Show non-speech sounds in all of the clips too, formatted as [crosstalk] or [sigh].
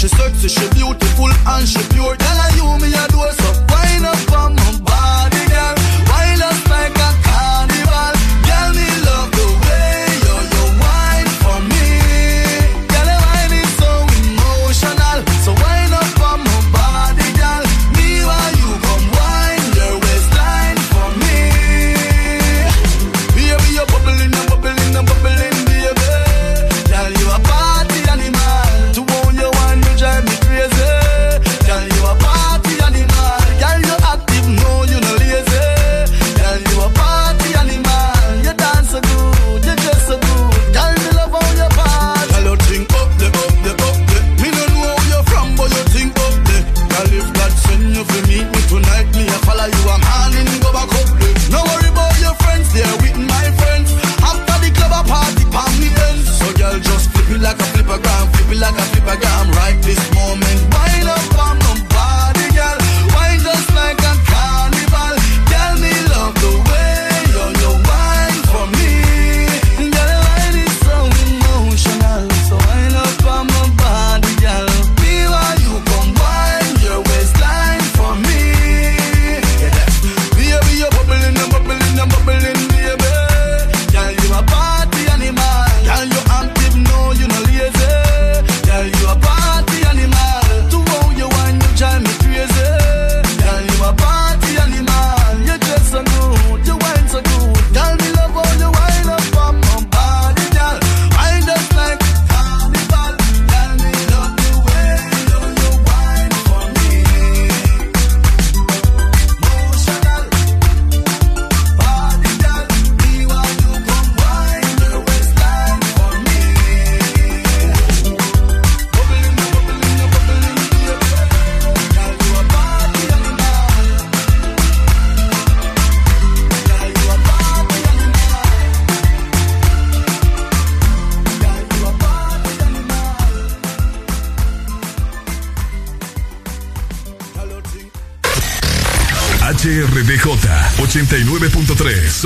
She sexy, she beautiful and she pure. Tell her you me adore, so wind up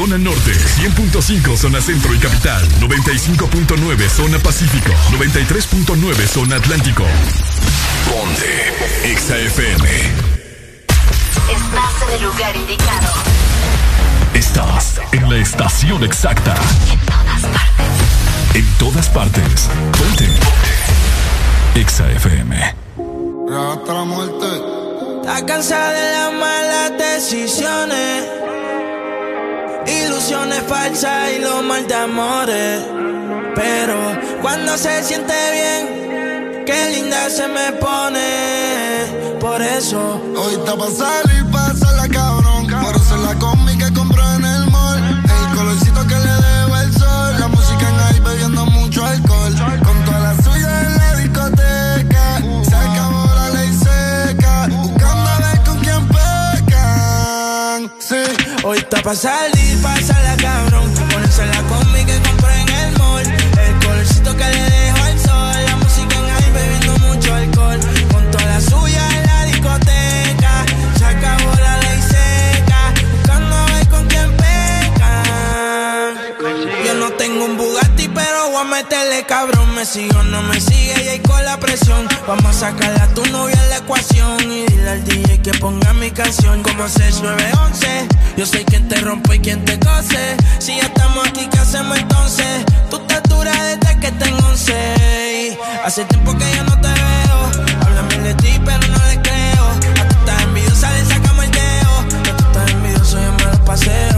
Zona Norte, 100.5 Zona Centro y Capital, 95.9 Zona Pacífico, 93.9 Zona Atlántico. Ponte XAFM. Estás en el lugar indicado. Estás en la estación exacta. En todas partes. En todas partes. Ponte. XAFM. Hasta la muerte. Está cansada de las malas decisiones, ilusiones falsas y los mal de amores. Pero cuando se siente bien, qué linda se me pone. Por eso Hoy está pa' salir, pasarla cabrón. Por hacer la combi que compró en el mall. El colorcito que le dejo el sol. La música en ahí bebiendo mucho alcohol. Con toda la suya en la discoteca. Se acabó la ley seca. Buscando a ver con quién pecan. Sí. hoy está pa' salir, pasarla Me sigo, no me sigue y ahí con la presión. Vamos a sacarle a tu novia en la ecuación. Y dile al DJ que ponga mi canción como 6911. Yo soy quien te rompe y quien te cose. Si ya estamos aquí, ¿qué hacemos entonces? Tú te duras desde que tengo 11. Hace tiempo que yo no te veo. Háblame de ti, pero no le creo. A tú estás envidiosa, le sacamos el dedo. A tú estás envidioso, yo me lo paseo.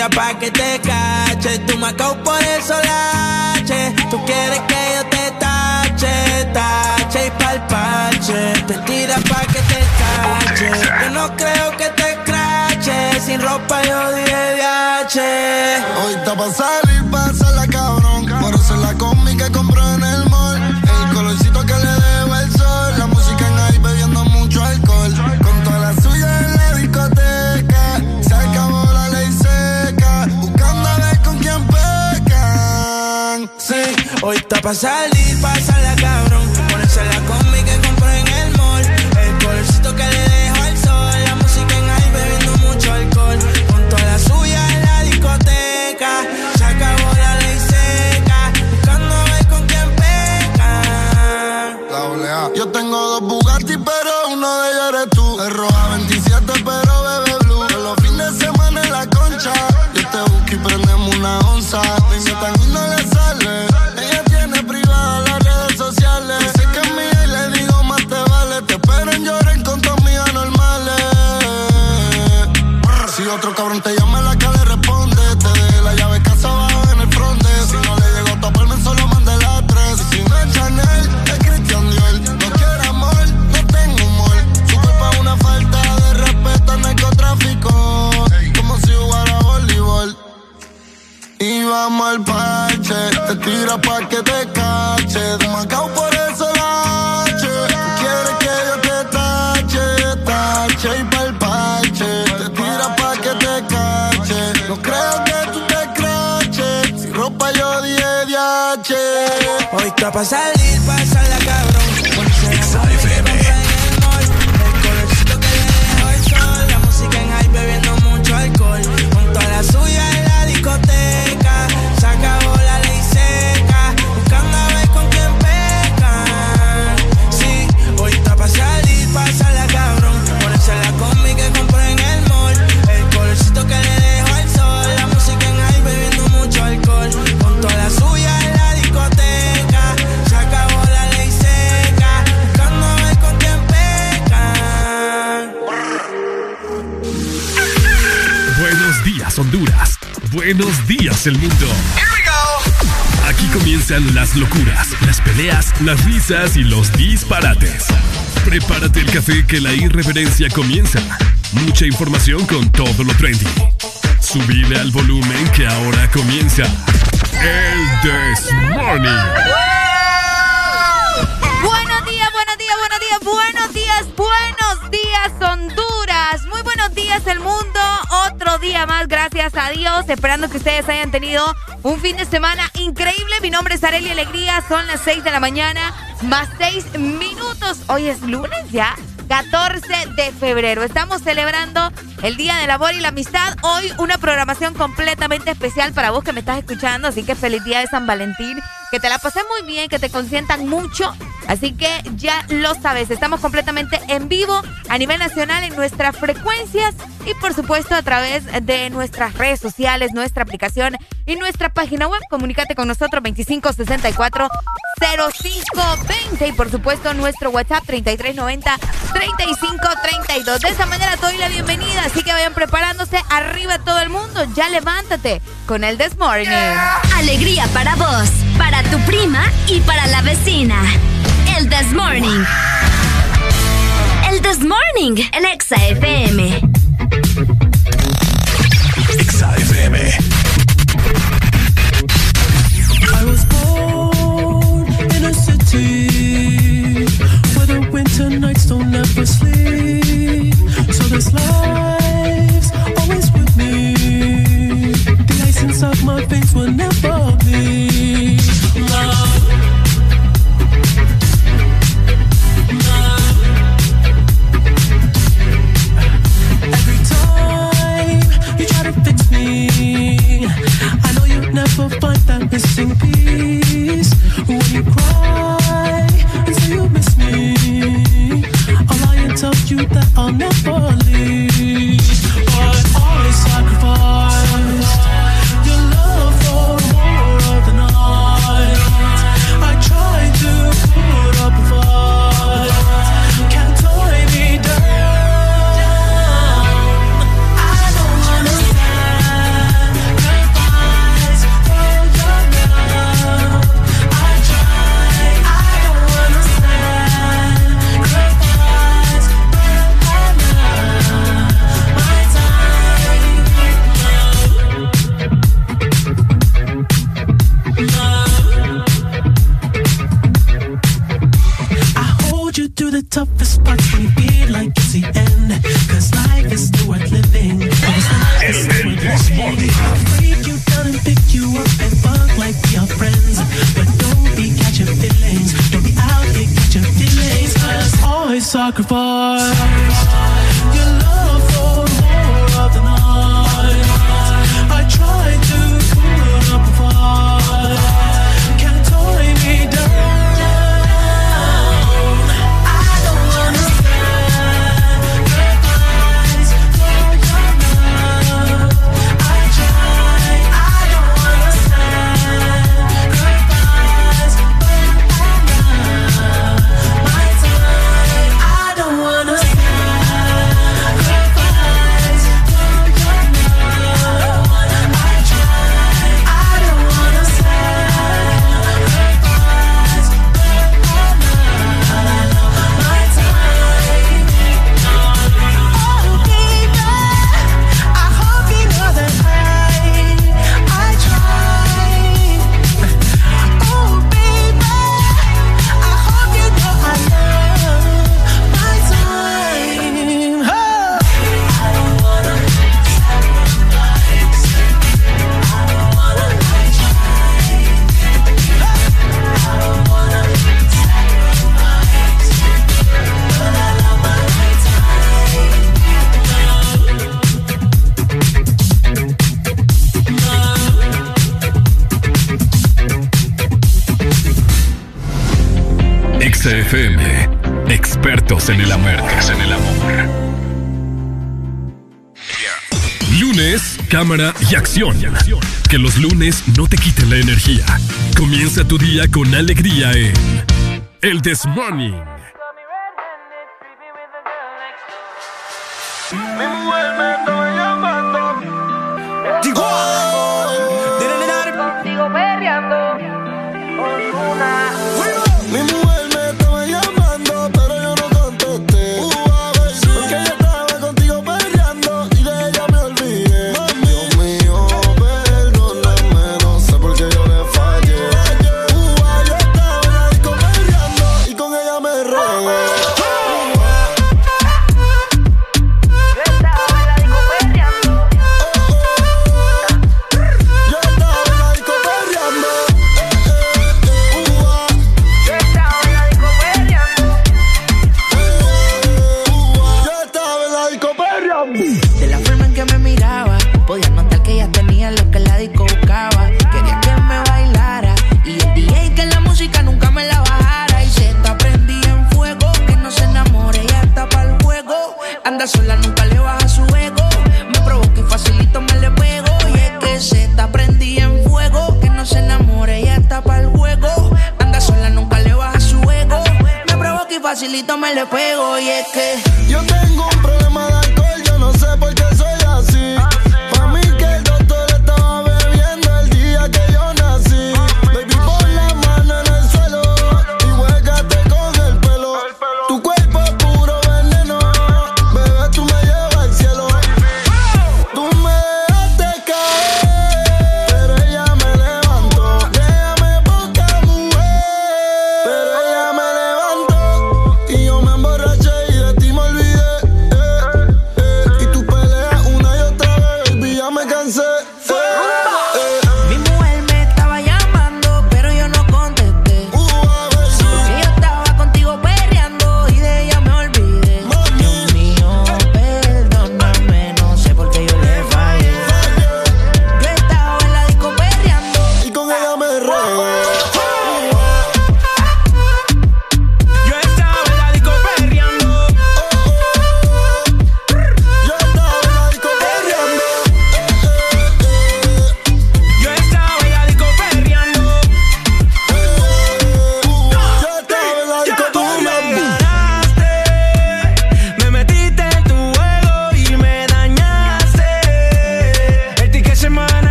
Te tira pa' que te cache. Tú me por el solache. Tú quieres que yo te tache, tache y pa'l parche. Te tira pa' que te cache. Yo no creo que te crache. Sin ropa yo dije viaje. Hoy está pa' salir, pasarla cabrón. Hoy está pa' salir. Ponerse la combi Hoy Buenos días, el mundo. Aquí comienzan las locuras, las peleas, las risas y los disparates. Prepárate el café que la irreverencia comienza. Mucha información con todo lo trendy. Subile al volumen que ahora comienza. El This Morning. Buenos días, buenos días, buenos días, buenos días, buenos días, Honduras. Muy buenos días, el mundo. Día más, gracias a Dios. Esperando que ustedes hayan tenido un fin de semana increíble. Mi nombre es Areli Alegría. Son las 6 de la mañana, más 6 minutos. Hoy es lunes ya. 14 de febrero. Estamos celebrando el Día del Amor y la Amistad. Hoy una programación completamente especial para vos que me estás escuchando. Así que feliz día de San Valentín. Que te la pasé muy bien, que te consientan mucho. Así que ya lo sabes, estamos completamente en vivo a nivel nacional en nuestras frecuencias y por supuesto a través de nuestras redes sociales, nuestra aplicación y nuestra página web. Comunícate con nosotros 2564 0520 y por supuesto nuestro WhatsApp 3390 3532. De esa manera te doy la bienvenida, así que vayan preparándose arriba todo el mundo. Ya levántate con el This Morning. Alegría para vos, para tu prima y para la vecina. El This Morning. El This Morning, el Exa FM. Nights don't ever sleep. So this life's always with me. The ice inside my veins will never bleed. Love. Love. Every time you try to fix me, I know you'll never find that missing piece. When you cry told you that I'll never leave. Que los lunes no te quiten la energía. Comienza tu día con alegría en El This.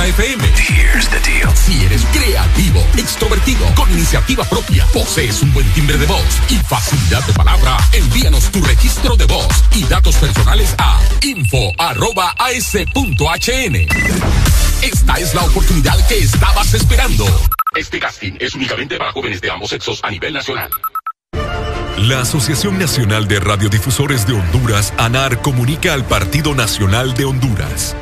Exa FM. Here's the deal. Si eres creativo, extrovertido, con iniciativa propia, posees un buen timbre de voz y facilidad de palabra, envíanos tu registro de voz y datos personales a info.as.hn. Esta es la oportunidad que estabas esperando. Este casting es únicamente para jóvenes de ambos sexos a nivel nacional. La Asociación Nacional de Radiodifusores de Honduras, ANAR, comunica al Partido Nacional de Honduras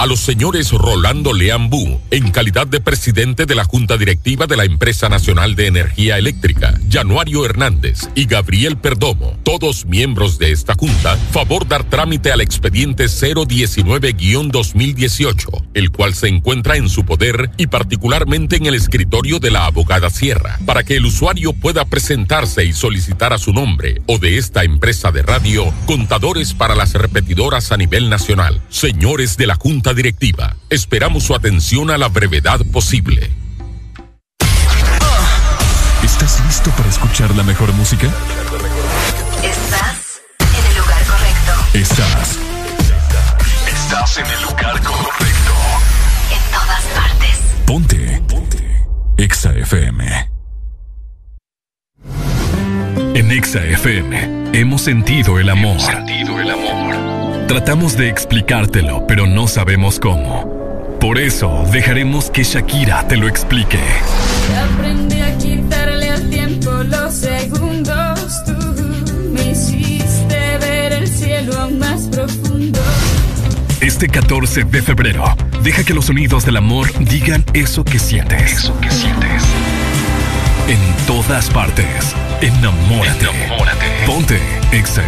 a los señores Rolando Leambú, en calidad de presidente de la Junta Directiva de la Empresa Nacional de Energía Eléctrica, Januario Hernández y Gabriel Perdomo, todos miembros de esta Junta, favor dar trámite al expediente 019-2018, el cual se encuentra en su poder y particularmente en el escritorio de la abogada Sierra, para que el usuario pueda presentarse y solicitar a su nombre o de esta empresa de radio contadores para las repetidoras a nivel nacional. Señores de la Junta directiva. Esperamos su atención a la brevedad posible. ¿Estás listo para escuchar la mejor música? Estás. Estás en el lugar correcto. En todas partes. Ponte. Ponte. Exa FM. En Exa FM hemos sentido el amor. Hemos sentido el amor. Tratamos de explicártelo, pero no sabemos cómo. Por eso dejaremos que Shakira te lo explique. Aprendí a Este 14 de febrero, deja que los sonidos del amor digan eso que sientes. Eso que sientes. En todas partes, enamórate. Enamórate. Ponte Exa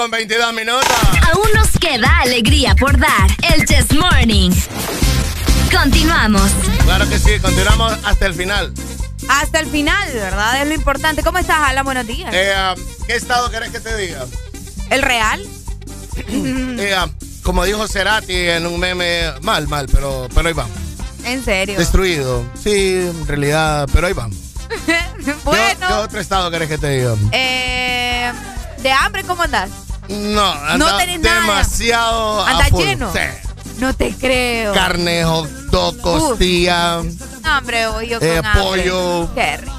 con 22 minutos. Aún nos queda alegría por dar. El This Morning. Continuamos. Claro que sí, continuamos hasta el final. Hasta el final, ¿verdad? Es lo importante. ¿Cómo estás, Alan? Buenos días. Eh, um, ¿Qué estado querés que te diga? ¿El real? [clears throat] Eh, um, como dijo Cerati en un meme, mal, mal, pero, pero ahí vamos. ¿En serio? Destruido. Sí, en realidad, pero ahí vamos. [laughs] bueno. ¿Qué, otro estado querés que te diga? Eh, ¿De hambre cómo andas? No, anda no tenés demasiado. a ¿Andas full. lleno? Sí. No te creo. Carne, hot dog, costilla, No, hombre, yo con eh, pollo. Qué rico.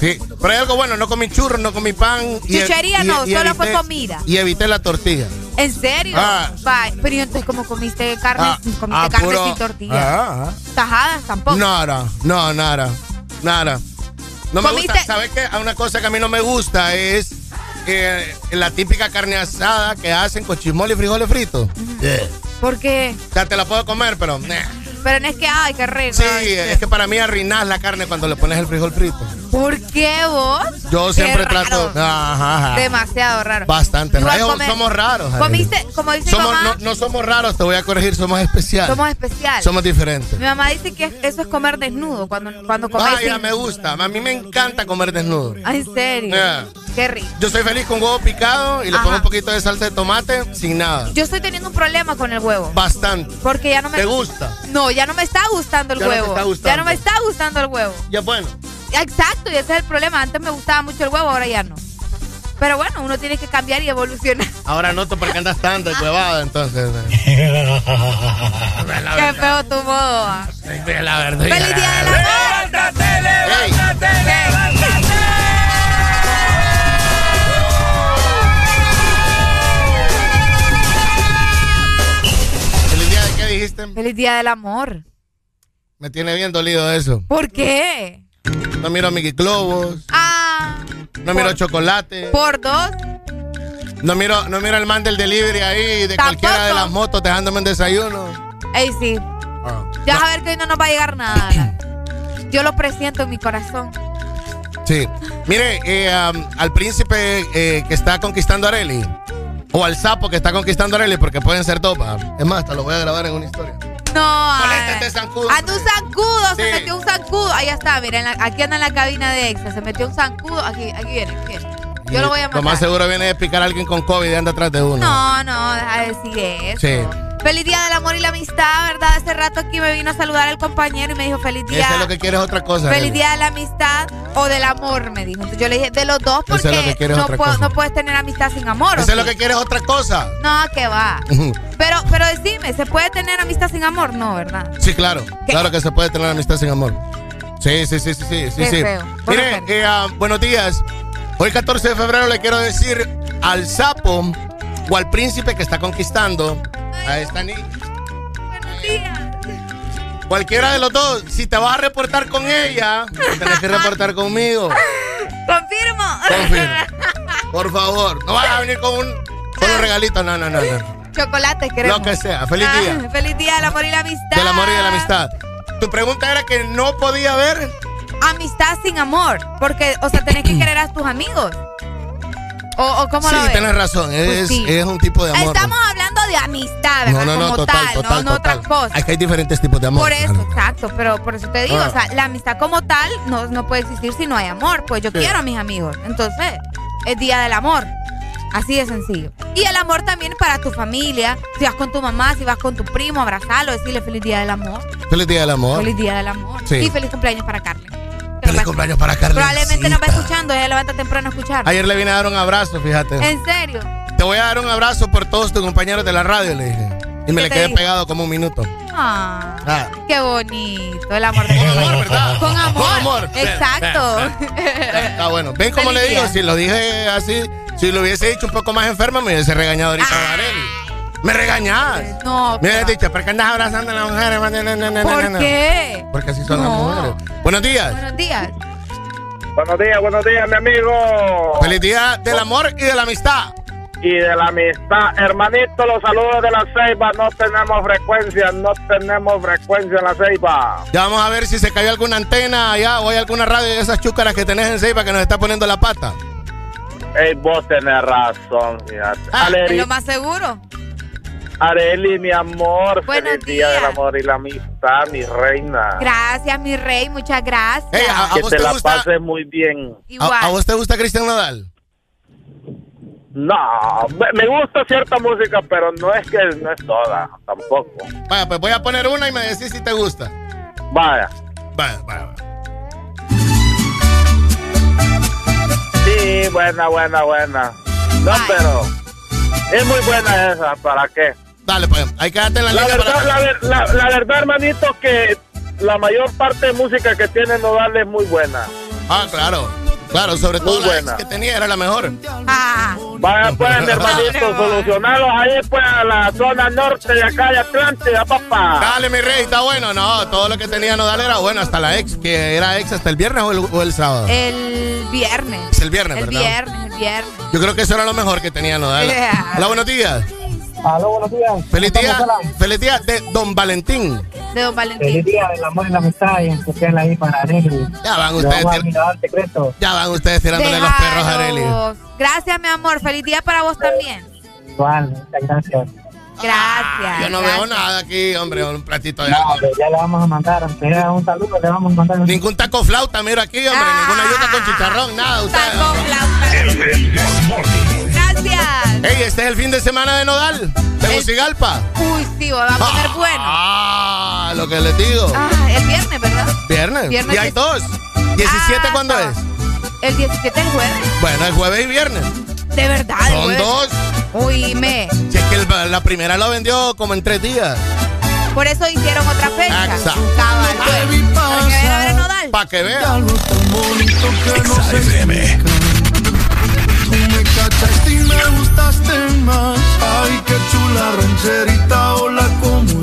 Sí, pero hay algo bueno, no comí churros, no comí pan. y- Chuchería y- no, y solo fue comida. Y evité la tortilla. ¿En serio? Ah. Bye. Pero ¿y entonces cómo comiste carne, Ah, comiste ah, carne puro- sin tortilla? Ah, ah. Tajadas tampoco. Nada, no, nada, nada. No me ¿Comiste? gusta, ¿sabes qué? Una cosa que a mí no me gusta es eh, la típica carne asada que hacen con chismol y frijoles fritos. Yeah. ¿Por qué? O sea, te la puedo comer, pero... nah. Pero no es que, ay, qué rico. Sí, Ay, es que para mí arruinas la carne cuando le pones el frijol frito. ¿Por qué vos? Yo Qué siempre raro. trato... Ajá, ajá. Demasiado raro. Bastante raro. Somos raros. Comiste, como dice mi mamá, no, no somos raros, te voy a corregir, somos especiales. somos especiales. Somos diferentes. Mi mamá dice que eso es comer desnudo cuando, cuando comes. Ah, sin- me gusta. A mí me encanta comer desnudo. Ah, en serio. Yeah. Qué rico. Yo soy feliz con huevo picado y le Ajá. pongo un poquito de salsa de tomate sin nada. Yo estoy teniendo un problema con el huevo. Bastante. Porque ya no me. ¿Te gusta? No, ya no me está gustando el Ya no te huevo. está gustando. Ya no me está gustando el huevo. Ya bueno. Exacto, y ese es el problema. Antes me gustaba mucho el huevo, ahora ya no. Pero bueno, uno tiene que cambiar y evolucionar. [laughs] Ahora noto por qué andas tan huevada, entonces. la Qué feo tu modo. ah. verdad. La verdad. ¡Feliz día del amor! ¿Feliz día de dijiste? ¡Feliz día del amor! Me tiene bien dolido eso. ¿Por qué? No miro a Mickey Globos, Ah, no miro chocolate, por dos. no miro, no miro al man del delivery ahí de Tampoco. cualquiera de las motos dejándome un desayuno. Ey, sí. Ah. Ya a ver que hoy no nos va a llegar nada. [clears throat] Yo lo presiento en mi corazón. Sí. Mire, eh, al príncipe eh, que está conquistando a Areli. O al sapo que está conquistando a Areli, porque pueden ser dos. Es más, hasta lo voy a grabar en una historia. No, ay. este zancudo. Un zancudo, se Sí. metió un zancudo. Ahí está, miren, aquí anda en la cabina de Exa. Se metió un zancudo. Aquí, aquí viene, aquí viene. Yo Y lo voy a Lo más matar. seguro viene de picar a alguien con COVID y anda atrás de uno. No, no, deja de decir eso. Sí. Feliz día del amor y la amistad, ¿verdad? Hace rato aquí me vino a saludar el compañero y me dijo feliz día. Ese es lo que quieres otra cosa. Feliz día de la amistad o del amor, me dijo. Entonces yo le dije, de los dos, Eso es lo porque que no, puedo- puedes tener amistad sin amor. ¿o Eso es lo que quieres otra cosa. No, que va. Pero, pero decime, ¿se puede tener amistad sin amor? No, ¿verdad? Sí, claro. Claro que se puede tener amistad sin amor. Sí, sí, sí, sí, sí, sí. Qué sí. feo. Mire, eh, ah, buenos días. Hoy 14 de febrero le quiero decir al sapo o al príncipe que está conquistando a esta niña. Buenos días. Cualquiera de los dos, si te vas a reportar con ella, tienes que reportar conmigo. Confirmo. Confirmo. Por favor, no vas a venir con un solo regalito, no, no, no, no. Chocolate, queremos. Lo que sea. Feliz Ah, día. feliz día del amor y la amistad. Del amor y de la amistad. Tu pregunta era que no podía haber. Amistad sin amor. Porque, o sea, tenés que querer a tus amigos. ¿O, o cómo sí, lo ves? tienes razón. Pues Es, sí. es un tipo de amor. Estamos hablando de amistad, ¿verdad? no, no, no, como total, tal, total, no, no total. otra cosa. Es que hay diferentes tipos de amor. Por eso, Claro. exacto, pero por eso te digo, Ah. o sea, la amistad como tal no, no puede existir si no hay amor. Pues yo Sí. quiero a mis amigos. Entonces, es día del amor. Así de sencillo. Y el amor también para tu familia. Si vas con tu mamá, si vas con tu primo, abrazarlo, decirle feliz día del amor. Feliz día del amor. Feliz día del amor. Sí. Y feliz cumpleaños para Carmen. Feliz cumpleaños para. Probablemente nos va escuchando, ella levanta temprano a escuchar. Ayer le vine a dar un abrazo, fíjate. ¿En serio? Te voy a dar un abrazo por todos tus compañeros de la radio, le dije. Y me ¿Qué le quedé dijo? pegado como un minuto. Ah, Ah. qué bonito. El amor de [laughs] Con amor, ¿verdad? Con amor. Con amor. Exacto. [laughs] Está bueno. ¿Ven cómo Feliz le digo? día. Si lo dije así, si lo hubiese dicho un poco más enferma, me hubiese regañado ahorita Ah. Arely. Me regañás. No. Me va. dicho, ¿por qué andas abrazando a las mujeres? No, no, no, no, ¿Por no. qué? Porque así son No. las mujeres. Buenos días. Buenos días. Buenos días, buenos días, mi amigo. Feliz día del amor y de la amistad. y de la amistad. Hermanito, los saludos de la Ceiba. No tenemos frecuencia, no tenemos frecuencia en la Ceiba. Ya vamos a ver si se cayó alguna antena allá o hay alguna radio de esas chúcaras que tenés en Ceiba que nos está poniendo la pata. Ey, vos tenés razón, fíjate. Ah, es lo más seguro. Areli, mi amor, Buenos feliz día del amor y la amistad, mi reina. Gracias, mi rey, muchas gracias. que te, la pases muy bien. Igual. ¿A, vos te gusta Cristian Nodal? No, me, gusta cierta música, pero no es que no es toda, tampoco. Vaya, pues voy a poner una y me decís si te gusta. Vaya. Vaya, vaya. Sí, buena, buena, buena. No, pero es muy buena esa, ¿para qué? Dale, pues, hay que darte la, la línea verdad, para... la, la, verdad, hermanito, que la mayor parte de música que tiene Nodal es muy buena. Ah, claro. Claro, sobre todo la ex que tenía era la mejor. Ah. Vaya pues, [laughs] hermanito, solucionarlos ahí pues a la zona norte de acá de Atlántida, papá. Dale, mi rey, está bueno. No, todo lo que tenía Nodal era bueno, hasta la ex, que era ex hasta el viernes o el, o el sábado. El viernes. Es el viernes, el ¿verdad? viernes, el viernes. Yo creo que eso era lo mejor que tenía Nodal. Yeah. [laughs] Hola, buenos días. Aló, buenos días. Feliz día, feliz día de Don Valentín. De Don Valentín. Feliz día del amor y la amistad y en especial ahí para Arely. Ya van ustedes. tir- Ya van ustedes tirándole los perros a Arely. Déjalos. Gracias, mi amor. Feliz día para vos también. Igual, muchas gracias. Gracias. Yo no gracias. veo nada aquí, hombre, un platito de No, hombre, ya le vamos a mandar, aunque sea un saludo, le vamos a mandar un Ningún taco flauta, miro aquí, hombre, Ah. ninguna yuca con chicharrón, nada. Usted. Taco flauta. Gracias. Ey, este es el fin de semana de Nodal, de Musigalpa. Uy, sí, va a poner bueno. Ah, lo que les digo. Ah, el viernes, ¿verdad? Viernes. Viernes y hay dos. ¿17 Ah, cuándo no. es? El 17 el jueves. Bueno, el jueves y viernes. De verdad. Son jueves. dos. Uy, me. Si es que el- la primera lo vendió como en tres días. Por eso hicieron otra fecha. Exacto. Cabal. Para que vayan a ver a Nodal. Para que vean. Me gustaste más. Ay, qué chula rancherita, hola, ¿cómo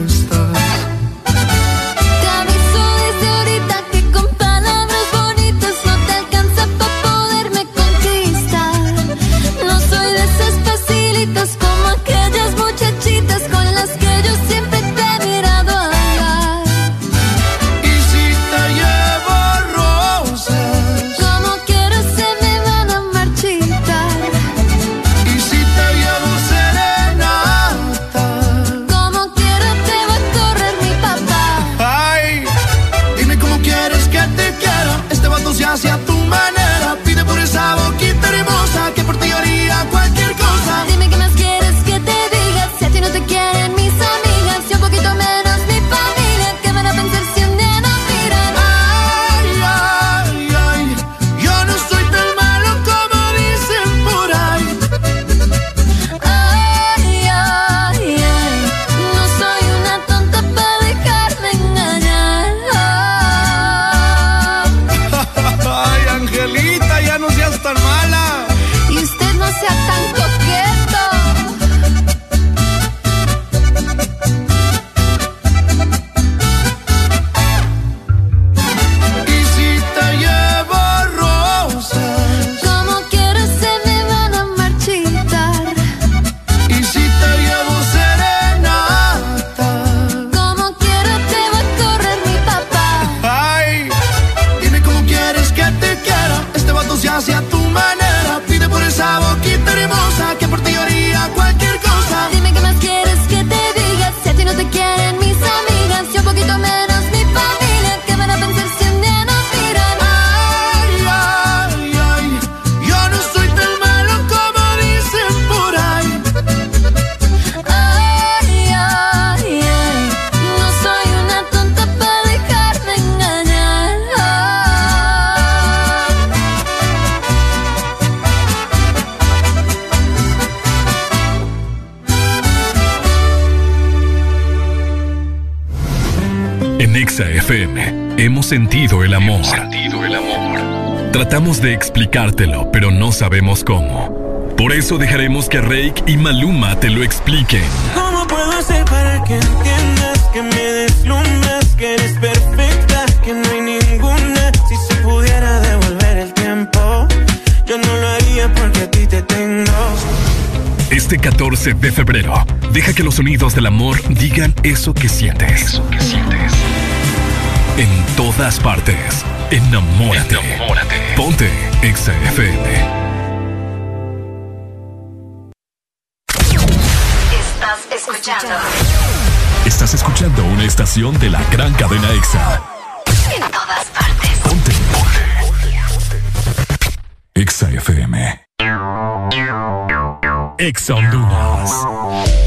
Exa FM hemos sentido el amor. sentido el amor. Tratamos de explicártelo, pero no sabemos cómo. Por eso dejaremos que Rake y Maluma te lo expliquen. ¿Cómo puedo hacer para que entiendas que me deslumbras, que eres perfecta, que no hay ninguna? Si se pudiera devolver el tiempo, yo no lo haría porque a ti te tengo. Este 14 de febrero, deja que los sonidos del amor digan eso que sientes. Eso que sientes. En todas partes, enamórate. Enamórate. Ponte Exa FM. Estás escuchando. Estás escuchando una estación de la gran cadena EXA. En todas partes. Ponte. EXA FM. EXA Honduras.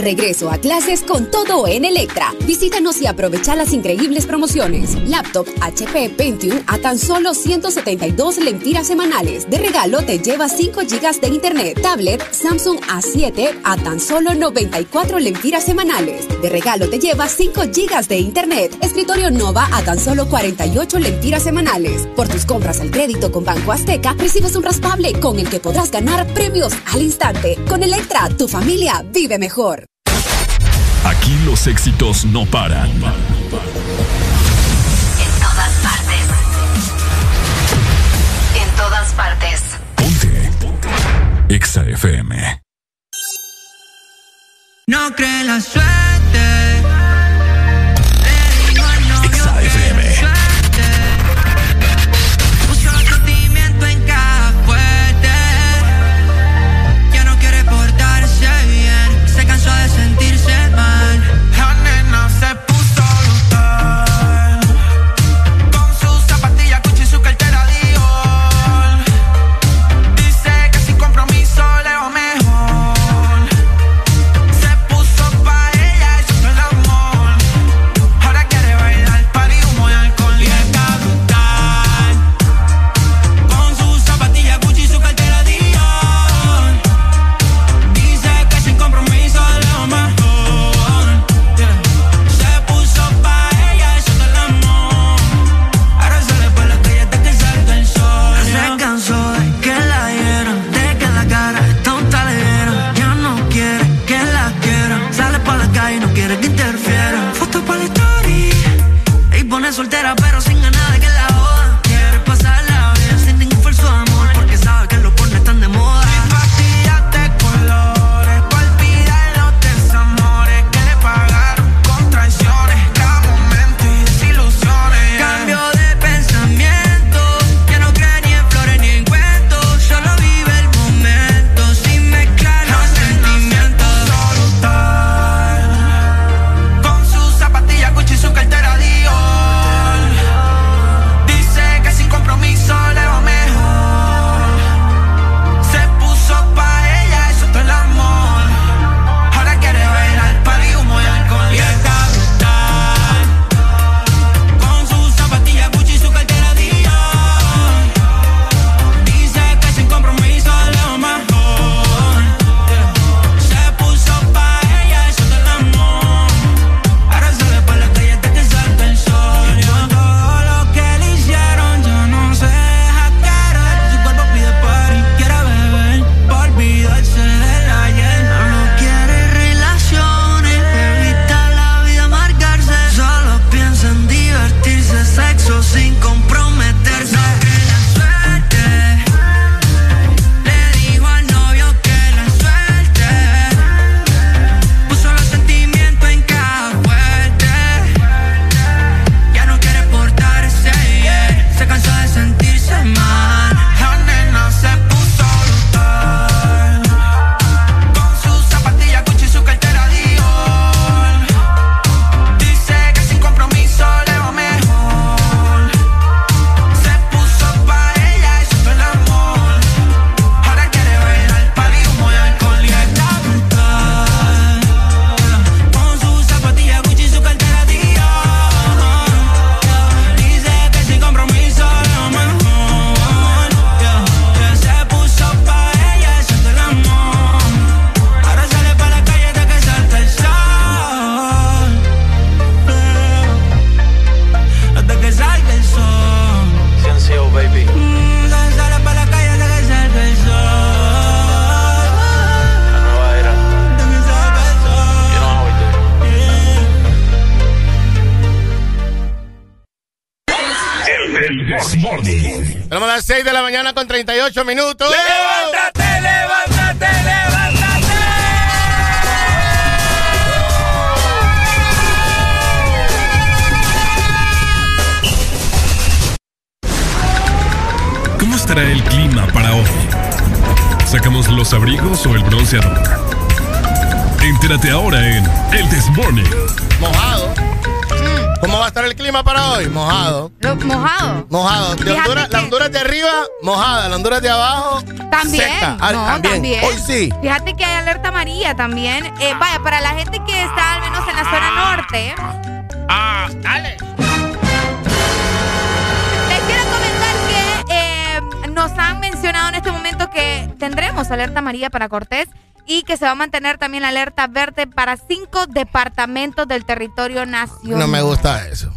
Regreso a clases con todo en Electra. Visítanos y aprovecha las increíbles promociones. Laptop HP Pentium a tan solo 172 lempiras semanales. De regalo te lleva 5 GB de internet. Tablet Samsung A7 a tan solo 94 lempiras semanales. De regalo te lleva 5 GB de internet. Escritorio Nova a tan solo 48 lempiras semanales. Por tus compras al crédito con Banco Azteca, recibes un raspable con el que podrás ganar premios al instante. Con Electra, tu familia vive mejor. Aquí los éxitos no paran. En todas partes. En todas partes. EXA FM. No cree la suerte. 8 minutos. Honduras de abajo, También. seca. Ah, no, también. también. Hoy sí. Fíjate que hay alerta amarilla también. Eh, vaya, para la gente que está al menos en la zona norte. Ah, dale. Les quiero comentar que eh, nos han mencionado en este momento que tendremos alerta amarilla para Cortés y que se va a mantener también la alerta verde para cinco departamentos del territorio nacional. No me gusta eso.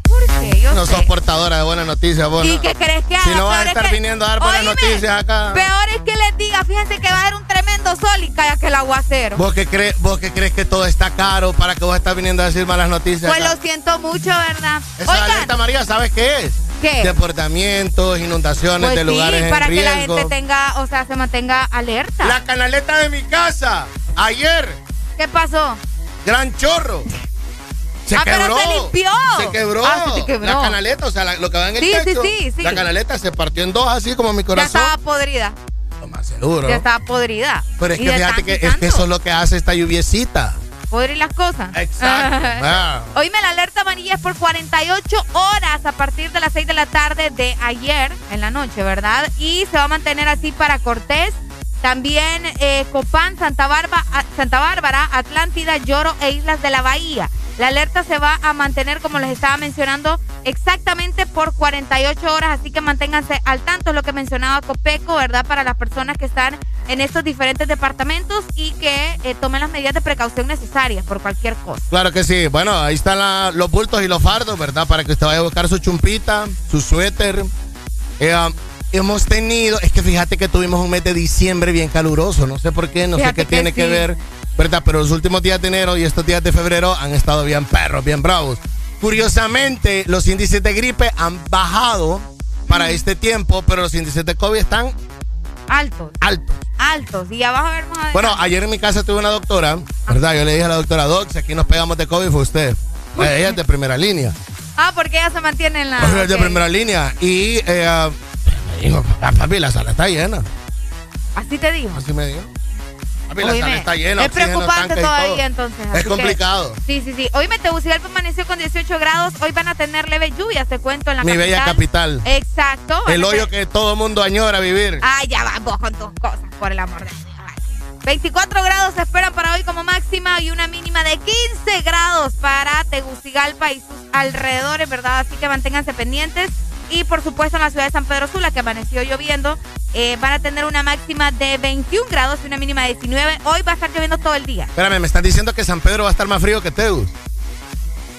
¿Por qué? Yo No sé. sos portadora de buenas noticias, vos. ¿Y qué crees que haga? Si no vas a es estar que- viniendo a dar buenas Oíme, noticias acá. Peor es que les diga, fíjense que va a haber un tremendo sol y calla que el aguacero. ¿Vos que, crees, ¿Vos que crees que todo está caro para que vos estás viniendo a decir malas noticias? Pues acá? lo siento mucho, ¿verdad? Esa Oigan, alerta María, ¿sabes qué es? ¿Qué? Deportamientos, inundaciones pues de lugares sí, en para que la riesgo. gente tenga, o sea, se mantenga alerta. La canaleta de mi casa, ayer, ¿Qué pasó? gran chorro. Se Ah, pero quebró. se limpió. Se quebró. Ah, se te quebró. La canaleta, o sea, la- lo que va en el Sí, sí, techo. sí, sí. La canaleta se partió en dos, así como mi Ya corazón. estaba podrida. Lo más seguro. Ya estaba podrida. Pero es que fíjate que, es que eso es lo que hace esta lluviecita. Podrir las cosas. Exacto. [laughs] Ah. Oíme, la alerta amarilla es por 48 horas a partir de las 6 de la tarde de ayer, en la noche, ¿verdad? Y se va a mantener así para Cortés, también eh, Copán, Santa Bárbara, Santa Bárbara, Atlántida, Lloro e Islas de la Bahía. La alerta se va a mantener, como les estaba mencionando, exactamente por 48 horas, así que manténganse al tanto, es lo que mencionaba Copeco, ¿verdad? Para las personas que están en estos diferentes departamentos y que eh, tomen las medidas de precaución necesarias por cualquier cosa. Claro que sí. Bueno, ahí están la- los bultos y los fardos, ¿verdad? Para que usted vaya a buscar su chumpita, su suéter. Eh, um, hemos tenido, es que fíjate que tuvimos un mes de diciembre bien caluroso. No sé por qué, no Fíjate sé qué tiene que sí. ver, ¿verdad? Pero los últimos días de enero y estos días de febrero han estado bien perros, bien bravos. Curiosamente, los índices de gripe han bajado para este tiempo, pero los índices de COVID están Altos. altos. Altos. Y ya vas a ver más adelante. Bueno, ayer en mi casa tuve una doctora, ¿verdad? Yo le dije a la doctora, Doc, si aquí nos pegamos de COVID fue usted. Ella es de primera línea. Ah, porque ella se mantiene en la. Es de primera línea. Y eh, ah, me dijo, "Ah, papi, la sala está llena. Así te digo. Así me dijo. Papi, la sala está llena. Es preocupante todavía todo". entonces. Es así que- complicado. sí, sí, sí. Hoy Tegucigalpa amaneció con 18 grados. Hoy van a tener leve lluvia, te cuento, en la Mi capital. bella capital. Exacto. El hoyo que todo mundo añora vivir. Ah, ya vas vos con tus cosas, por el amor de Dios. Ay. 24 grados se esperan para hoy como máxima y una mínima de 15 grados para Tegucigalpa y sus alrededores, ¿verdad? Así que manténganse pendientes. Y por supuesto en la ciudad de San Pedro Sula, que amaneció lloviendo, eh, van a tener una máxima de 21 grados y una mínima de 19. Hoy va a estar lloviendo todo el día. Espérame, me estás diciendo que San Pedro va a estar más frío que Teus.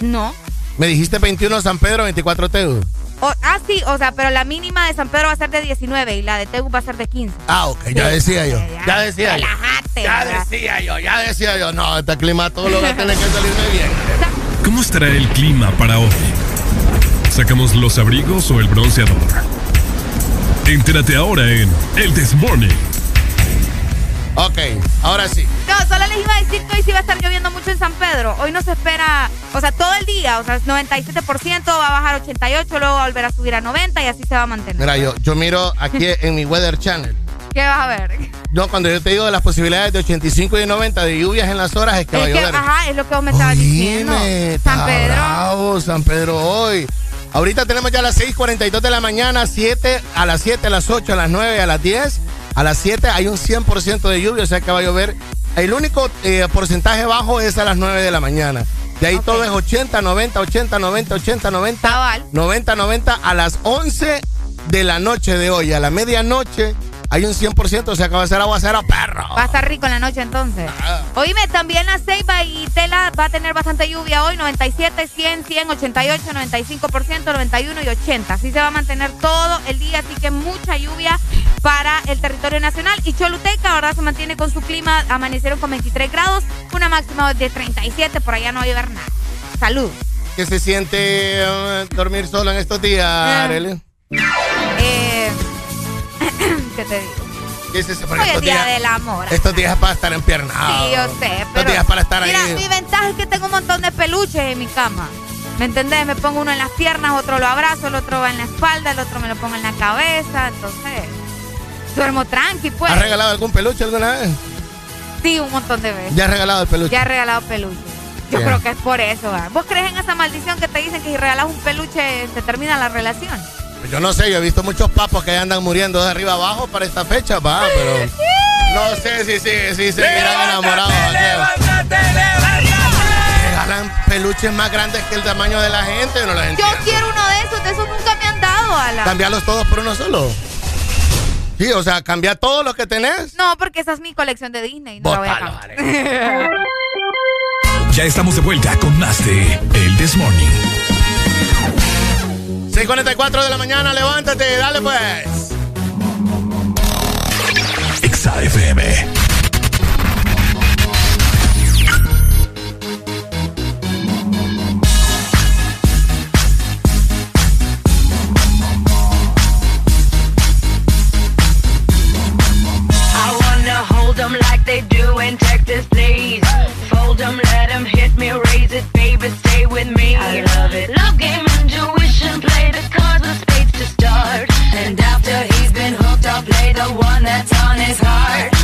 No. Me dijiste 21 San Pedro, 24 Teus. O- ah, sí, o sea, pero la mínima de San Pedro va a ser de 19 y la de Tegu va a ser de 15. Ah, ok, ya decía yo. ya, Ya decía yo. Relájate. Ya decía yo, ya decía yo. No, este climatólogo tiene que salirme bien. ¿Cómo estará el clima para hoy? ¿Sacamos los abrigos o el bronceador? Entérate ahora en El Desmorning. Ok, ahora sí. No, solo les iba a decir que hoy sí va a estar lloviendo mucho en San Pedro. Hoy no se espera, o sea, todo el día, o sea, 97%, va a bajar a 88, luego va a volver a subir a 90 y así se va a mantener. Mira, yo, yo miro aquí en mi Weather Channel. ¿Qué vas a ver? No, cuando yo te digo de las posibilidades de 85 y de 90 de lluvias en las horas, es que va a Es llover. ajá, es lo que vos me estabas diciendo. San Pedro. bravo, San Pedro hoy. Ahorita tenemos ya las 6:42 de la mañana, 7, a las 7, a las 8, a las 9, a las 10. A las 7 hay un 100% de lluvia, o sea que va a llover. El único eh, porcentaje bajo es a las 9 de la mañana. De ahí todo es 80, 90, 80, 90, 80, 90. 90, 90 a las 11 de la noche de hoy. A la medianoche hay un 100%, o sea que va a ser aguacero perro. Va a estar rico en la noche entonces. Oíme, también la Ceiba y Tela va a tener bastante lluvia hoy, 97, 100, 100, 88, 95%, 91 y 80. Así se va a mantener todo el día, así que mucha lluvia para el territorio nacional. Y Choluteca, ¿verdad? Se mantiene con su clima, amanecieron con 23 grados, una máxima de 37, por allá no va a llover nada. Salud. ¿Qué se siente eh, dormir solo en estos días, Ah. Arely? Eh, ¿qué te digo? ¿Qué es eso? Hoy es día del amor. Estos días es para estar empiernado. Sí, yo sé, Estos días para estar mira, ahí. mi ventaja es que tengo un montón de peluches en mi cama. ¿Me entendés? Me pongo uno en las piernas, otro lo abrazo, el otro va en la espalda, el otro me lo pongo en la cabeza. Entonces, duermo tranqui, pues. ¿Has regalado algún peluche alguna vez? Sí, un montón de veces. ¿Ya has regalado el peluche? Ya he regalado peluche. Yo creo que es por eso. ¿va? ¿Vos crees en esa maldición que te dicen que si regalas un peluche se termina la relación? Yo no sé, yo he visto muchos papos que andan muriendo de arriba abajo para esta fecha, va, pero no sé si, si, si seguirán enamorados. ¡Levántate, levántate! Regalan peluches más grandes que el tamaño de la gente, yo no lo Yo entiendo. quiero uno de esos, de esos nunca me han dado, Ala. Cambiarlos todos por uno solo. Sí, o sea, cambiar todos los que tenés. No, porque esa es mi colección de Disney. No la voy a cambiar. [laughs] Ya estamos de vuelta con más de El This Morning. 6.44 de la mañana, levántate, dale pues. Exa FM. I wanna hold 'em like they do in Texas, please. Fold 'em, let 'em hit me, raise it, baby, stay with me. I love it. Love game, to start. And after he's been hooked, I'll play the one that's on his heart.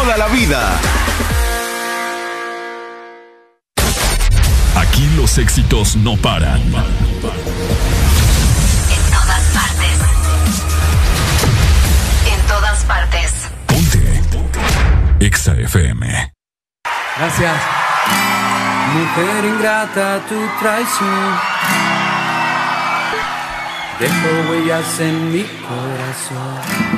Toda la vida. Aquí los éxitos no paran. En todas partes. En todas partes. Exa FM. Gracias. Mujer ingrata, tu traición. Dejó huellas en mi corazón.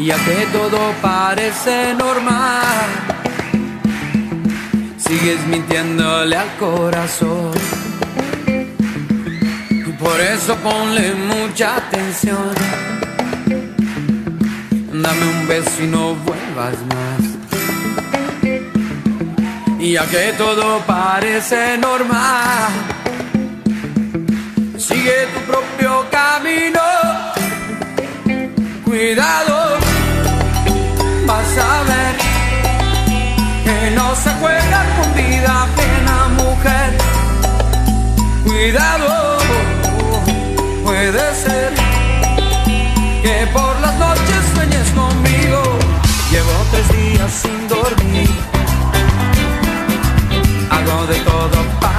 Y que todo parece normal, sigues mintiéndole al corazón. Y por eso ponle mucha atención. Dame un beso y no vuelvas más. Y que todo parece normal, sigue tu propio camino. Cuidado, vas a ver que no se juega con vida ajena, mujer. Cuidado, puede ser que por las noches sueñes conmigo. Llevo tres días sin dormir. Hago de todo para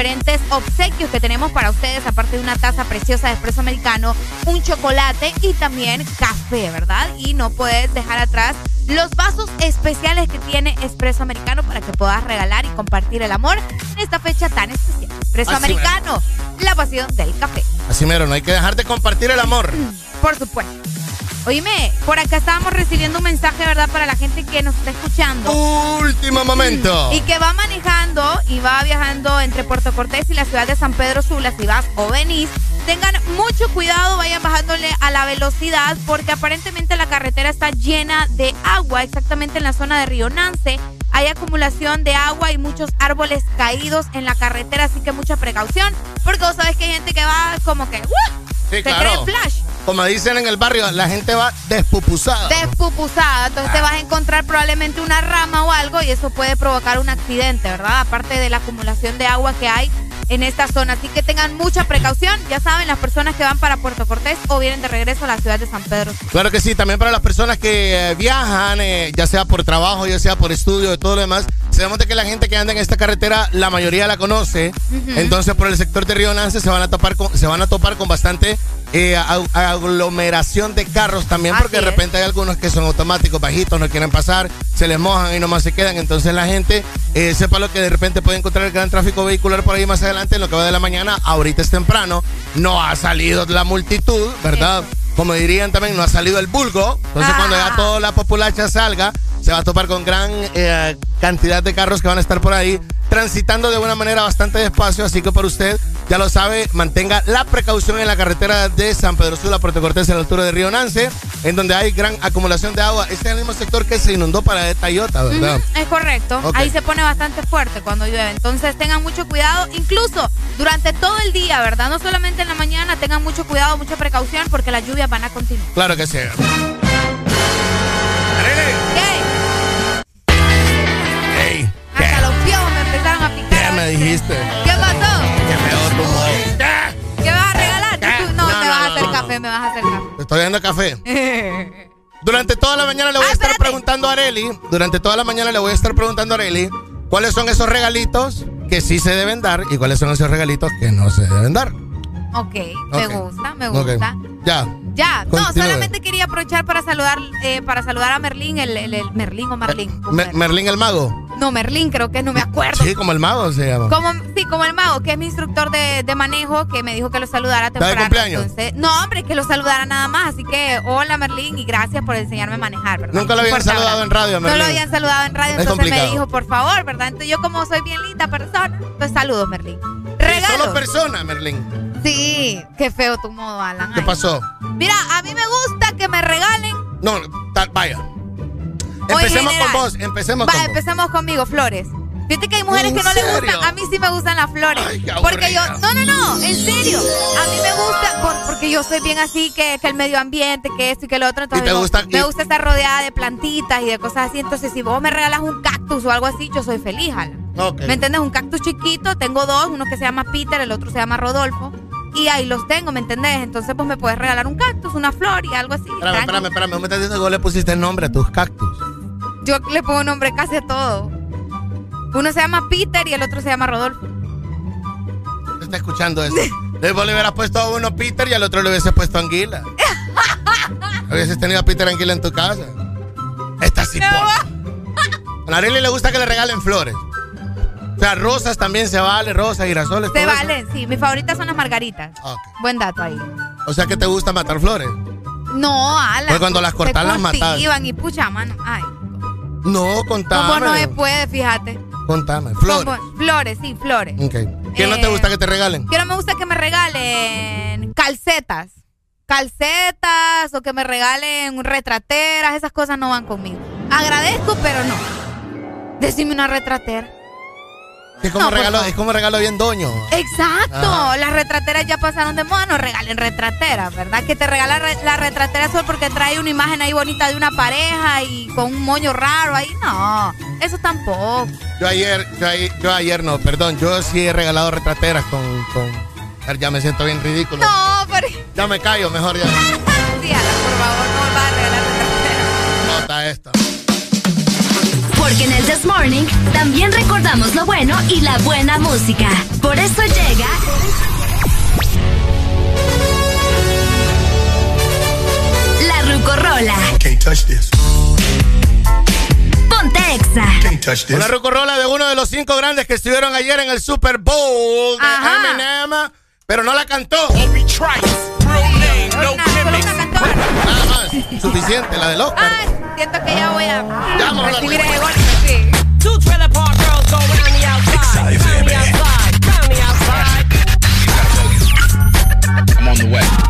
diferentes obsequios que tenemos para ustedes, aparte de una taza preciosa de espresso americano, un chocolate y también café, ¿verdad? Y no puedes dejar atrás los vasos especiales que tiene Espresso Americano para que puedas regalar y compartir el amor en esta fecha tan especial. Espresso Así Americano, la pasión del café. Así mero, no hay que dejar de compartir el amor. Por supuesto. Oíme, por acá estábamos recibiendo un mensaje, ¿verdad? Para la gente que nos está escuchando. Último momento. Y que va manejando y va viajando entre Puerto Cortés y la ciudad de San Pedro Sula, si vas o venís. Tengan mucho cuidado, vayan bajándole a la velocidad porque aparentemente la carretera está llena de agua, exactamente en la zona de Río Nance. Hay acumulación de agua y muchos árboles caídos en la carretera, así que mucha precaución porque vos sabés que hay gente que va como que ¡uh! Sí, se claro. cree flash. Como dicen en el barrio, la gente va despupusada. Despupusada, entonces te vas a encontrar probablemente una rama o algo y eso puede provocar un accidente, ¿verdad? Aparte de la acumulación de agua que hay en esta zona. Así que tengan mucha precaución. Ya saben, las personas que van para Puerto Cortés o vienen de regreso a la ciudad de San Pedro. Claro que sí, también para las personas que eh, viajan, eh, ya sea por trabajo, ya sea por estudio, de todo lo demás. Sabemos de que la gente que anda en esta carretera, la mayoría la conoce. Entonces, por el sector de Río Nance se van a topar con, se van a topar con bastante eh, ag- aglomeración de carros también, porque de repente hay algunos que son automáticos, bajitos, no quieren pasar, se les mojan y nomás se quedan. Entonces la gente eh, sepa lo que de repente puede encontrar el gran tráfico vehicular por ahí más adelante, en lo que va de la mañana. Ahorita es temprano, no ha salido la multitud, ¿verdad? Como dirían también, no ha salido el vulgo. Entonces cuando ya toda la populacha salga, se va a topar con gran eh, cantidad de carros que van a estar por ahí transitando de una manera bastante despacio, así que por usted, ya lo sabe, mantenga la precaución en la carretera de San Pedro Sula, Puerto Cortés, a la altura de Río Nance, en donde hay gran acumulación de agua. Este es el mismo sector que se inundó para Tayota, ¿verdad? Es correcto. Ahí se pone bastante fuerte cuando llueve. Entonces tengan mucho cuidado, incluso durante todo el día, ¿verdad? No solamente en la mañana, tengan mucho cuidado, mucha precaución, porque las lluvias van a continuar. Claro que sí. Ey, Hasta los piojos me empezaron a picar. ¿qué me dijiste? Café, me vas a hacer café. Te estoy dando café. [laughs] Durante toda la mañana le voy a estar preguntando a Areli, durante toda la mañana le voy a estar preguntando a Areli cuáles son esos regalitos que sí se deben dar y cuáles son esos regalitos que no se deben dar. Ok, me Ok. gusta, me gusta. Ya. Ya, no, solamente quería aprovechar para saludar eh, para saludar a Merlín, el, el- el- Merlín o Marlín. Me- Merlín el mago. No, Merlín creo que no me acuerdo. Sí, como el mago se llama. Como, sí, como el mago, que es mi instructor de, de manejo, que me dijo que lo saludara ¿Está de temprano. cumpleaños? Entonces, no, hombre, que lo saludara nada más. Así que, hola Merlín y gracias por enseñarme a manejar, ¿verdad? Nunca lo habían Importa, saludado ¿verdad? en radio, No Merlín. lo habían saludado en radio, Es entonces me dijo, por favor, ¿verdad? Entonces yo como soy bien linda persona, pues saludos, Merlín. Regalos. Solo persona, Merlín. Sí, qué feo tu modo, Alan. ¿Qué Ay. pasó? Mira, a mí me gusta que me regalen. No, vaya. Empecemos con vos, empecemos Va, con vos. empecemos conmigo, flores. Fíjate que hay mujeres ¿En que no les serio? gustan. A mí sí me gustan las flores. porque yo. No, no, no. En serio. A mí me gusta. por- porque yo soy bien así que, que el medio ambiente, que esto y que lo otro. Entonces te digo, gusta- me y- gusta estar rodeada de plantitas y de cosas así. Entonces, si vos me regalas un cactus o algo así, yo soy feliz, Alan. ¿Me entiendes? Un cactus chiquito. Tengo dos. Uno que se llama Peter, el otro se llama Rodolfo. Y ahí los tengo, ¿me entendés? Entonces, pues me puedes regalar un cactus, una flor y algo así. Espérame, espérame, espérame. ¿Me estás diciendo que vos le pusiste el nombre a tus cactus? Yo le pongo nombre casi a todo. Uno se llama Peter y el otro se llama Rodolfo. ¿Te está escuchando eso? [laughs] Le hubieras puesto a uno Peter y al otro le hubiese puesto Anguila. [laughs] Hubieses tenido a Peter Anguila en tu casa. Esta sí. A Arely le gusta que le regalen flores. O sea, rosas también se vale, rosas, girasoles. Se todo eso. valen, sí. Mis favoritas son las margaritas. Ok. Buen dato ahí. O sea que te gusta matar flores. No, Alan. Pues cuando las cortas, las matas. Y pucha, mano. Ay, No, contame. ¿cómo no se puede, fíjate? Contame. Flores. ¿Cómo? Flores, sí, flores. Ok. ¿Qué no te Eh, gusta que te regalen? Que no me gusta que me regalen calcetas. Calcetas o que me regalen retrateras, esas cosas no van conmigo. Agradezco, pero no. Decime una retratera. Es como, No, regalo, es como regalo bien doño. Exacto, Ajá. las retrateras ya pasaron de moda, no regalen retrateras, ¿verdad? Que te regala re- la retratera solo porque trae una imagen ahí bonita de una pareja y con un moño raro ahí. No, eso tampoco. Yo ayer, yo, ayer- yo ayer no, perdón, yo sí he regalado retrateras con, con... a ver, Ya me siento bien ridículo. No, pero... Ya me callo, mejor ya. [laughs] Díala, por favor, no va a regalar retratera. Nota esta. Porque en el This Morning también recordamos lo bueno y la buena música. Por eso llega. La Rucorola. Can't touch this. Ponte Exa. Can't touch this. Una rucorola de uno de los cinco grandes que estuvieron ayer en el Super Bowl de Ajá. Eminem, pero no la cantó. Nada más. Suficiente, la del Oscar. Siento que ya voy a recibir ese golpe, sí. Two trailer park girls go round the outside, round the outside, round the outside. I'm on the way.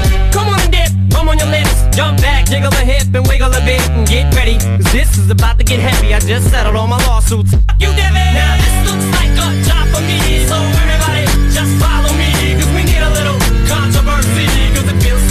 on your lips, jump back, jiggle a hip and wiggle a bit and get ready. Cause this is about to get heavy. I just settled all my lawsuits. You it. Now this looks like a job for me, so everybody just follow me. Cause we need a little controversy, cause it feels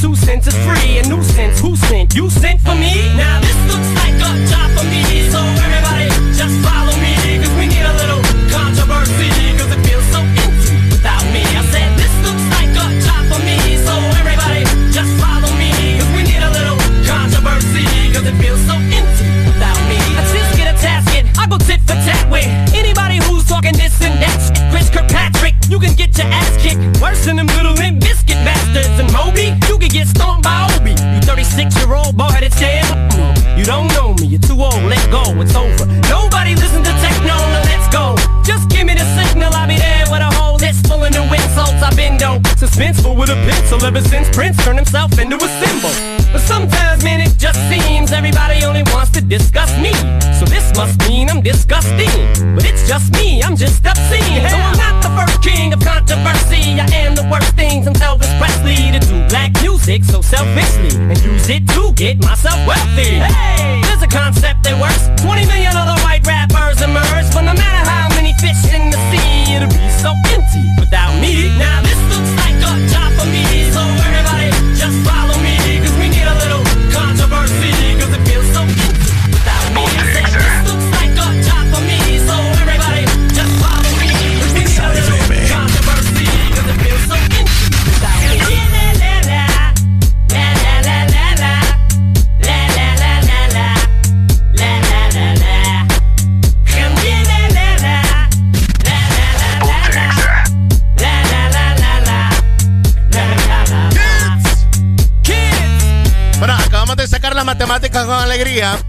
Two cents is free.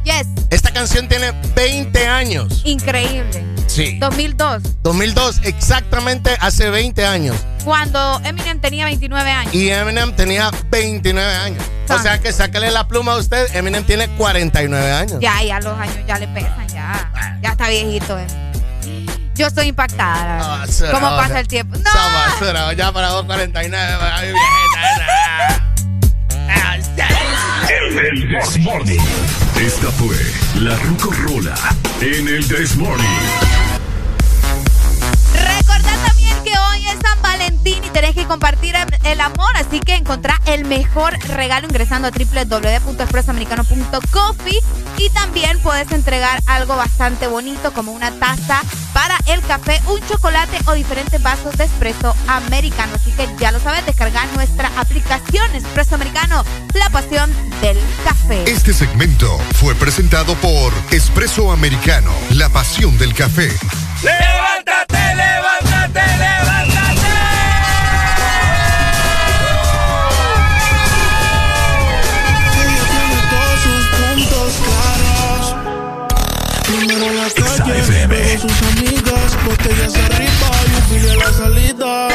Yes. Esta canción tiene 20 años. Increíble. Sí. 2002. 2002, exactamente hace 20 años. Cuando Eminem tenía 29 años. Y Eminem tenía 29 años. O sea que sáquele la pluma a usted, Eminem tiene 49 años. Ya, ya los años ya le pesan, ya. Ya está viejito. Eh. Yo estoy impactada. Ah, ¿Cómo pasa el tiempo? ¡No! Será, ya para vos 49, para mi En el Morning. Esta fue la Rucorola en el This Morning. Recordad también que hoy es San Valentín y tenés que compartir el- amor, así que encontrá el mejor regalo ingresando a www.expresoamericano.coffee y también puedes entregar algo bastante bonito como una taza para el café, un chocolate o diferentes vasos de espresso americano. Así que ya lo sabes, descargar nuestra aplicación Espresso Americano, la pasión del café. Este segmento fue presentado por Espresso Americano, la pasión del café. Levántate, levántate, levántate. Sus amigas, botellas arriba y un a la salida.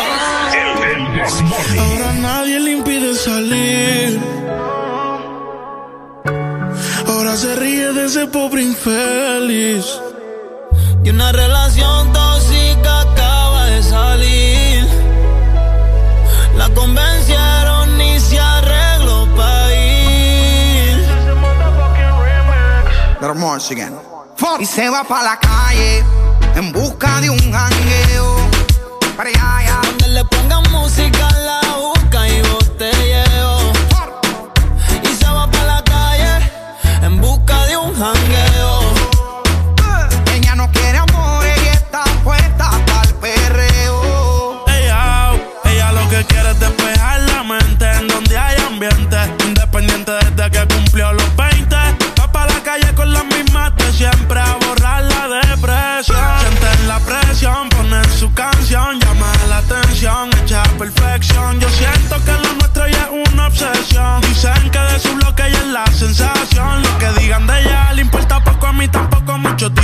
Ahora nadie le impide salir. Ahora se ríe de ese pobre infeliz. Y una relación tóxica acaba de salir. La convencieron y se arregló para ir. Y se va pa' la calle en busca de un jangueo. Para allá, allá. Donde le pongan música,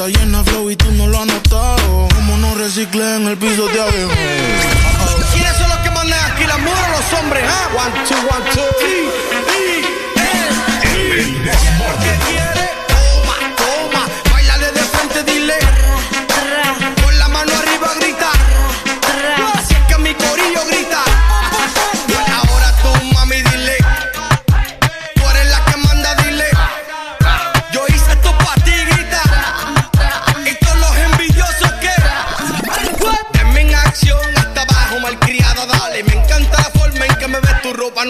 está llena flow y tú no lo has notado. Como no reciclé en el piso de abajo. [laughs] ¿Quiénes son los que mandan aquí, las mujeres o los hombres? ah? One, two, one, two.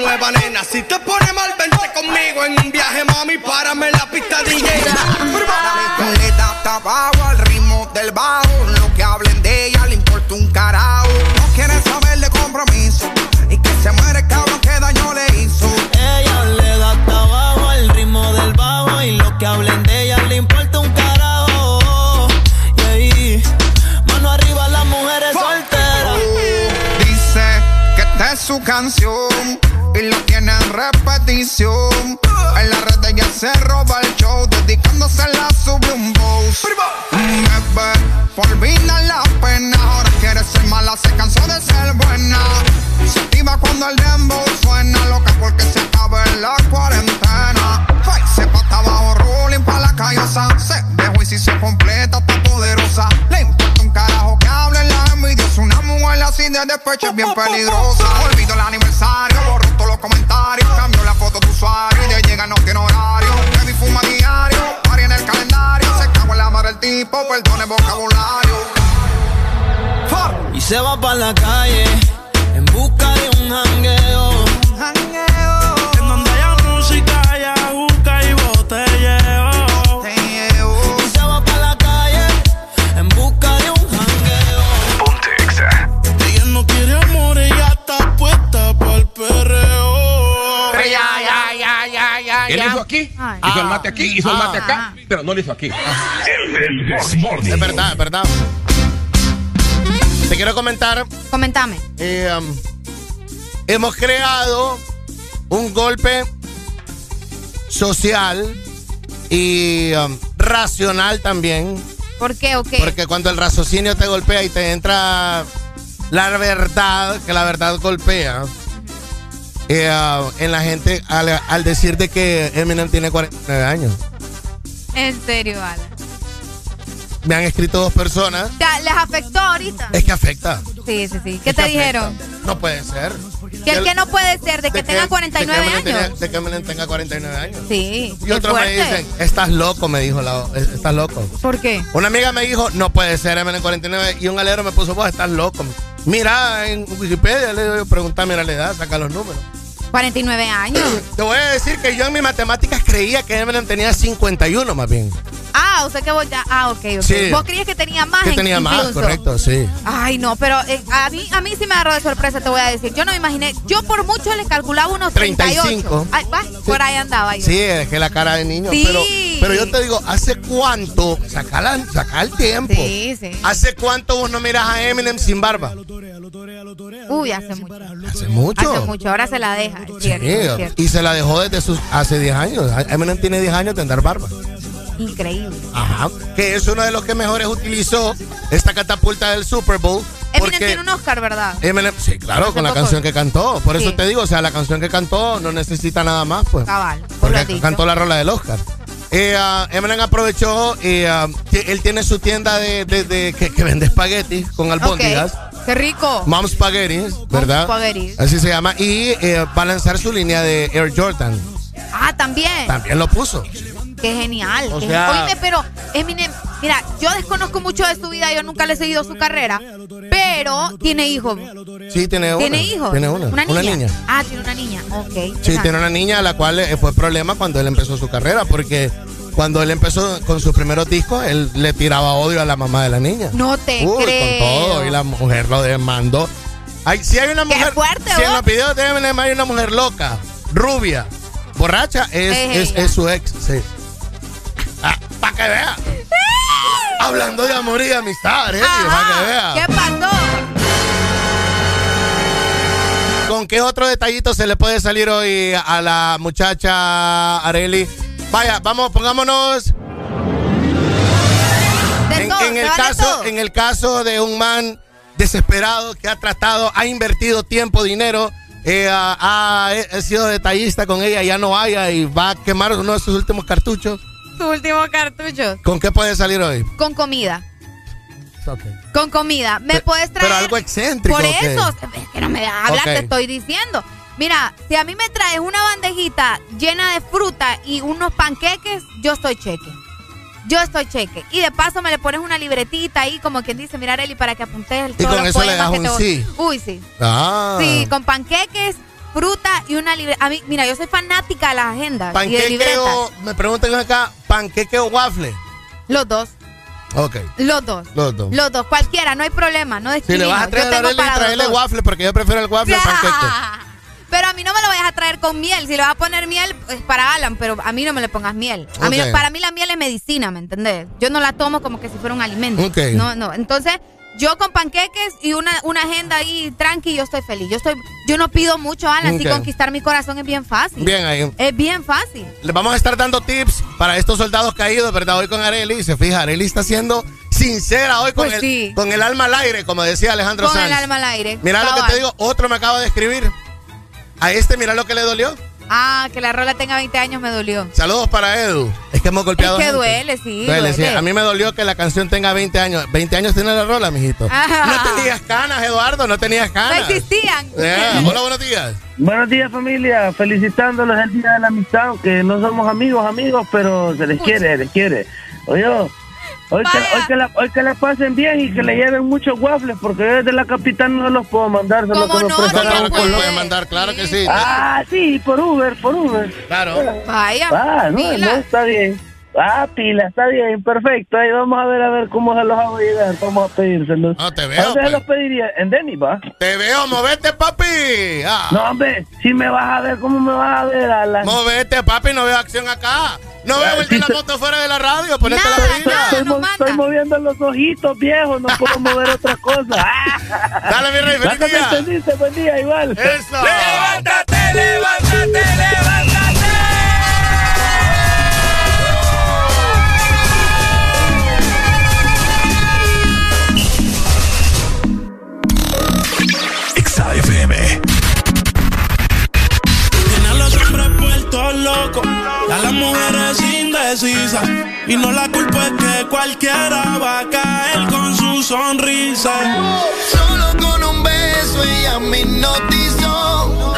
Nueva, nena. Si te pone mal, vente conmigo en un viaje, mami. Párame en la pista DJ. Le da hasta abajo al ritmo del bajo. Lo que hablen de ella le importa un carajo. No quiere saber de compromiso. Y que se muere el cabrón que daño le hizo. Ella le da hasta abajo al ritmo del bajo y lo que hablen de ella le importa un carajo. Y ahí, mano arriba las mujeres solteras. Dice que esta es su canción. En la red ella se roba el show, dedicándose la sube un boss. Bebé, por vida la pena, ahora quiere ser mala, se cansó de ser buena. Se activa cuando el dembow suena, loca porque se acaba en la cuarentena. Se pata abajo, rolling pa' la callosa. Se dejó y si se completa, está poderosa. Le importa un carajo que hable la envidiosa. Una mujer así de despecho es bien peligrosa. Olvido el aniversario, borro todos los comentarios. Cambio usuario y de llega no tiene horario. Mi fuma diario, pari en el calendario. Se cago en la madre del tipo, perdone vocabulario. Y se va para la calle en busca de un jangueo. Hizo el mate aquí, hizo el mate acá, pero no lo hizo aquí. Es verdad, es verdad. Te quiero comentar. Comentame. eh, um, hemos creado un golpe social y um, racional también. ¿Por qué o qué? Porque cuando el raciocinio te golpea y te entra la verdad, que la verdad golpea, eh, uh, en la gente al, al decir de que Eminem tiene 49 años. En serio, Alan. Me han escrito dos personas. Ya, ¿Les afectó ahorita? Es que afecta. Sí, sí, sí. ¿Qué Es te dijeron? No puede ser. Que el que no puede ser, de que tenga 49 de que Eminem años. tenga- de que Eminem tenga 49 años. Sí. Y otros me dicen, estás loco, me dijo, la, estás loco. ¿Por qué? Una amiga me dijo, no puede ser Eminem 49. Y un alero me puso, vos estás loco. Mira, en Wikipedia le digo, preguntame la edad, saca los números. 49 años. [coughs] Te voy a decir que yo en mis matemáticas creía que Eminem tenía 51 más bien. Ah, o sea que vos ya. Ah, ok, ok. Sí. Vos creías que tenía más Que en- tenía más, correcto, sí. Ay, no, pero eh, a, mí, a mí sí me agarró de sorpresa, te voy a decir. Yo no me imaginé. Yo por mucho le calculaba unos 38. 35. Ay, va, por ahí andaba yo. Sí, es que la cara de niño. Sí. Pero, pero yo te digo, ¿hace cuánto? Saca, la- saca el tiempo. Sí, sí. ¿Hace cuánto vos no miras a Eminem sin barba? Uy, hace mucho. Hace mucho. Hace mucho. Ahora se la deja, cierto. Cierto. y se la dejó desde sus hace 10 años. Eminem tiene 10 años de andar barba. Increíble. Ajá. Que es uno de los que mejores utilizó esta catapulta del Super Bowl. Eminem tiene un Oscar, ¿verdad? Eminem, sí, claro, Hace con la poco. canción que cantó. Por eso te digo, o sea, la canción que cantó no necesita nada más, pues. Cabal. lo Porque cantó la rola del Oscar. Eh, ah, Eminem aprovechó, eh, que él tiene su tienda de, de- de- que, que vende espaguetis con albóndigas. Ok. Qué rico. Mom Spaghettis, ¿verdad? Spaghettis. Así se llama. Y eh, va a lanzar su línea de Air Jordan. Ah, también. También lo puso. Qué genial. O sea- Oíme, pero Eminem, mira, yo desconozco mucho de su vida, yo nunca le he seguido su carrera, pero tiene hijos. Sí, tiene una. ¿Tiene hijos? Tiene una. ¿Una niña? Ah, tiene una niña. Ok. Sí, tiene una niña a la cual eh, fue problema cuando él empezó su carrera, porque cuando él empezó con sus primeros discos, él le tiraba odio a la mamá de la niña. No te Uy, creo. con todo, y la mujer lo demandó. Hay, si hay una Qué mujer, fuerte, si en los videos de Eminem hay una mujer loca, rubia, borracha, es, Es es, ella. es su ex, sí. Ah, para que vea. [laughs] Hablando de amor y de amistad, eh, para que vea. ¿Qué pasó? ¿Con qué otro detallito se le puede salir hoy a la muchacha Areli? Vaya, vamos, pongámonos. En, todo, en el vale caso, todo. en el caso de un man desesperado que ha tratado, ha invertido tiempo, dinero, eh, ha, ha- sido detallista con ella, ya no haya y va a quemar uno de sus últimos cartuchos. Su último cartucho. ¿Con qué puede salir hoy? Con comida. Con comida. ¿Me puedes traer? Pero algo excéntrico. Por eso, es que no me dejas hablar, te estoy diciendo. Mira, si a mí me traes una bandejita llena de fruta y unos panqueques, yo estoy cheque. Yo estoy cheque. Y de paso me le pones una libretita ahí, como quien dice, mira, Areli, para que apuntes el Y con eso le das un sí. Uy, sí. Ah. Sí, con panqueques, fruta y una libreta. A mí, mira, yo soy fanática de las agendas y de Panqueque libretas. o, me preguntan acá, panqueque o waffle. Los dos. Ok. Los dos. Los dos. Los dos, cualquiera, no hay problema, no Si discrimino. le vas a traer a Areli, traerle waffle, porque yo prefiero el waffle al [laughs] panqueque. Pero a mí no me lo vayas a traer con miel. Si le vas a poner miel, es para Alan, pero a mí no me le pongas miel. A mí, para mí la miel es medicina, ¿me entendés? Yo no la tomo como que si fuera un alimento. Ok. No, no. Entonces, yo con panqueques y una, una agenda ahí tranqui, yo estoy feliz. Yo estoy, yo no pido mucho, Alan, así conquistar mi corazón es bien fácil. Bien ahí. Es bien fácil. Les vamos a estar dando tips para estos soldados caídos, ¿verdad? Hoy con Areli, se fija, Areli está siendo sincera hoy con, Pues el, con el alma al aire, como decía Alejandro Con Sanz. el alma al aire. Mira lo que te digo, otro me acaba de escribir. A este, mira lo que le dolió. Ah, que la rola tenga 20 años me dolió. Saludos para Edu. Es que hemos golpeado. Es que duele, sí. Duele, sí. A mí me dolió que la canción tenga 20 años. 20 años tiene la rola, mijito. Ajá. No tenías canas, Eduardo, no tenías No canas. existían. Yeah. Hola, buenos días. Buenos días familia, felicitándolos el día de la amistad, que no somos amigos, amigos, pero se les quiere, se les quiere. Oye, hoy que, hoy, que la, hoy que la pasen bien y que le lleven muchos waffles, porque yo desde la capital no los puedo mandar, solo que los un que lo color. puede mandar, claro que sí. Ah, sí, por Uber, por Uber. Claro. Vaya. Ah, no, no, está bien. Ah, pila, está bien, perfecto. Ahí vamos a ver a ver cómo se los hago llegar. Vamos a pedírselos. No, te ¿A veo, dónde se pues. los pediría? En Denny, va. Te veo, movete, papi. Ah. No, hombre, si me vas a ver, ¿cómo me vas a ver, Alan? Movete, papi, no veo acción acá. No veo el de la moto fuera de la radio, ponete la pila. Estoy, mo- estoy moviendo los ojitos, viejo, no puedo mover otra cosa. [laughs] Dale, mi rey, feliz día. entendiste, buen día, igual. Eso. Levántate, levántate, levántate. Puestos locos, a las mujeres indecisas. Y no la culpa es que cualquiera va a caer con su sonrisa. Solo con un beso ella me hipnotizó.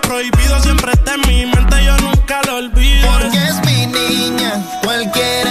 Prohibido. Siempre está en mi mente. Yo nunca lo olvido. Porque es mi niña, cualquiera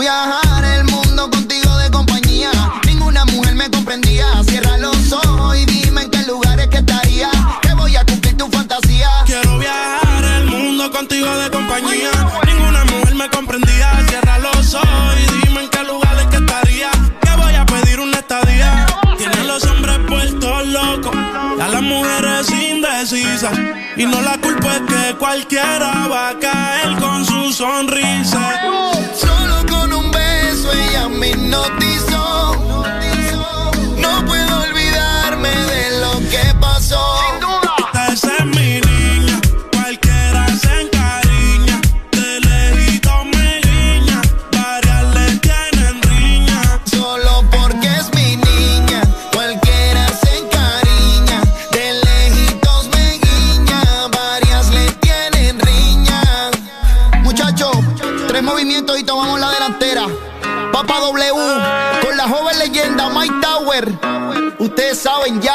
viajar el mundo contigo de compañía. Ninguna mujer me comprendía. Cierra los ojos y dime en qué lugares que estaría. Que voy a cumplir tu fantasía. Quiero viajar el mundo contigo de compañía. Ninguna mujer me comprendía. Cierra los ojos y dime en qué lugares que estaría. Que voy a pedir una estadía. Tienen los hombres puestos locos, a las mujeres indecisas. Y no la culpa es que cualquiera va a caer con su sonrisa. Hipnotizó. No puedo olvidarme de lo que pasó. W, con la joven leyenda Mike Tower. Ustedes saben ya.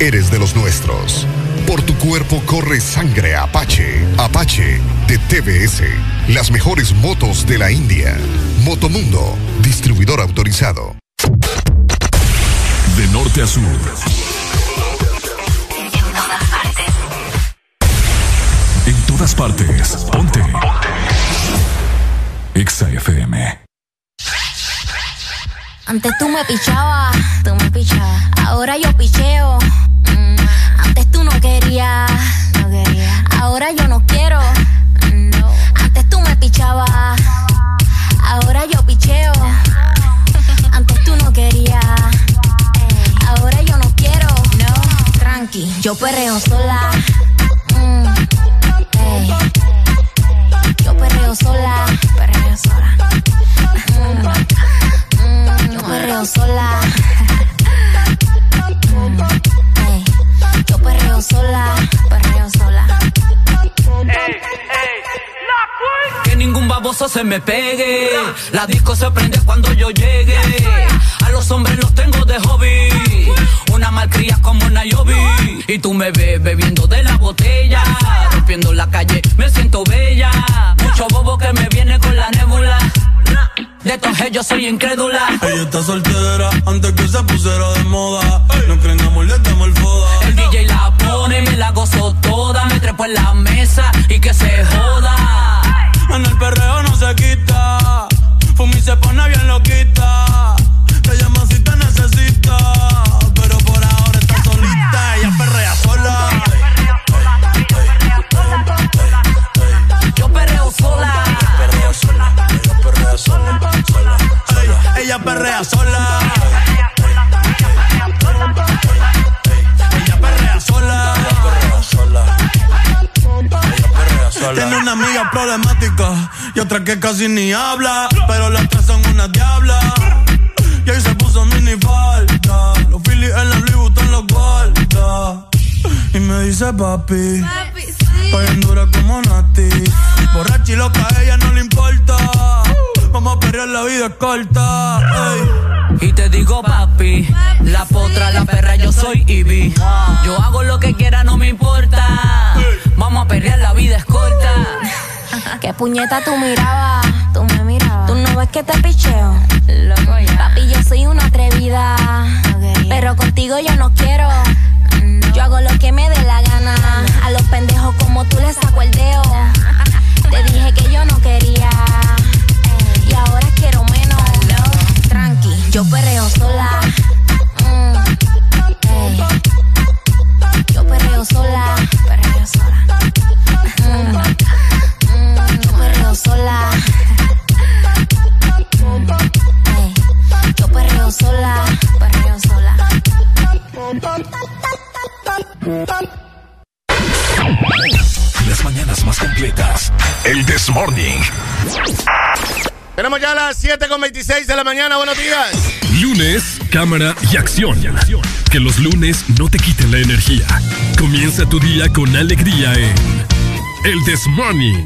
eres de los nuestros. Por tu cuerpo corre sangre Apache. Apache de TBS. Las mejores motos de la India. Motomundo, distribuidor autorizado. De norte a sur. En todas partes. Ponte. Ponte. Exa FM. Antes tú me pichabas, tú me pichabas. Ahora yo picheo. Tranqui, yo perreo sola. Mm, ey. Yo perreo sola. Perreo sola. Mm, yo perreo sola. Mm, ey. Yo perreo sola. Perreo sola. Que ningún baboso se me pegue. La disco se prende cuando yo llegue. A los hombres los tengo de hobby. Una malcria como una Yobi. Y tú me ves bebiendo de la botella. Rompiendo la calle, me siento bella. Mucho bobo que me viene con la nébula. De estos yo soy incrédula. Ella está soltera antes que se pusiera de moda. No creen amor, le damos el foda. El DJ la pone, me la gozo toda. Me trepo en la mesa y que se joda. En el perreo no se quita. Fumi se pone bien loquita. Te llama si te necesita. Pero por ahora está solita. Ella perrea sola. Yo perreo sola. Perreo sola. Sola. sola, sola. Ella perrea sola. Tiene una amiga problemática y otra que casi ni habla. Pero las tres son una diabla. Y ahí se puso mini falta. Los Phillies en la Louis Vuitton los guarda. Y me dice papi. Estoy en dura como Nati. Borracha y loca, a ella no le importa. Vamos a perrear, la vida es corta. ey. Y te digo papi, la potra, la perra, yo soy Ivy. Yo hago lo que quiera, no me importa. Vamos a pelear, la vida es corta. [laughs] ¿Qué puñeta tú mirabas? Tú me mirabas. ¿Tú no ves que te picheo? Papi, yo soy una atrevida. Pero contigo yo no quiero. Yo hago lo que me dé la gana. A los pendejos como tú les saco el dedo. [laughs] Te dije que yo no quería. Y ahora quiero menos. Yo perreo sola. Mm, ey. Yo perreo sola. Perreo sola. Mm, mm, yo perreo sola. Mm, ey. Yo perreo sola. Perreo sola. Las mañanas más completas. El This Morning. Tenemos ya las 7 con 26 de la mañana. Buenos días. Lunes, cámara y acción. Que los lunes no te quiten la energía. Comienza tu día con alegría en el This Morning.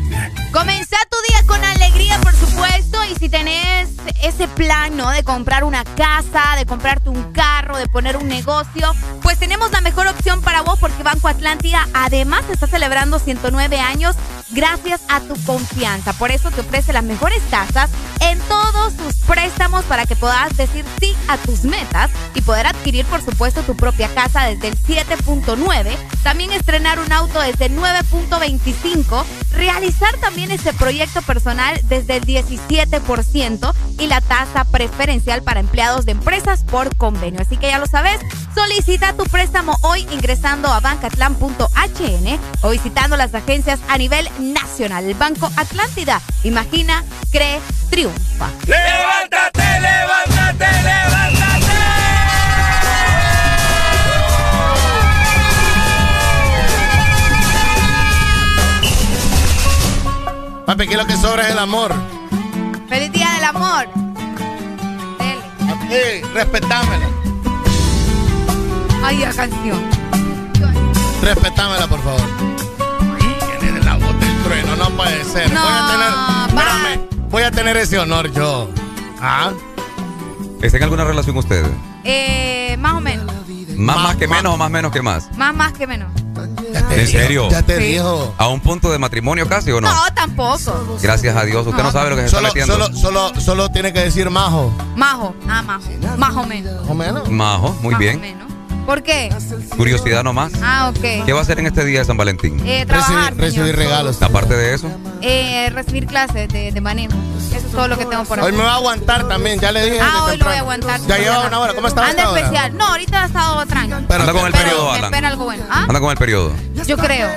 Comenzá tu día con alegría, por supuesto, y si tenés ese plan, ¿no? De comprar una casa, de comprarte un carro, de poner un negocio, pues tenemos la mejor opción para vos porque Banco Atlántida además está celebrando 109 años gracias a tu confianza. Por eso te ofrece las mejores tasas en todos tus préstamos para que puedas decir sí a tus metas y poder adquirir, por supuesto, tu propia casa desde el 7.9, también estrenar un auto desde 9.25 5, realizar también ese proyecto personal desde el 17% y la tasa preferencial para empleados de empresas por convenio. Así que ya lo sabes, solicita tu préstamo hoy ingresando a bancatlan.hn o visitando las agencias a nivel nacional. El Banco Atlántida, imagina, cree, triunfa. ¡Levántate, levántate, levántate! Papi, que lo que sobra es el amor. ¡Feliz día del amor! Dele. respetámela. Ay, la canción. Respetámela, por favor. Viene de la voz del trueno, no puede ser. No, voy a tener. Espérame, voy a tener ese honor yo. ¿Ah? ¿Está en alguna relación usted? Eh, más o menos. ¿Más, más, que menos o más menos que más? Más, más que menos. ¿En serio? Ya te dijo. ¿A un punto de matrimonio casi o no? No, tampoco. Gracias a Dios. Usted no, sabe lo que se solo, está metiendo. Solo, solo, solo tiene que decir majo. Majo. Ah, majo. Más o menos. ¿Más o menos? Majo, muy Más bien. O menos. ¿Por qué? Curiosidad nomás. Ah, ok. ¿Qué va a hacer en este día de San Valentín? Eh, trabajar, recibir, recibir regalos. Aparte de eso. Eh, recibir clases de, de manejo. Eso es todo lo que tengo por Hoy hacer. me va a aguantar también, ya le dije. Ah, hoy lo voy a aguantar. Ya lleva una hora. ¿Cómo estaba Anda especial. No, ahorita ha estado tranquilo. Anda con el Pero periodo, Alan. espera algo bueno. ¿Ah? Anda con el periodo. Yo creo.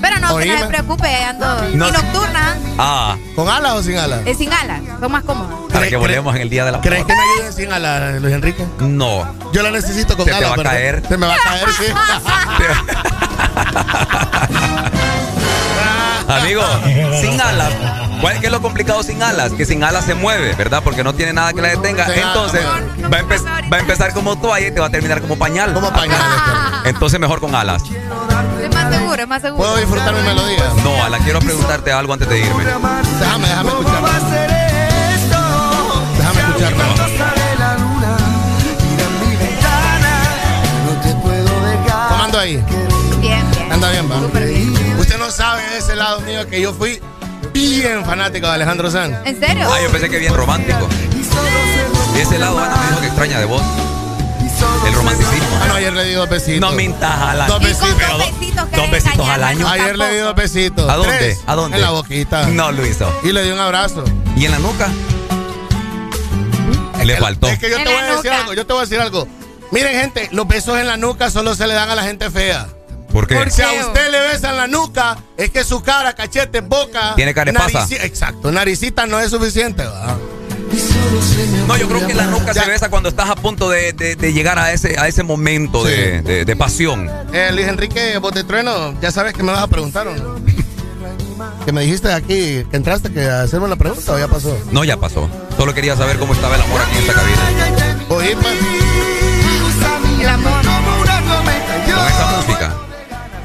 Pero no, que no Oíme. se preocupe, ando. No. Y nocturna, Ah, ¿Con alas o sin alas? es sin alas, son más cómodas. para que volvemos en el día de la ¿Crees que me ayuden sin alas, Luis Enrique? No. Yo la necesito con Se te va a caer. Se me va a caer, sí. [laughs] Amigo, sin alas. ¿Cuál- ¿Qué es lo complicado sin alas? Que sin alas se mueve, ¿verdad? Porque no tiene nada que la detenga. Entonces, va a, empe- va a empezar como toalla y te va a terminar como pañal. Como pañal. [laughs] Entonces, mejor con alas. Es más seguro, es más seguro. ¿Puedo disfrutar mi melodía? No, Alan, quiero preguntarte algo antes de irme. Déjame, déjame escucharlo. Déjame escucharlo. Ando ahí? Bien, bien. Anda bien, va. Súper bien. Usted no sabe de ese lado mío que yo fui bien fanático de Alejandro Sanz. ¿En serio? Ah, yo pensé que bien romántico. De ese lado, Ana me dijo que extraña de vos. El romanticismo. Ah, no, ayer le di dos besitos. No mintas. Dos Y con besitos. dos besitos dos besitos al año. no, Ayer le di dos besitos. ¿A dónde? Tres. ¿A dónde? En la boquita. No lo hizo. Y le di un abrazo. ¿Y en la nuca? Le faltó. Es que yo En te voy a decir algo. Yo te voy a decir algo. Miren, gente, los besos en la nuca solo se le dan a la gente fea. ¿Por qué? Si a usted le besan la nuca, es que su cara, cachete, boca. Tiene carepasa. narici- Exacto, naricita no es suficiente. ¿va? No, yo creo que la nuca se besa cuando estás a punto de, de- de llegar a ese, a ese momento de, de- de pasión. Eh, Luis Enrique Botetrueno, ya sabes que me vas a preguntar, ¿o no? [laughs] Que me dijiste aquí, que entraste que a hacerme la pregunta o ya pasó. No, ya pasó. Solo quería saber cómo estaba el amor aquí en esta cabina. Pues. Con esa música.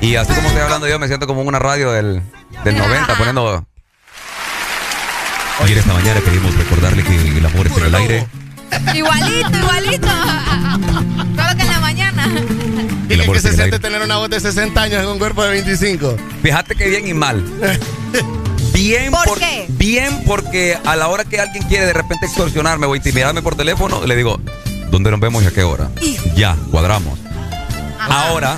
Y así como estoy hablando yo, me siento como en una radio del, del 90 poniendo... Hoy en esta mañana queríamos recordarle que el amor está en el aire. Igualito, igualito. Solo que en la mañana. ¿Y El amor que se siente tener una voz de 60 años en un cuerpo de 25? Fíjate que bien y mal. Bien, ¿Por qué? bien porque a la hora que alguien quiere de repente extorsionarme o intimidarme por teléfono, le digo, ¿dónde nos vemos y a qué hora? Ya, cuadramos. Ahora,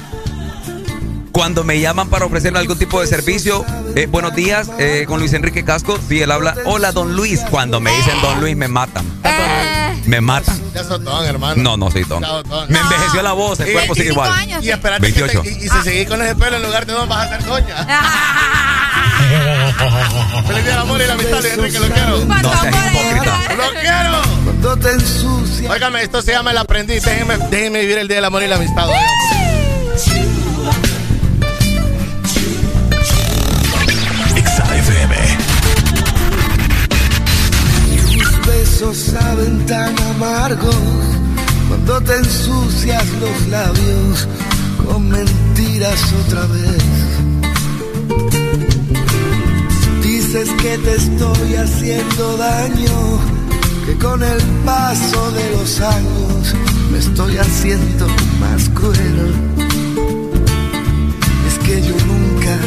cuando me llaman para ofrecerme algún tipo de servicio, eh, buenos días, eh, con Luis Enrique Casco, sí, él habla, hola, don Luis. Cuando me dicen don Luis, me matan. Eh, Me matan. Ya sotón, hermano. No, no soy sotón. Me envejeció la voz, el cuerpo sigue 25 igual. años. Y espérate que 28. te- y, y si seguís con ese pelo en lugar de dos vas a ser doña. [laughs] Feliz día del amor y la amistad, Luis Enrique, lo quiero. ¿Cuánto No seas hipócrita. ¡Lo quiero! cuando te ensucia. Óigame, esto se llama El Aprendiz. Déjenme, déjenme vivir el Día del Amor y la Amistad. Tus besos saben tan amargos cuando te ensucias los labios con mentiras otra vez. Dices que te estoy haciendo daño con el paso de los años me estoy haciendo más cruel. Es que yo nunca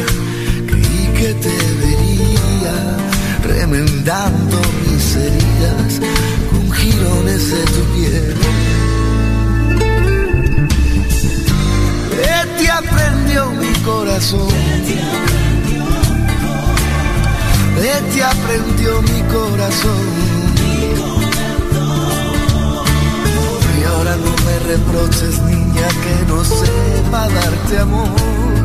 creí que te vería remendando mis heridas con girones de tu piel. De ti aprendió mi corazón. De ti aprendió mi corazón. no me reproches, niña, que no sepa darte amor.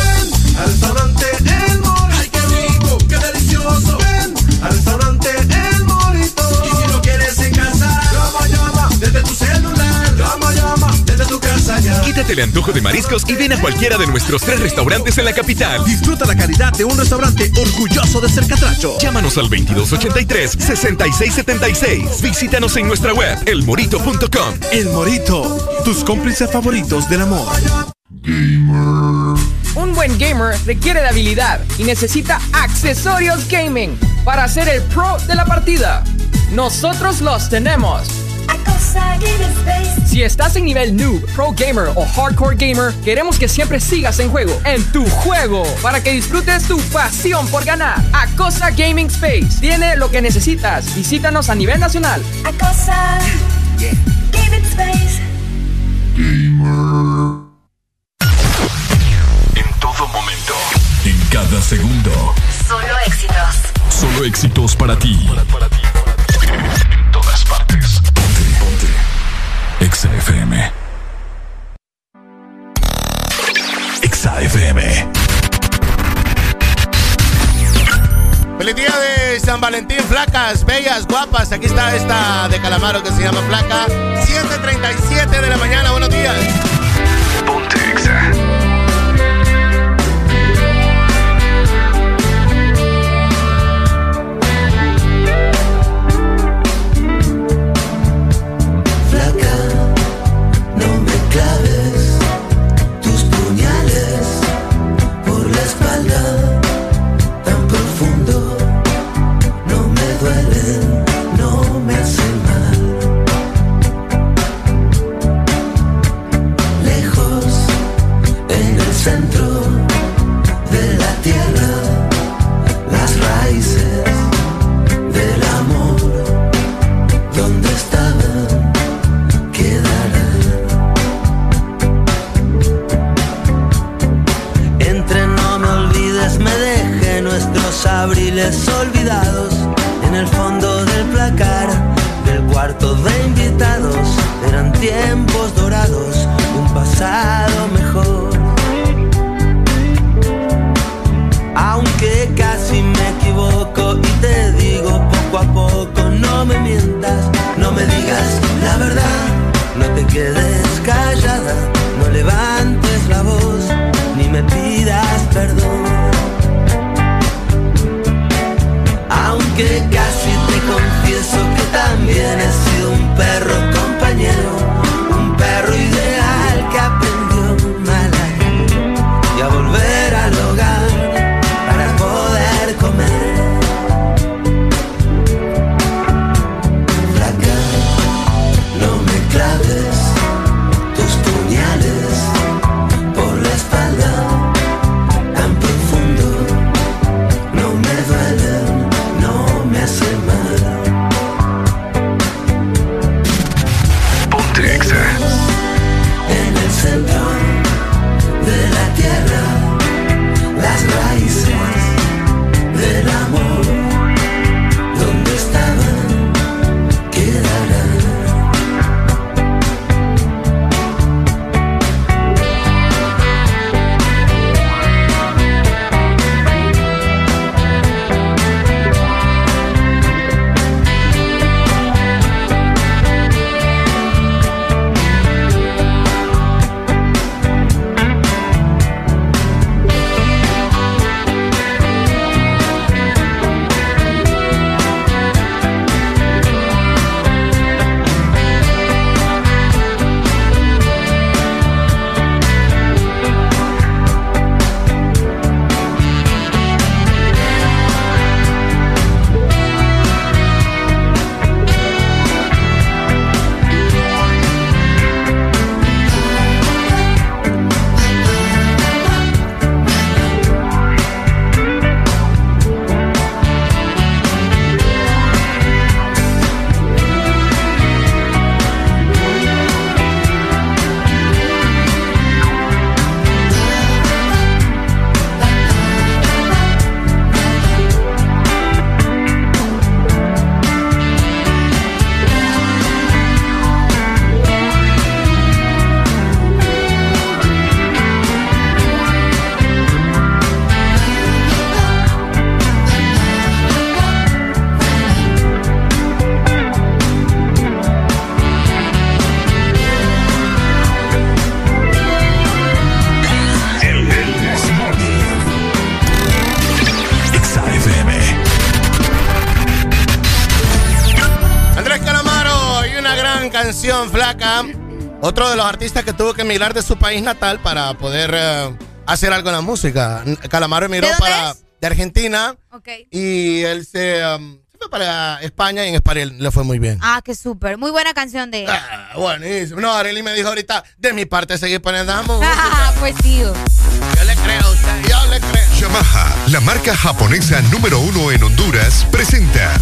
Quítate el antojo de mariscos y ven a cualquiera de nuestros tres restaurantes en la capital. Disfruta la calidad de un restaurante orgulloso de ser catracho. Llámanos al 2283-6676. Visítanos en nuestra web, elmorito.com. El Morito, tus cómplices favoritos del amor. Un buen gamer requiere de habilidad y necesita accesorios gaming para ser el pro de la partida. Nosotros los tenemos. Si estás en nivel noob, pro gamer o hardcore gamer, queremos que siempre sigas en juego, en tu juego, para que disfrutes tu pasión por ganar. Acosa Gaming Space tiene lo que necesitas. Visítanos a nivel nacional. Acosa Gaming Space. En todo momento. En cada segundo. Solo éxitos. Solo éxitos para ti. Aquí está esta de Calamaro que se llama Flaca. Otro de los artistas que tuvo que emigrar de su país natal para poder eh, hacer algo en la música. Calamaro emigró ¿De para es? de Argentina Ok. y él se, um, se fue para España y en España le fue muy bien. Ah, qué súper. Muy buena canción de él. Ah, buenísimo. No, Arely me dijo ahorita, de mi parte seguir poniendo [laughs] música. Ah, pues sí. Yo le creo a usted, yo le creo. Yamaha, la marca japonesa número uno en Honduras, presenta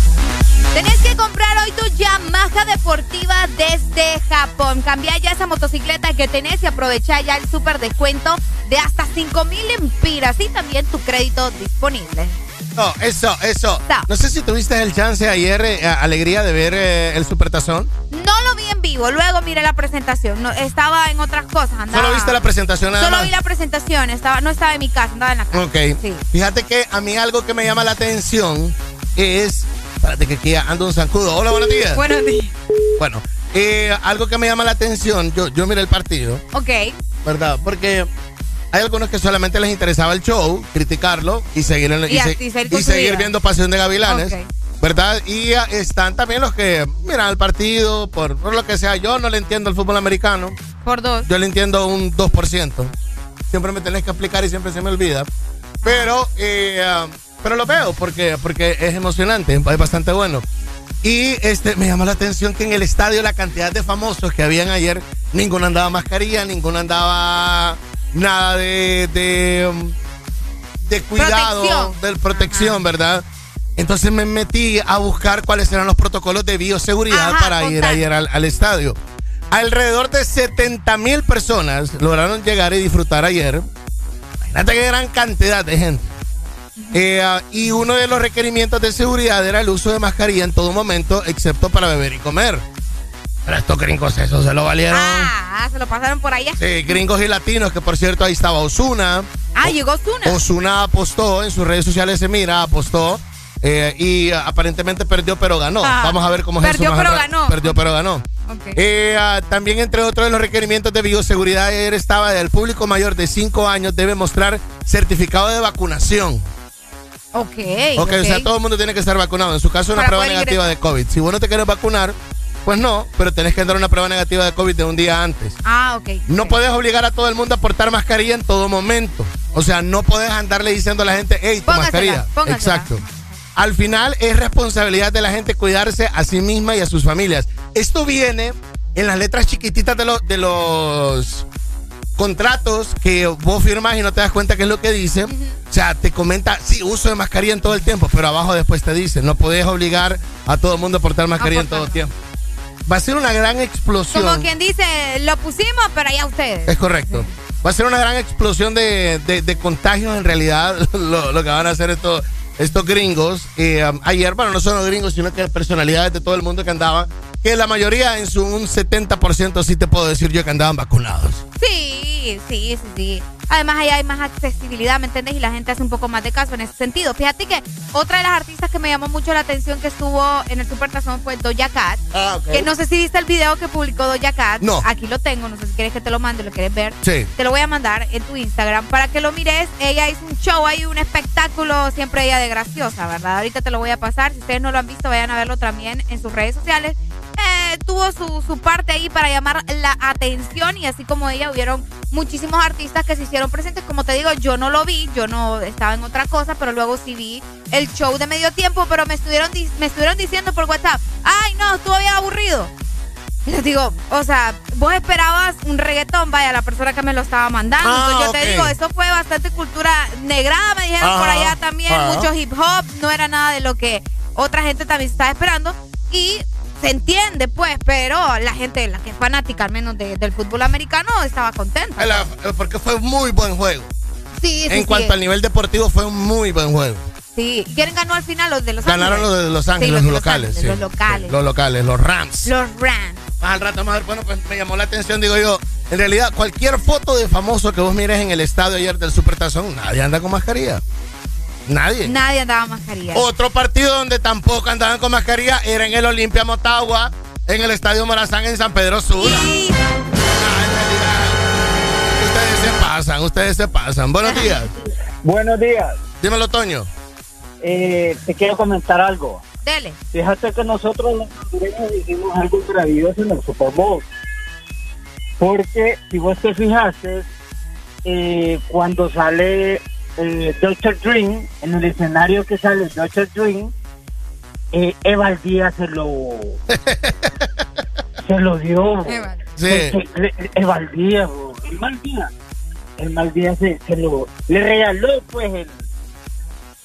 Tenés que comprar hoy tu Yamaha deportiva desde Japón. Cambia ya esa motocicleta que tenés y aprovecha ya el súper descuento de hasta 5 mil empiras y también tu crédito disponible. No, eso, eso. No sé si tuviste el chance ayer, eh, alegría de ver eh, el Supertazón. No lo vi en vivo, luego miré la presentación. No, estaba en otras cosas. Andaba, Solo viste la presentación nada Solo más. vi la presentación, estaba, no estaba en mi casa, andaba en la casa. Ok. Fíjate que a mí algo que me llama la atención es. Espérate que aquí ando un zancudo. Hola, buenos días. Buenos días. Bueno, eh, algo que me llama la atención, yo, yo miré el partido, Ok. ¿verdad? Porque hay algunos que solamente les interesaba el show, criticarlo y seguir, en- Y se- y su seguir vida. viendo Pasión de Gavilanes. ¿Verdad? Y ah, están también los que miran el partido por, por lo que sea. Yo no le entiendo el fútbol americano. Por dos. Yo le entiendo un 2%. Siempre me tenés que explicar y siempre se me olvida. Pero, eh, ah, pero lo veo porque, porque es emocionante, es bastante bueno. Y este me llama la atención que en el estadio la cantidad de famosos que habían ayer, ninguno andaba mascarilla, ninguno andaba nada de, de, de cuidado, Protección. de protección, ¿verdad? Entonces me metí a buscar cuáles eran los protocolos de bioseguridad Ajá, para ir ayer al, al estadio. Alrededor de 70 mil personas lograron llegar y disfrutar ayer. Imagínate qué gran cantidad de gente. Eh, ah, y uno de los requerimientos de seguridad era el uso de mascarilla en todo momento, excepto para beber y comer. Pero estos gringos eso se lo valieron. Ah, se lo pasaron por allá. Sí, gringos y latinos, que por cierto ahí estaba Osuna. Ah, llegó Zuna. Osuna apostó en sus redes sociales, se mira, apostó. eh, y aparentemente perdió, pero ganó. Ah, Vamos a ver cómo es perdió, pero ganó. Perdió, pero ganó. Eh, ah, también entre otros de los requerimientos de bioseguridad ayer estaba el público mayor de 5 años debe mostrar certificado de vacunación. Ok. ok, o sea, todo el mundo tiene que estar vacunado. En su caso, una Para prueba negativa de COVID. Si vos no te quieres vacunar, pues no, pero tenés que dar una prueba negativa de COVID de un día antes. Ah, ok. No puedes obligar a todo el mundo a portar mascarilla en todo momento. O sea, no puedes andarle diciendo a la gente, hey, tu Póngasela, mascarilla. póngasela. Exacto. Al final es responsabilidad de la gente cuidarse a sí misma y a sus familias. Esto viene en las letras chiquititas de, los de los contratos que vos firmas y no te das cuenta qué es lo que dice. O sea, te comenta, sí, uso de mascarilla en todo el tiempo, pero abajo después te dice, no podés obligar a todo el mundo a portar mascarilla en todo el tiempo. Va a ser una gran explosión. Como quien dice, lo pusimos, pero allá ustedes. Es correcto. Va a ser una gran explosión de, de- de contagios en realidad, [laughs] lo, lo que van a hacer estos, estos gringos. Eh, ayer, bueno, no solo gringos, sino que personalidades de todo el mundo que andaban, que la mayoría en su un 70% sí te puedo decir yo que andaban vacunados. Sí, sí, sí, sí. Además, ahí hay más accesibilidad, ¿me entiendes? Y la gente hace un poco más de caso en ese sentido. Fíjate que otra de las artistas que me llamó mucho la atención que estuvo en el Supertazón fue Doja Cat. Que no sé si viste el video que publicó Doja Cat. No. Aquí lo tengo, no sé si quieres que te lo mande, lo quieres ver. Sí. Te lo voy a mandar en tu Instagram para que lo mires. Ella hizo un show ahí, un espectáculo, siempre ella de graciosa, ¿verdad? Ahorita te lo voy a pasar. Si ustedes no lo han visto, vayan a verlo también en sus redes sociales. Eh, tuvo su, su parte ahí para llamar la atención y así como ella hubieron muchísimos artistas que se hicieron presentes. Como te digo, yo no lo vi, yo no estaba en otra cosa, pero luego sí vi el show de medio tiempo, pero me estuvieron, me estuvieron diciendo por WhatsApp, ay no, estuvo bien aburrido. [laughs] Y les digo, o sea, vos esperabas un reggaetón, vaya, la persona que me lo estaba mandando. Ah, Entonces yo te ok. digo, eso fue bastante cultura negrada, me dijeron por allá también, ajá. mucho hip hop, no era nada de lo que otra gente también estaba esperando. Y se entiende, pues, pero la gente, la que es fanática al menos de- del fútbol americano, estaba contenta. La- porque fue un muy buen juego. Sí, sí, en sí. cuanto al nivel deportivo, fue un muy buen juego. Sí, ¿quién ganó al final? Los de Los Ganaron Ángeles. los de Los Ángeles, los los, de Los locales. Ángeles, los locales. Los locales, los Rams. Los Rams. Más al rato ver, bueno, pues me llamó la atención, digo yo, en realidad cualquier foto de famoso que vos mires en el estadio ayer del Supertazón, nadie anda con mascarilla. Nadie. Nadie andaba mascarilla. Otro partido donde tampoco andaban con mascarilla era en el Olimpia Motagua, en el Estadio Morazán en San Pedro Sula. Realidad, Ustedes se pasan, ustedes se pasan. Buenos días. Buenos días. Dímelo, Toño. Eh, te quiero comentar algo. Dele. Fíjate que nosotros los hondureños hicimos algo maravilloso en el Super Bowl. Porque si vos te fijaste, eh, cuando sale eh, Dr. Dream, en el escenario que sale Dr. Dream, eh, Eva Díaz se lo [laughs] se lo dio. Sí. Le- Eva Díaz, el mal día. El mal día se, se lo le regaló pues el,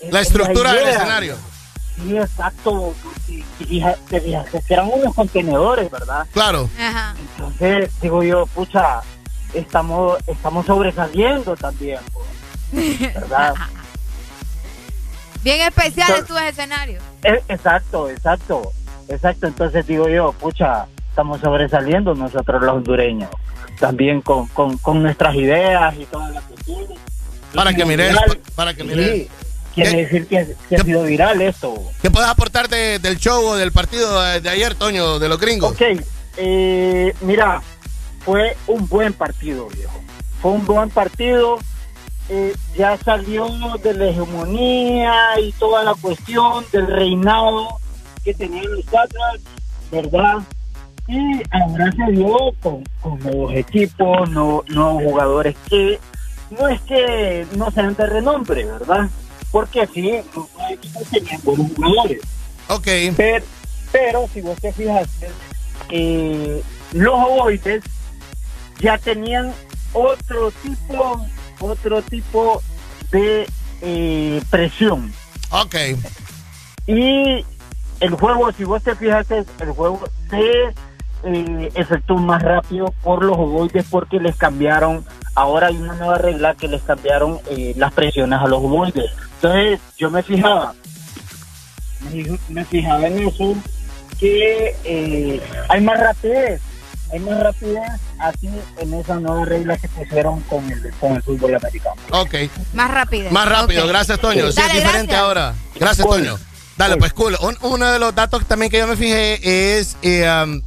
el- La estructura del escenario. Sí, exacto. Y, eran unos contenedores, ¿verdad? Claro. Entonces, digo yo, pucha, estamos, estamos sobresaliendo también, pues, ¿verdad? [laughs] Bien especial So- estuvo ese escenario. Eh, exacto, exacto, exacto. Entonces digo yo, pucha, estamos sobresaliendo nosotros los hondureños. También con, con, con nuestras ideas y todas las cuestiones. Para que mires, para que Sí, mires. quiere ¿Qué- decir que, que ha sido viral esto. ¿Qué puedes aportar de- del show o del partido de, de ayer, Toño, de los gringos? Ok, eh, mira, fue un buen partido, viejo. Fue un buen partido. Eh, ya salió de la hegemonía y toda la cuestión del reinado que tenían los Patriots, ¿verdad? Y ahora se dio con, con nuevos equipos, no- nuevos jugadores que no es que no sean de renombre, ¿verdad? Porque sí, los equipos tenían buenos jugadores. Ok. Pero, pero si vos te fijaste, eh, los ovoides ya tenían otro tipo, otro tipo de eh, presión. Ok. Y el juego, si vos te fijaste, el juego se eh, efectuó más rápido por los ovoides porque les cambiaron, ahora hay una nueva regla que les cambiaron eh, las presiones a los ovoides. Entonces yo me fijaba, me, me fijaba en eso, que eh, hay más rapidez, hay más rapidez así en esa nueva regla que pusieron con el, con el fútbol americano. Ok. Más rápido. Más rápido, gracias Toño. Sí, Dale, es diferente gracias. ahora. Gracias Toño. Dale, pues cool. Un- uno de los datos también que yo me fijé es eh, um,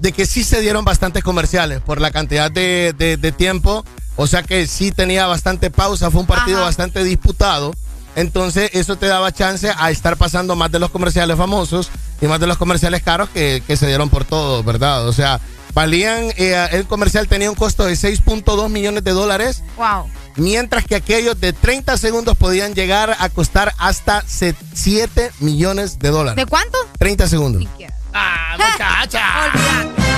de que sí se dieron bastantes comerciales por la cantidad de, de- de tiempo. O sea que sí tenía bastante pausa, fue un partido bastante disputado. Entonces eso te daba chance a estar pasando más de los comerciales famosos y más de los comerciales caros que, que se dieron por todo, ¿verdad? O sea, valían, eh, el comercial tenía un costo de 6.2 millones de dólares Wow. mientras que aquellos de 30 segundos podían llegar a costar hasta 7 millones de dólares. ¿De cuánto? 30 segundos. Ah, muchacha. [laughs]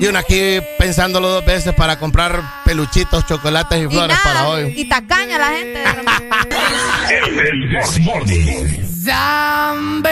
Y uno aquí pensándolo dos veces para comprar peluchitos, chocolates y flores para hoy. Y tacaña la gente. XAFM.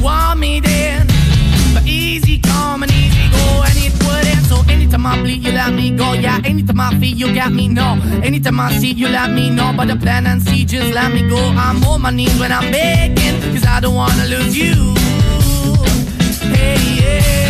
Want me then, but easy come and easy go, and it wouldn't. So anytime I bleed, you let me go. Yeah, anytime I feel, you got me. No, anytime I see, you let me know. But the plan and see, just let me go. I'm on my knees when I'm begging, cause I don't wanna lose you. Hey, yeah,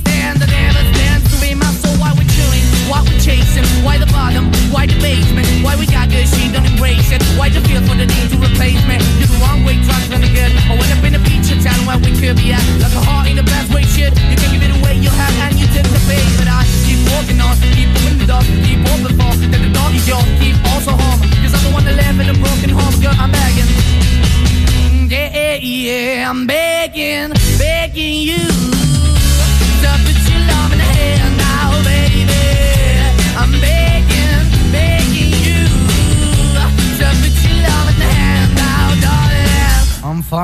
Why we chasing? Why the bottom? Why the basement? Why we got good, she don't embrace it? Why the feel for the need to replace me? You're the wrong way, trying to good. I went up in a feature town where we could be at. Like a heart in the best way, shit. You can give it away, you have, and you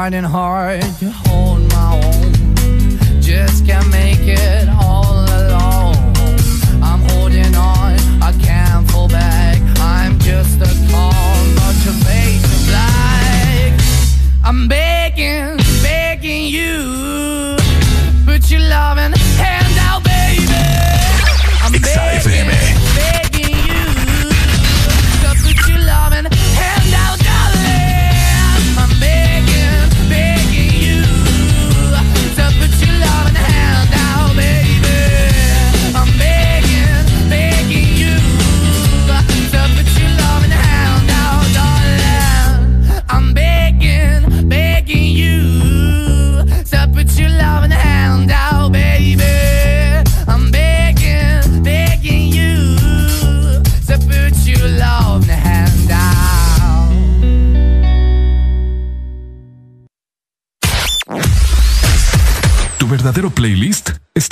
riding hard.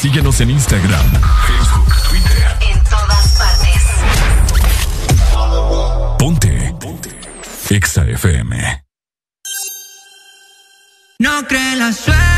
Síguenos en Instagram, Facebook, Twitter. En todas partes. Ponte. Ponte. Exa FM. No cree la suerte.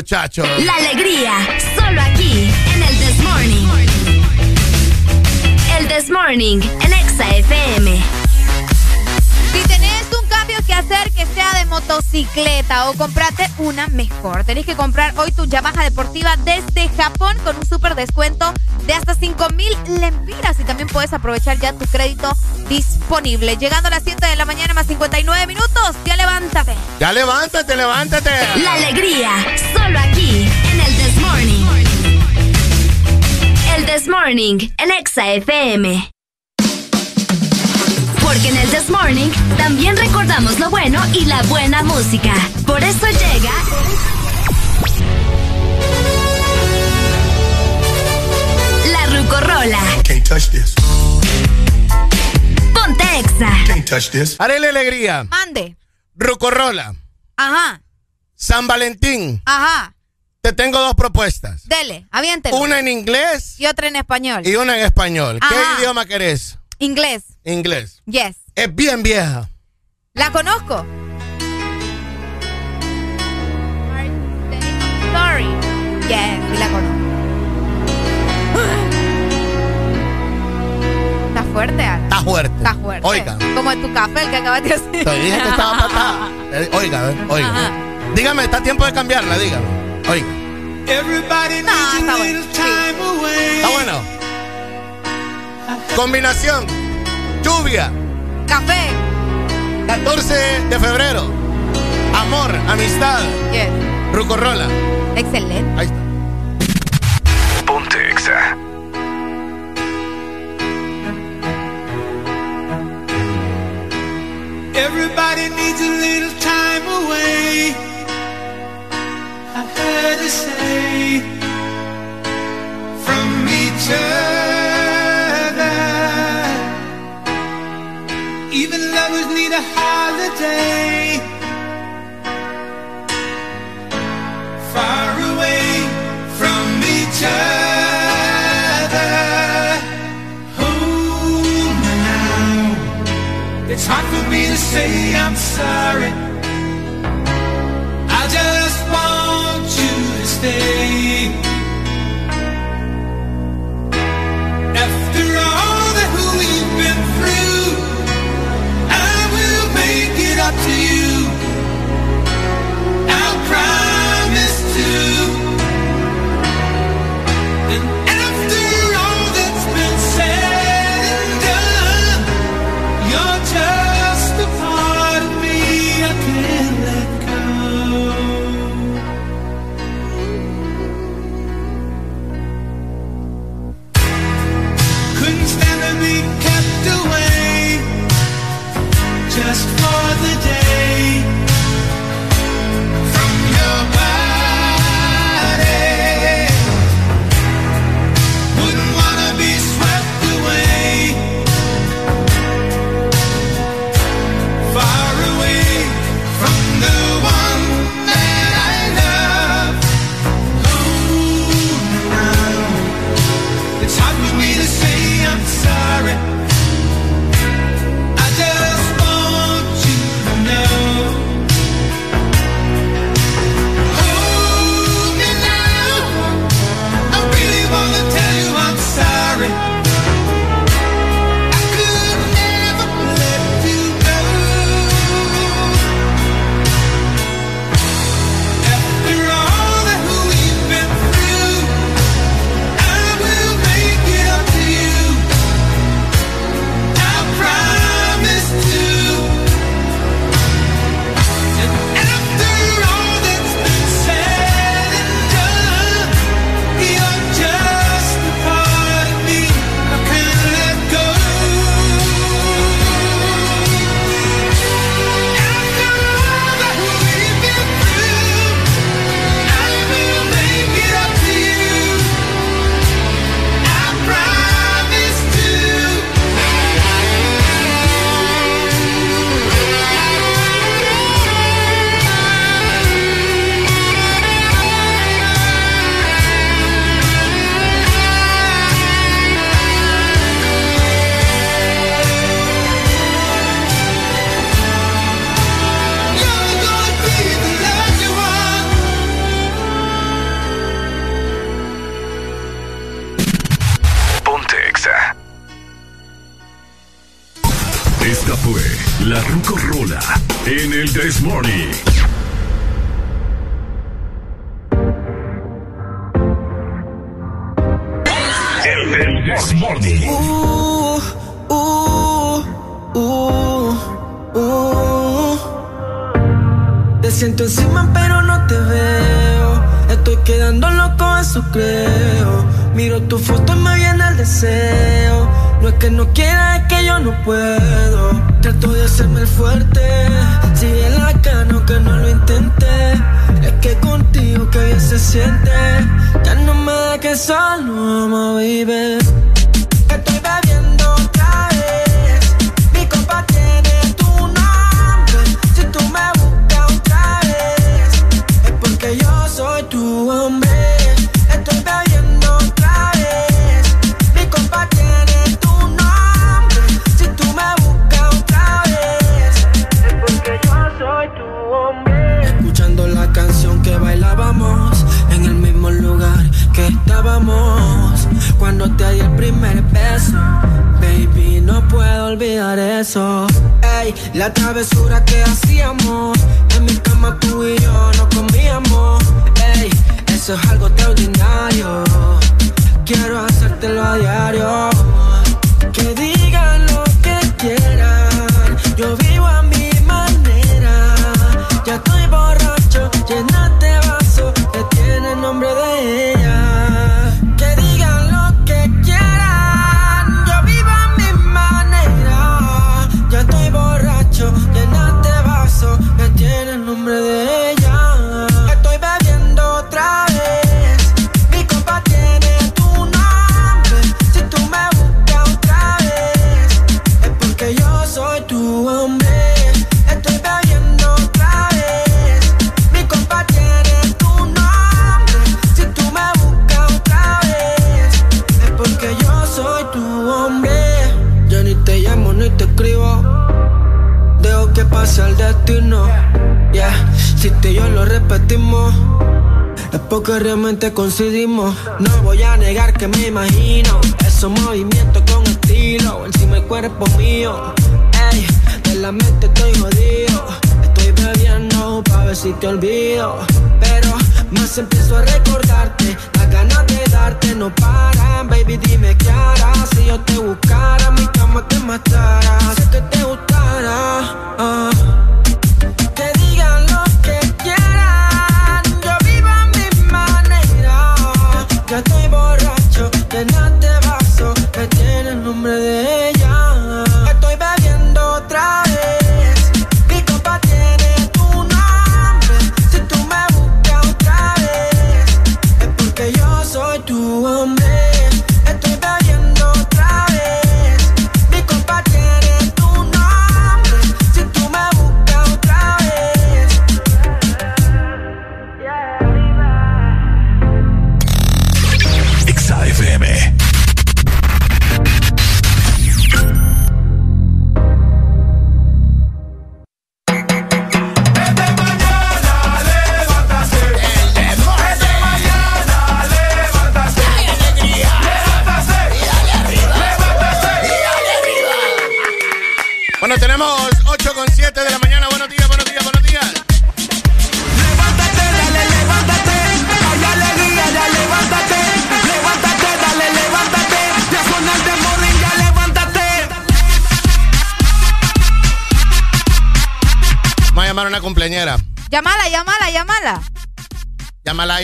Ah, muchacho. La alegría, solo aquí, en el This Morning. El This Morning, en Exa FM. Si tenés un cambio que hacer que sea de motocicleta o comprate una mejor, tenés que comprar hoy tu Yamaha deportiva desde Japón con un super descuento de hasta 5 mil lempiras y también puedes aprovechar ya tu crédito disponible. Llegando a las 7 de la mañana más 59 minutos, ya levántate. Ya levántate, levántate. La alegría, solo aquí, en el This Morning. El This Morning, en Exa FM. Porque en el This Morning también recordamos lo bueno y la buena música. Por eso llega. La Rucorola. Can't touch this. Exa. This. Haré la alegría. Mande. Rucorrola. Ajá, San Valentín. ajá. Te tengo dos propuestas. Dele, aviéntelo. Una en inglés y otra en español. y una en español. Ajá. ¿Qué idioma querés? Inglés. Inglés. Yes. Es bien vieja. La conozco. Sorry. Yes, sí la conozco. Fuerte. Está fuerte. Está fuerte. Oiga. Como en tu café el que acabas de hacer. Te dije que estaba patada. [laughs] Eh, Oiga, eh, oiga. Ajá. Dígame, está tiempo de cambiarla, dígame. Oiga. Everybody No, está bueno. little time away. Está bueno. Combinación. Lluvia. Café. 14 de febrero. Amor, amistad. Yes. Rucorrola. Excelente. Ahí está. Ponte Exa. Everybody needs a little time away. I heard to say from each other. Even lovers need a holiday. Far away from each other. It's hard for me to say I'm sorry. I just want you to stay.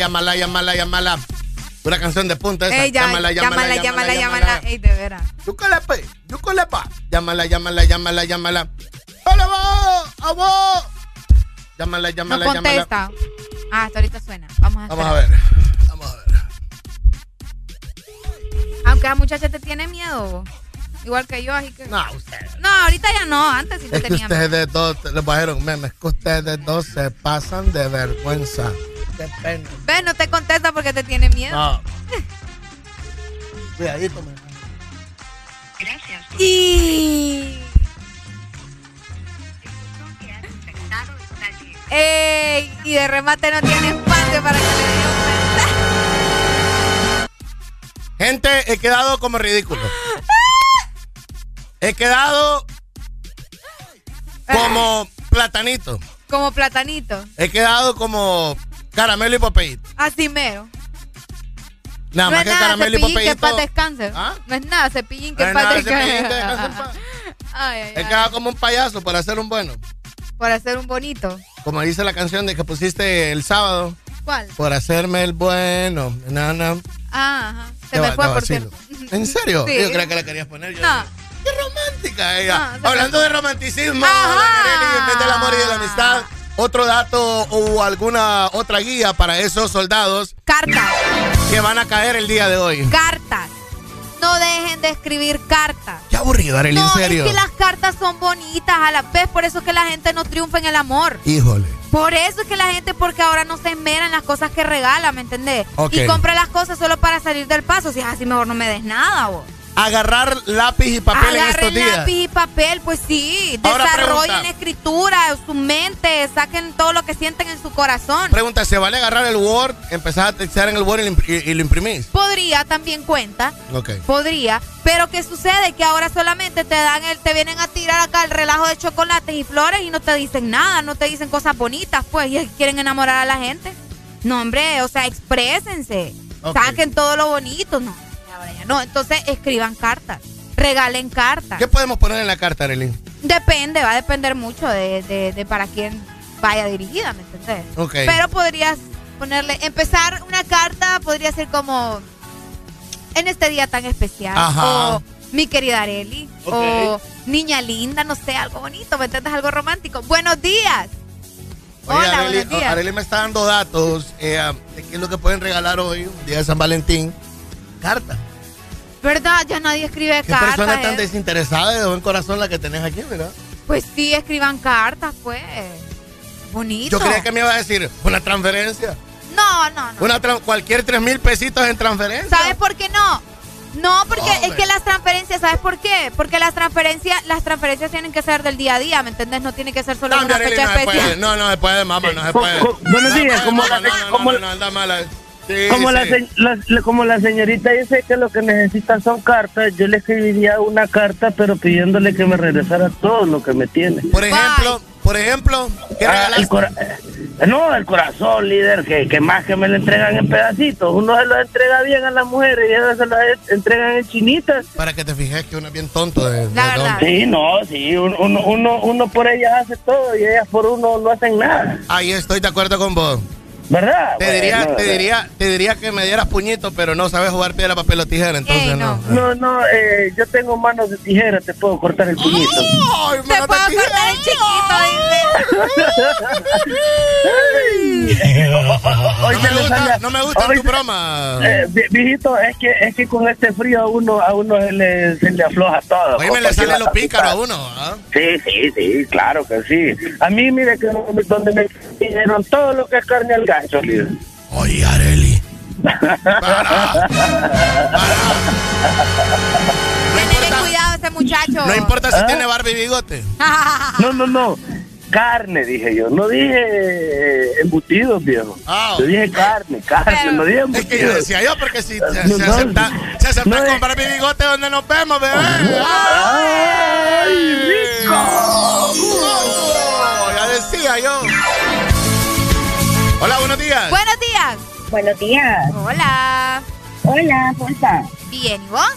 llámala, llámala, llámala. Una canción de punta esa. Ey, ya, llámala, llámala, llámala, llámala, llámala. Ey, de veras. Yucala, pues. Yucala, pa. Llámala, llámala, llámala, llámala. ¡Hola, vos! ¡A vos! Llámala, llámala, no contesta. llámala. Ah, hasta ahorita suena. Vamos a, Vamos a ver. Vamos a ver. Aunque la muchacha te tiene miedo, Igual que yo, así que. No, usted. No, ahorita ya no, antes sí te que tenía Ustedes miedo. dos, les bajaron memes, que ustedes dos se pasan de vergüenza que te tiene miedo. No. Cuidadito, man. Gracias. Y... Y de remate no tiene espacio para que le dé Gente, he quedado como ridículo. He quedado como platanito. Como platanito. He quedado como caramelo y papelito. Así mero. Nada no más es que nada caramelo y cepillín que paz descanse. No es nada cepillín que No es paz descanse. cepillín que quedado [laughs] como un payaso para hacer un bueno. Por hacer un bonito. Como dice la canción de que pusiste el sábado. ¿Cuál? Por hacerme el bueno. No, no. Ah, ajá. Se me va- fue por vacilo. cierto. ¿En serio? Sí. Yo creo que la querías poner. Yo No. Qué romántica ella. Hablando de romanticismo, en vez del amor y de la amistad, otro dato o alguna otra guía para esos soldados Cartas. Que van a caer el día de hoy. Cartas. No dejen de escribir cartas. Qué aburrido, Arely, no, en serio. es que las cartas son bonitas a la vez, por eso es que la gente no triunfa en el amor. Híjole. Por eso es que la gente, porque ahora no se esmera en las cosas que regala, ¿me entendés? Ok. Y compra las cosas solo para salir del paso. Si es así, mejor no me des nada, vos. Agarrar lápiz y papel en estos Agarren días. lápiz y papel, pues sí. Ahora Desarrollen pregunta. escritura, su mente, saquen todo lo que sienten en su corazón. Pregunta, ¿se vale agarrar el Word, empezar a textear en el Word y, lo imp- y- y lo imprimís? Podría, también cuenta. Ok. Podría, pero ¿qué sucede? Que ahora solamente te dan el, te vienen a tirar acá el relajo de chocolates y flores y no te dicen nada, no te dicen cosas bonitas, pues, y quieren enamorar a la gente. No, hombre, o sea, exprésense, Ok. saquen todo lo bonito, no, no, entonces escriban cartas, regalen cartas. ¿Qué podemos poner en la carta, Arely? Depende, va a depender mucho de, de- de para quién vaya dirigida, ¿me entendés? Ok. Pero podrías ponerle, empezar una carta podría ser como en este día tan especial. Ajá. O mi querida Areli. Ok. O niña linda, no sé, algo bonito, ¿me entiendes? Algo romántico. Buenos días. Oye, Hola, Arely, buenos días. Arely me está dando datos eh, de qué es lo que pueden regalar hoy, día de San Valentín. Carta. ¿Verdad? Ya nadie escribe Qué persona cartas. tan eh. desinteresada de buen corazón la que tenés aquí, ¿verdad? Pues sí, escriban cartas, pues. Bonito. Yo creía que me iba a decir una transferencia. No, no, no. Una cualquier tres mil pesitos en transferencia. ¿Sabes por qué no? No, porque Hombre. es que las transferencias, ¿sabes por qué? Porque las transferencias, las transferencias tienen que ser del día a día, ¿me entiendes? No tiene que ser solo Cambia, una Arely, fecha no se puede. especial. No, no se puede, mamá, no se puede. buenos No días, como no, no, como no, la- no, anda mala. Sí, como, la, sí. la- como la señorita dice que lo que necesita son cartas, yo le escribiría una carta, pero pidiéndole que me regresara todo lo que me tiene. Por ejemplo, por ejemplo, ¿qué Ah, regalaste? el cora- eh, no, el corazón, líder, que, que más que me lo entregan en pedacitos. Uno se lo entrega bien a las mujeres y ellas se lo entregan en chinitas. Para que te fijes que uno es bien tonto de, de. Sí, no, sí, un- uno, uno, uno por ellas hace todo y ellas por uno no hacen nada. Ahí estoy de acuerdo con vos. ¿Verdad? Te Bueno, diría, te diría, te diría que me dieras puñito, pero no sabes jugar piedra, papel o tijera, entonces Ey, no. No, no, eh, yo tengo manos de tijera, te puedo cortar el puñito. ¡Ay, Te puedo tijera! cortar el chiquito, Hoy [laughs] No me gusta, sale- no me gusta hoy tu broma. Eh, vi- viejito, es que, es que con este frío a uno, a uno se le, se le afloja todo. Oye, me le la los pícaros a uno, ¿ah? Sí, sí, sí, claro que sí. A mí, mire, que donde me dieron todo lo que es carne al gancho, líder. Oye, Areli. Para. Tenele cuidado a ese muchacho. No importa si ¿Ah? tiene barba y bigote. [laughs] No, no, no. Carne, dije yo. No dije eh, embutidos, viejo. Ah. Yo dije carne, carne, Pero- no dije Es que yo embutidos. decía yo, porque si se, No, se no. acepta, se acepta No, con barba y bigote donde nos vemos, bebé. ¡Ay, rico! Oh, ya decía yo. Hola, buenos días. Buenos días. Buenos días. Hola. Hola, ¿cómo estás? Bien, ¿y vos?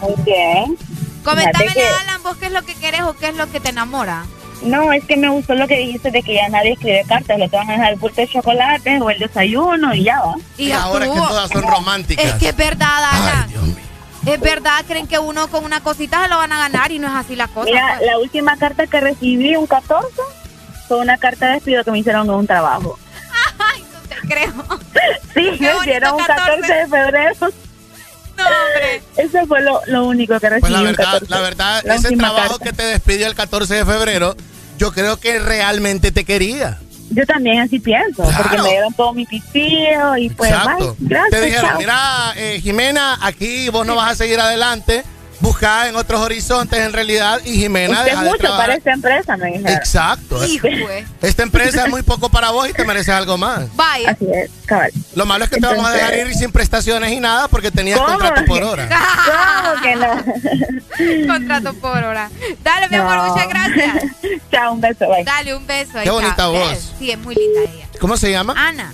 Muy bien. Coméntame, que- Alan, vos qué es lo que querés o qué es lo que te enamora. No, es que me gustó lo que dijiste de que ya nadie escribe cartas, lo te van a dejar el bulto de chocolate o el desayuno y ya va. Y ahora que estuvo. todas son románticas. Es que es verdad, Alan. Ay, Dios mío. Es verdad, creen que uno con una cosita se lo van a ganar y no es así la cosa. Mira, pues. la última carta que recibí, un 14, fue una carta de despido que me hicieron en un trabajo. Te creo. Sí, Qué me hicieron un 14. 14 de febrero. No, hombre. Eso fue lo, lo único que recibí. Pues la verdad, 14. la verdad, La ese trabajo carta. que te despidió el 14 de febrero, yo creo que realmente te quería. Yo también así pienso, Claro. porque me dieron todo mi pipío y pues, Exacto. bye, gracias, te dijeron, chao. mira, eh, Jimena, aquí vos no vas a seguir adelante, buscada en otros horizontes en realidad y Jimena Usted es de mucho trabajar. para esta empresa, me dijeron. Exacto. Híjole. Esta empresa es muy poco para vos y te mereces algo más. Vaya. Así es, cabal. Lo malo es que te vamos a dejar ir sin prestaciones y nada porque tenías ¿Cómo? contrato por hora. [laughs] ¿Cómo que no? [laughs] Contrato por hora. Dale, mi amor, No. muchas gracias. [laughs] Chao, un beso, bye. Dale un beso. Qué bonita está. voz. Sí, es muy linda ella. ¿Cómo se llama? Ana.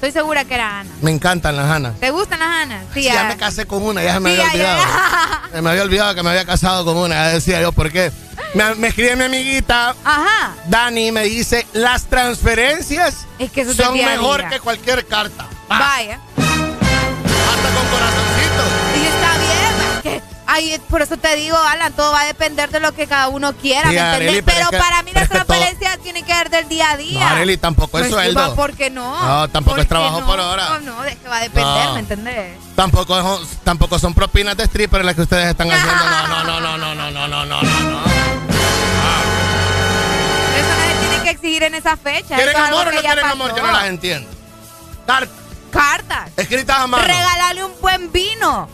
Estoy segura que era Ana. Me encantan las Anas. ¿Te gustan las Ana? Sí, Sí, ya ah. me casé con una, ya se me Sí, había ya, ya, olvidado. Se me había olvidado que me había casado con una. Ya decía yo, ¿por qué? Me, me escribe mi amiguita, Ajá. Dani, me dice, las transferencias Es que son mejor que cualquier carta. Vaya. Hasta con corazoncito. Y está bien, que, ay, por eso te digo, Alan, todo va a depender de lo que cada uno quiera, Sí, ¿me Arely, entendés? pero Pero, es que- para mí las que todo- transferencias tienen que ver del día a día. No, Arely, tampoco es Pues, sueldo. ¿Por qué no? No, tampoco ¿Por es trabajo no? por hora. No, no, es que va a depender, No. ¿me entendés? Tampoco, es- tampoco son propinas de stripper las que ustedes están haciendo. No, no, no, no, no, no, no, no, no, no. Eso no se tiene que exigir en esa fecha. ¿Quieren amor o no quieren amor? Yo no las entiendo. Cartas. Cartas. Escritas a mano. Regalarle un buen vino.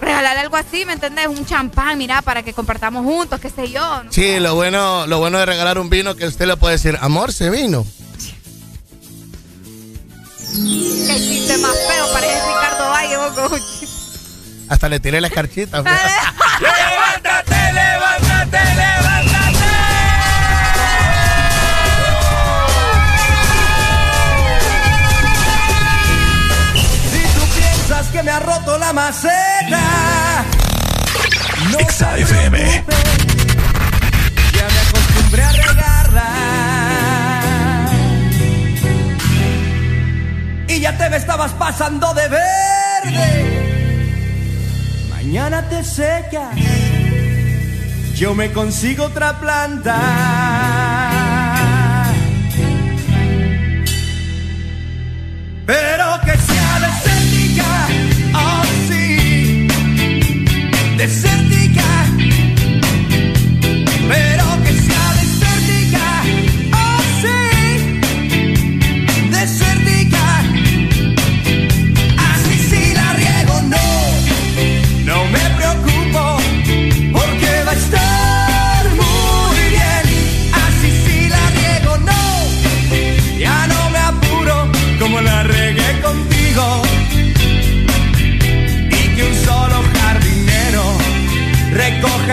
Regalarle algo así, ¿me entendés? Un champán, mira, para que compartamos juntos, qué sé yo. ¿no? Sí, lo bueno, lo bueno de regalar un vino que usted le puede decir, amor, se vino. Qué chiste más feo, parece Ricardo Valle, vos. Hasta le tiré la escarchita. [laughs] ¡Levántate, levántate, levántate! Si tú piensas que me ha roto la maceta, no Exa FM. ya me acostumbré a regarla. Y ya te me estabas pasando de verde. Mañana te secas, yo me consigo otra planta. Pero que te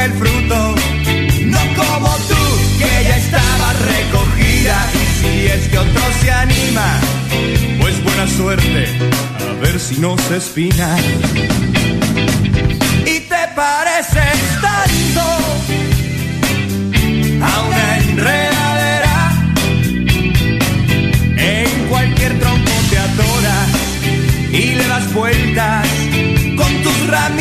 el fruto, no como tú, que ya estaba recogida. Si es que otro se anima, pues buena suerte, a ver si no se espina. Y te pareces tanto a una enredadera en cualquier tronco te atoras y le das vueltas con tus ramitas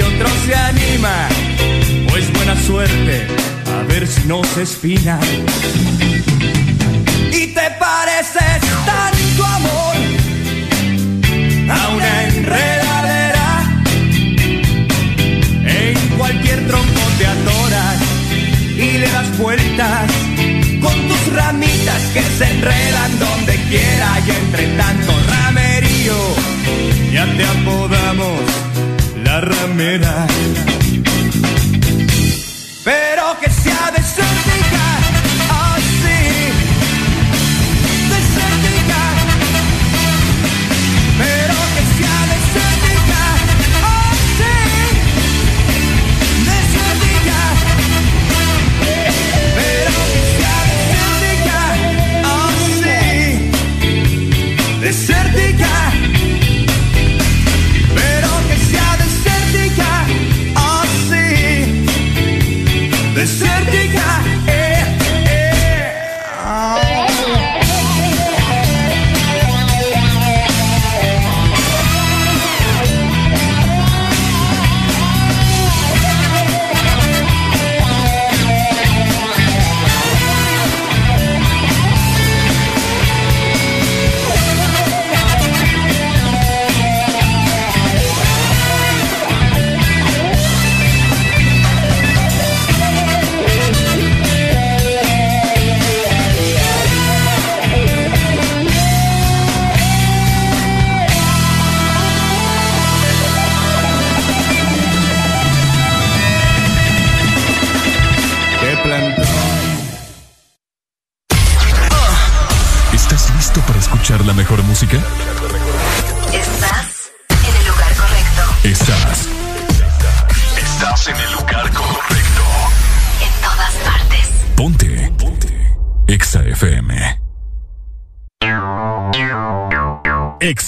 Que otro se anima, pues buena suerte, a ver si no se espina. Y te pareces tanto amor a una enredadera. En cualquier tronco te atoras y le das vueltas con tus ramitas que se enredan donde quiera y entre tanto ramerío ya te apodamos la ramera.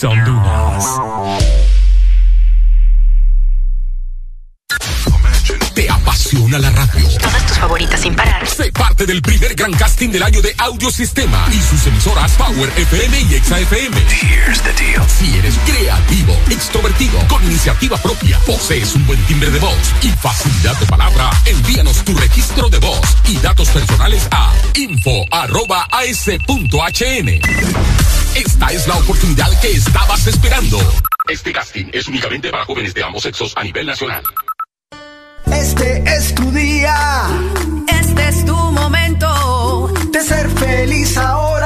Exa Honduras. ¿Te apasiona la radio? Todas tus favoritas sin parar. Sé parte del primer gran casting del año de Audiosistema y sus emisoras Power FM y Exa FM. Here's the deal. Si eres creativo, extrovertido, con iniciativa propia, posees un buen timbre de voz y facilidad de palabra, envíanos tu registro de voz y datos personales a info.as.hn. Esta es la oportunidad que estabas esperando. Este casting es únicamente para jóvenes de ambos sexos a nivel nacional. Este es tu día. Este es tu momento de ser feliz ahora.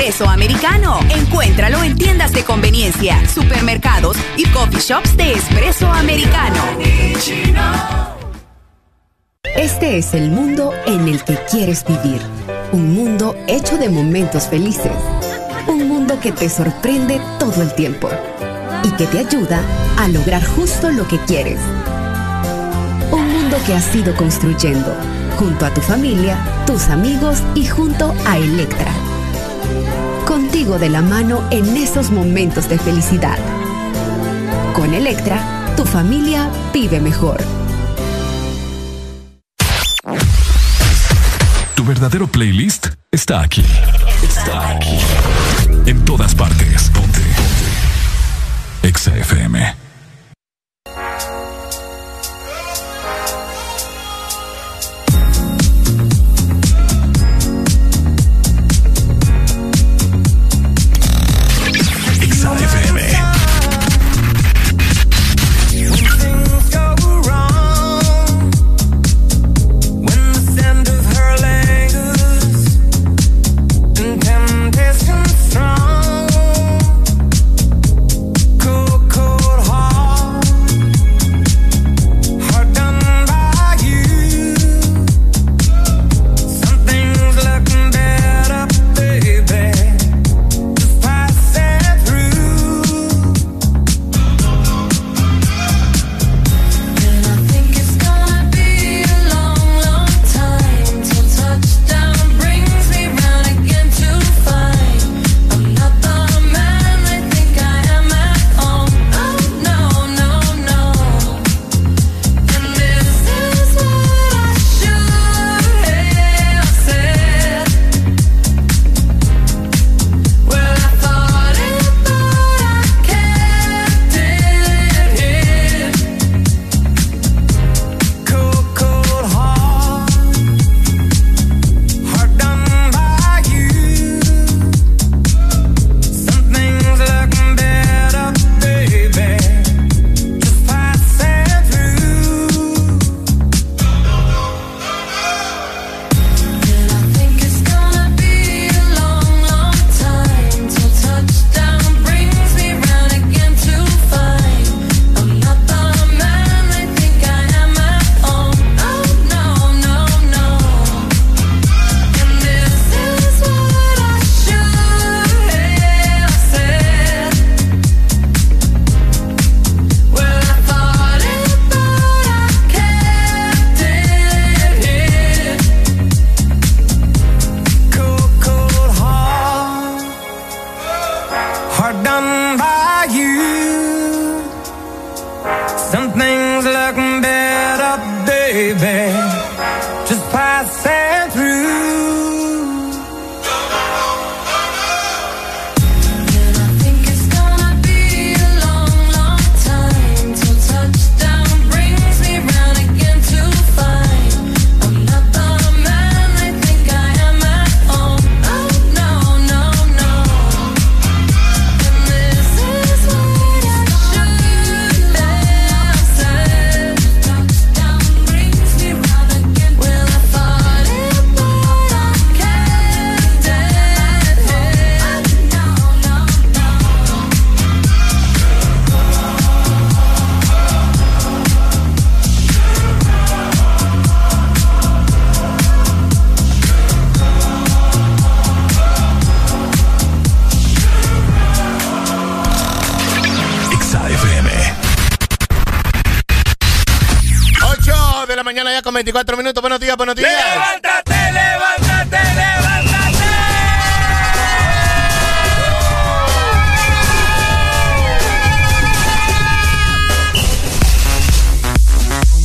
Espresso americano. Encuéntralo en tiendas de conveniencia, supermercados y coffee shops de espresso americano. Este es el mundo en el que quieres vivir. Un mundo hecho de momentos felices. Un mundo que te sorprende todo el tiempo y que te ayuda a lograr justo lo que quieres. Un mundo que has ido construyendo junto a tu familia, tus amigos y junto a Electra. Contigo de la mano en esos momentos de felicidad. Con Electra, tu familia vive mejor. Tu verdadero playlist está aquí. Está aquí. En todas partes. Ponte. Ponte. Exa FM. Días, buenos días. ¡Levántate, levántate, levántate!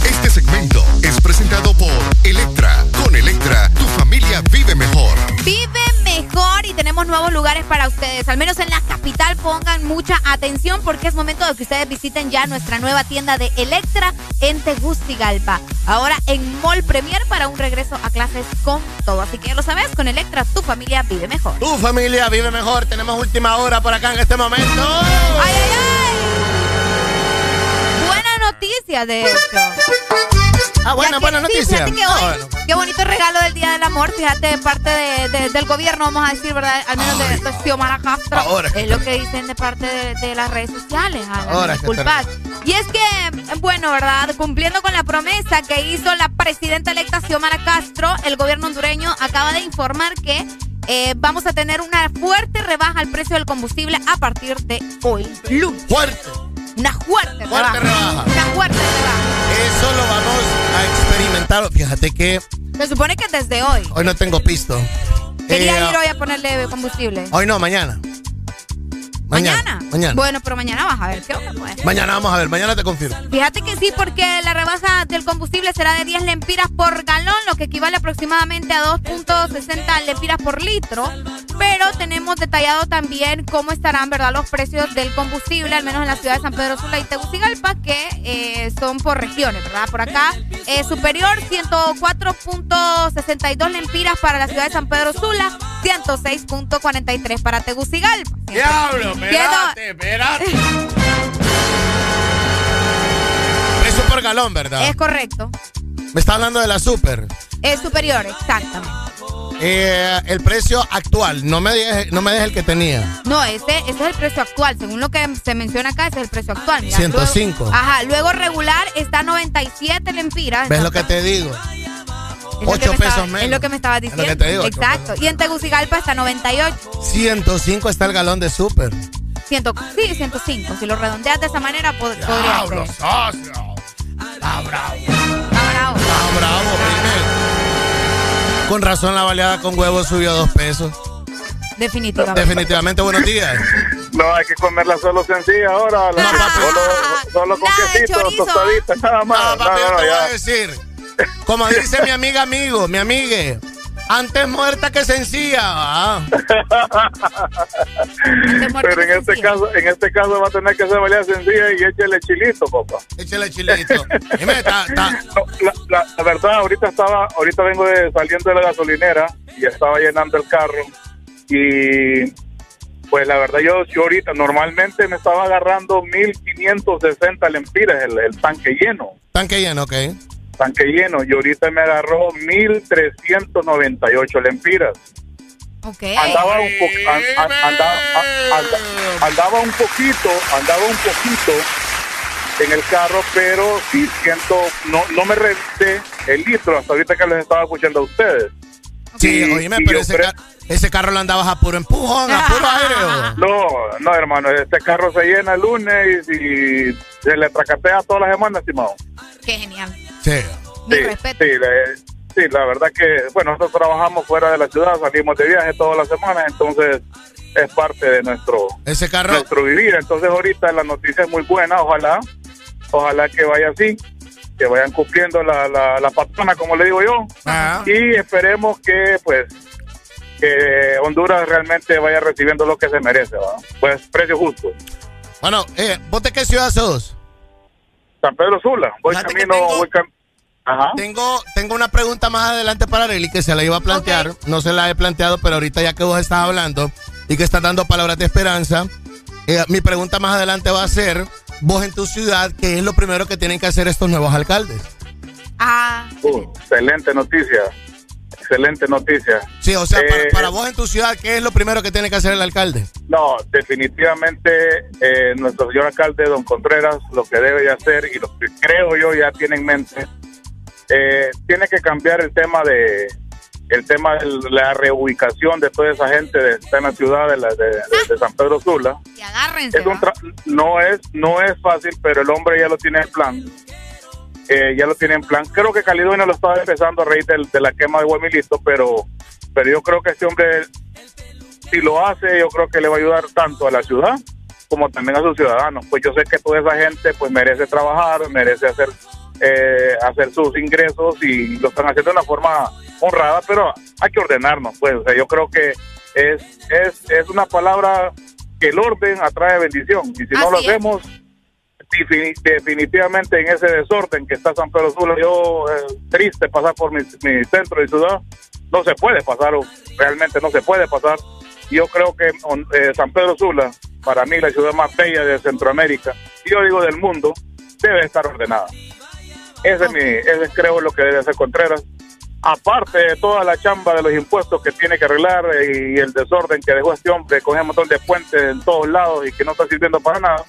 Este segmento es presentado por Electra. Con Electra, tu familia vive mejor. Vive mejor y tenemos nuevos lugares para ustedes. Al menos en la capital pongan mucha atención porque es momento de que ustedes visiten ya nuestra nueva tienda de Electra en Tegucigalpa. Ahora en Mall Premier para un regreso a clases con todo. Así que ya lo sabes, con Electra tu familia vive mejor. Tu familia vive mejor. Tenemos última hora por acá en este momento. ¡Ay, ay, ay! Buena noticia, de hecho. Ah, que- buena sí, noticia. fíjate que Ah, hoy, bueno. Qué bonito regalo del Día del Amor, fíjate, de parte de- de- del gobierno, vamos a decir, ¿verdad? Al menos de, de Xiomara Castro. Ahora es lo que dicen de parte de, las redes sociales. Alan, Ahora disculpad. Y es que, bueno, ¿verdad? Cumpliendo con la promesa que hizo la presidenta electa Xiomara Castro, el gobierno hondureño acaba de informar que eh, vamos a tener una fuerte rebaja al precio del combustible a partir de hoy, lunes. Fuerte. Una fuerte, Fuerte rebaja. Una fuerte rebaja. Eso lo vamos a experimentar. Fíjate que Se supone que desde hoy. hoy no tengo pisto. Quería Eh, ir hoy a ponerle combustible. Hoy no, mañana. Mañana. Mañana. Bueno, pero mañana vas a ver qué onda, pues. Mañana vamos a ver, mañana te confirmo. Fíjate que sí, porque la rebaja del combustible será de 10 lempiras por galón, lo que equivale aproximadamente a 2.60 lempiras por litro. Pero tenemos detallado también cómo estarán, ¿verdad?, los precios del combustible, al menos en la ciudad de San Pedro Sula y Tegucigalpa, que eh, son por regiones, ¿verdad? Por acá, eh, superior 104.62 lempiras para la ciudad de San Pedro Sula, 106.43 para Tegucigalpa. Diablo, espérate, espérate. [laughs] Precio por galón, ¿verdad? Es correcto. Me está hablando de la super. Es superior, exactamente. Eh, el precio actual, no me dejes no me el que tenía. No, ese, ese es el precio actual. Según lo que se menciona acá, ese es el precio actual. Mira, 105. luego- ajá, luego regular está 97 lempiras. ¿Ves lo que te digo? Es lo que 8 me pesos estaba- menos. Es lo que me estabas Es lo diciendo. que te digo, Exacto. Y en Tegucigalpa está 98. 105 está el galón de super. Ciento, sí, 105. Si lo redondeas de esa manera, pod- podría Diablo, ser. socio. Está bravo. Está bravo. Está bravo, Rimmel. Con razón la baleada con huevos subió a dos pesos. Definitivamente. Definitivamente, buenos días. No, hay que comerla solo sencilla ahora. la- solo, solo con quesito, chorizo, tostadita, nada más. No, papi, No, yo no, te voy ya. a decir. Como dice mi amiga amigo, mi amigue. Antes muerta que sencilla. ¿va? Pero en este caso, en este caso va a tener que ser valía sencilla y échale chilito, papá. Échale chilito. [laughs] Dime, está, está. No, la, la- la verdad, ahorita estaba, ahorita vengo de, saliendo de la gasolinera y estaba llenando el carro y pues la verdad yo, yo ahorita normalmente me estaba agarrando 1560 lempiras el, el tanque lleno, Tanque lleno, ok. Tanque lleno y ahorita me agarró 1398 lempiras. Ok. Andaba un po- an- an- andaba, a- anda- andaba un poquito, andaba un poquito en el carro, pero sí siento, no, no me revisé el litro hasta ahorita que les estaba escuchando a ustedes. Sí, Y- oíme, y pero ese, ca- ese carro lo andabas a puro empujón, a puro [laughs] aire. No, no, hermano, este carro se llena el lunes y se le tracatea toda la semana, estimado. Qué genial. Sí. Sí, sí, le- sí, la verdad que, bueno, nosotros trabajamos fuera de la ciudad, salimos de viaje todas las semanas, entonces es parte de nuestro, Ese carro. nuestro vivir. Entonces ahorita la noticia es muy buena, ojalá, ojalá que vaya así, que vayan cumpliendo la, la, la patrona, como le digo yo, y esperemos que, pues, que Honduras realmente vaya recibiendo lo que se merece, ¿va? pues precio justo. Bueno, eh, ¿vos de qué ciudad sos? San Pedro Sula, voy Fíjate camino, tengo- voy cam- Ajá. Tengo, tengo una pregunta más adelante para Arely que se la iba a plantear. No se la he planteado, pero ahorita ya que vos estás hablando y que estás dando palabras de esperanza, eh, mi pregunta más adelante va a ser, vos en tu ciudad, ¿qué es lo primero que tienen que hacer estos nuevos alcaldes? Ah, Uh, excelente noticia, excelente noticia. Sí, o sea, para, Eh, para vos en tu ciudad, ¿qué es lo primero que tiene que hacer el alcalde? No, definitivamente eh, nuestro señor alcalde, don Contreras, lo que debe de hacer y lo que creo yo ya tiene en mente, eh, tiene que cambiar el tema de el tema de la reubicación de toda esa gente de está en la ciudad de, la- de- de- de San Pedro Sula. y agárrense. Es un tra- no es no es fácil, pero el hombre ya lo tiene en plan. eh, ya lo tiene en plan. Creo que Caledonia lo estaba empezando a reír de la quema de Guamilito, pero, pero yo creo que este hombre, si lo hace, yo creo que le va a ayudar tanto a la ciudad como también a sus ciudadanos. Pues yo sé que toda esa gente pues merece trabajar, merece hacer eh, hacer sus ingresos y lo están haciendo de una forma honrada, pero hay que ordenarnos, pues. O sea, yo creo que es, es, es una palabra que el orden atrae bendición y si no lo hacemos defini- definitivamente en ese desorden que está San Pedro Sula, yo eh, triste pasar por mi, mi centro de ciudad, no se puede pasar, realmente no se puede pasar. Y Yo creo que eh, San Pedro Sula, para mí la ciudad más bella de Centroamérica, y yo digo del mundo, debe estar ordenada. Ese es mi, ese es, creo lo que debe hacer Contreras. Aparte de toda la chamba de los impuestos que tiene que arreglar eh, y el desorden que dejó este hombre con un montón de puentes en todos lados y que no está sirviendo para nada,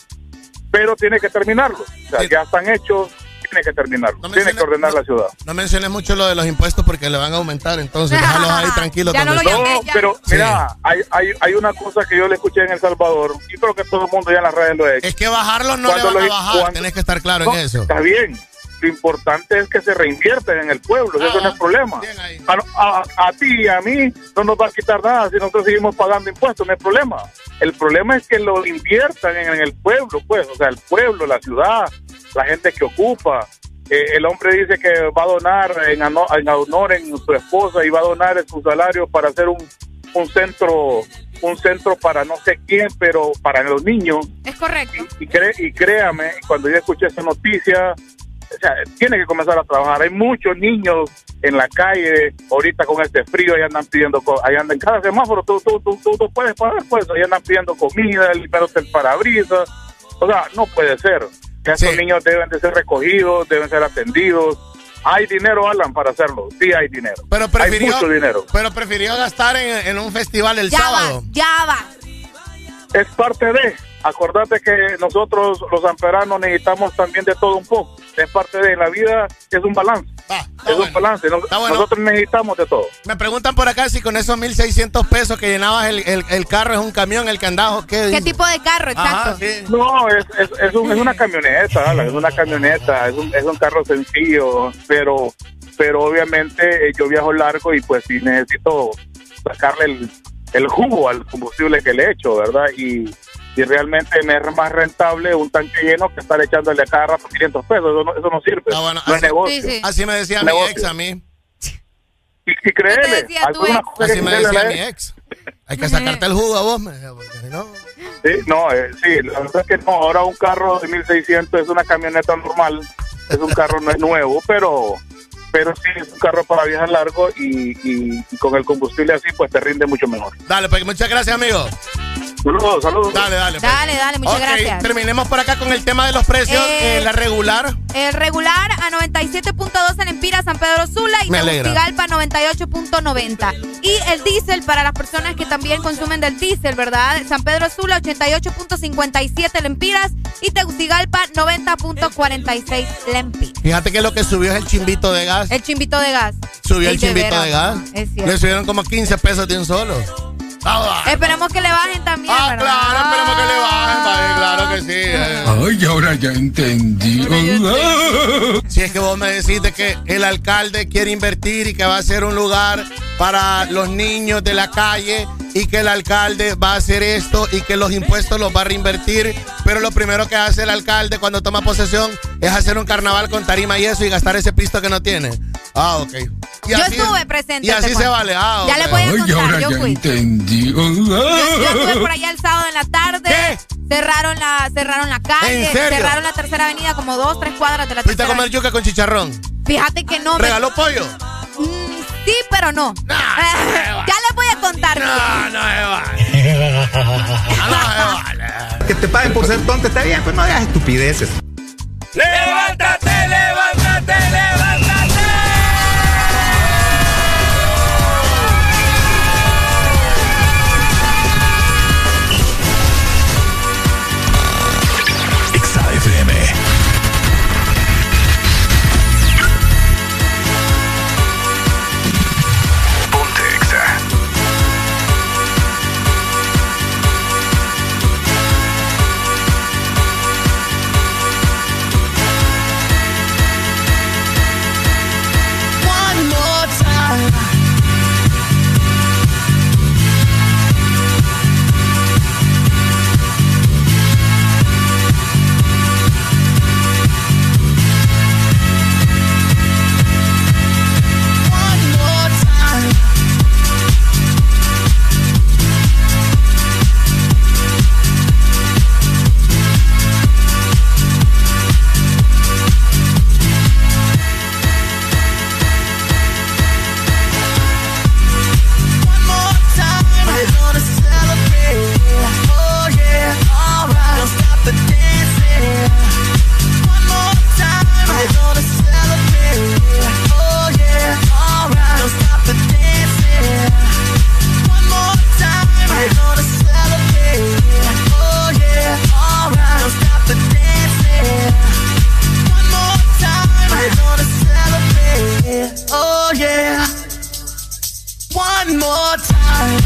pero tiene que terminarlo. O sea, ya están hechos, tiene que terminarlo. tiene que ordenar la ciudad. No menciones mucho lo de los impuestos porque le van a aumentar, entonces [laughs] déjalos ahí tranquilos. no, pero Sí. mira, hay, hay, hay una cosa que yo le escuché en El Salvador y creo que todo el mundo ya en las redes lo ha hecho. Es que bajarlos no Cuando le van a los- bajar, cuando- tenés que estar claro No, en eso. Está bien. Lo importante es que se reinvierten en el pueblo, eso no es problema. A, a- a ti y a mí no nos va a quitar nada si nosotros seguimos pagando impuestos, no hay problema. El problema es que lo inviertan en, en el pueblo, pues, o sea, el pueblo, la ciudad, la gente que ocupa. Eh, el hombre dice que va a donar en, ano- en honor en su esposa y va a donar en su salario para hacer un, un centro un centro para no sé quién, pero para los niños Es correcto. y, cre- y créame, cuando yo escuché esa noticia, o sea, tiene que comenzar a trabajar. Hay muchos niños en la calle, ahorita con este frío, ahí andan pidiendo, co- ahí andan en cada semáforo, tú, tú, tú, tú, tú puedes pagar, pues, ahí andan pidiendo comida, limpiándose el parabrisas. O sea, no puede ser. Que Estos niños deben de ser recogidos, deben ser atendidos. Hay dinero, Alan, para hacerlo. Sí, hay dinero. Pero hay prefirió, mucho dinero. pero prefirió gastar en, en un festival el Ya sábado. va, ya va. es parte de. Acordate que nosotros los amperanos necesitamos también de todo un poco. Es parte de la vida, es un balance. es un balance. Nos- Nosotros necesitamos de todo. Me preguntan por acá si con esos 1.600 pesos que llenabas el, el- el carro es un camión, el candado, ¿qué? ¿Qué tipo de carro, exacto? Ajá, sí. No, es, es, es, un- es una camioneta, es una camioneta, es un, es un carro sencillo, pero pero obviamente eh, yo viajo largo y pues sí necesito sacarle el, el jugo al combustible que le echo, ¿verdad? Y, y realmente me es más rentable un tanque lleno que estar echándole a cada rato 500 pesos, eso no, eso no sirve, no es negocio. Así me decía mi ex a mí. Y, y créele, algunas cosas Así me decía mi ex. Hay que sacarte el jugo a vos, me decía, porque si no... Sí, no, eh, sí, la verdad es que no, ahora un carro de 1600 es una camioneta normal, es un carro no es nuevo, pero pero sí es un carro para viajar largo y, y- y con el combustible así pues te rinde mucho mejor. Dale, pues muchas gracias, amigo. Saludos, saludos. Dale, dale. pues. Dale, dale, muchas gracias. terminemos por acá con el tema de los precios. Eh, eh, la regular. El regular a 97.2 en Empira San Pedro Sula y. Tegucigalpa 98.90. Y el diésel para las personas que también consumen del diésel, ¿verdad? San Pedro Sula 88.57 lempiras y Tegucigalpa 90.46 lempiras. Fíjate que lo que subió es el chimbito de gas. El chimbito de gas. Subió el chimbito de gas. Es cierto. Le subieron como 15 pesos de un solo. Esperemos que le bajen también. Ah, ¿verdad? claro, esperemos que le bajen, papi, claro que sí. eh. Ay, ahora ya entendí. Si es que vos me decís de que el alcalde quiere invertir y que va a ser un lugar para los niños de la calle y que el alcalde va a hacer esto y que los impuestos los va a reinvertir, pero lo primero que hace el alcalde cuando toma posesión es hacer un carnaval con tarima y eso y gastar ese pisto que no tiene. Ah, ok. Y Yo así- estuve presente. Y así te se vale. Ah, Ya ok. les voy a Ay, contar, ahora yo ya fui. entendí. Yo, yo estuve por allá el sábado en la tarde. Cerraron la, cerraron la calle. ¿En serio? Cerraron la tercera avenida como dos, tres cuadras de la ¿Fuiste a tercera comer yuca con chicharrón? Fíjate que no. me- ¿Regaló pollo? Mm, sí, pero no. ya les voy a contar. No, no [laughs] Que te paguen por ser tonto está bien, pues no hagas estupideces. ¡Levántate, levántate, levántate! I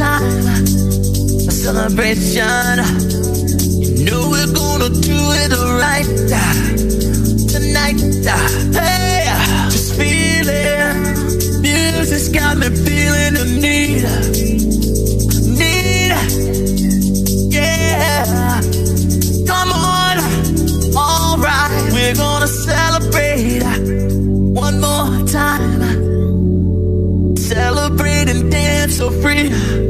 Time. A celebration. You know we're gonna do it right uh, tonight. Uh, hey, uh, just feel it. Music's got me feeling the need. Need. Yeah. Come on. All right. We're gonna celebrate one more time. Celebrate and dance so free.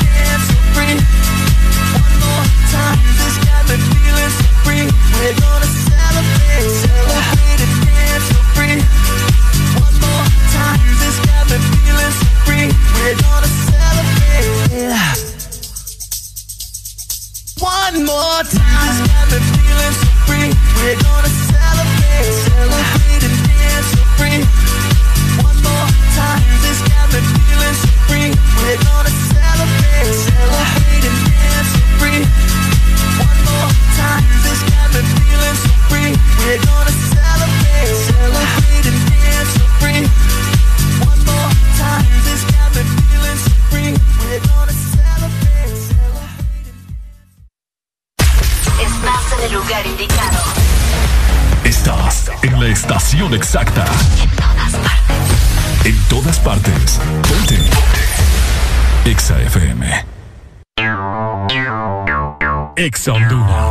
One more time. Music's got me feeling so free. One more time, this cabin feels free. We're gonna Exa Honduras.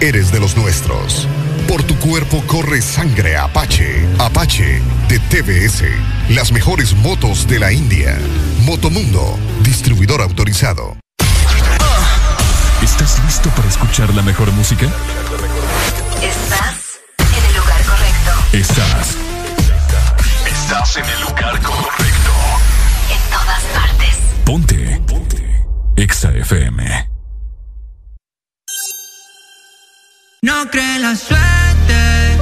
eres de los nuestros. Por tu cuerpo corre sangre Apache. Apache de TBS. Las mejores motos de la India. Motomundo, distribuidor autorizado. ¿Estás listo para escuchar la mejor música? Estás en el lugar correcto. Estás. Estás en el lugar correcto. En todas partes. Ponte. Ponte. Exa FM. No cree la suerte.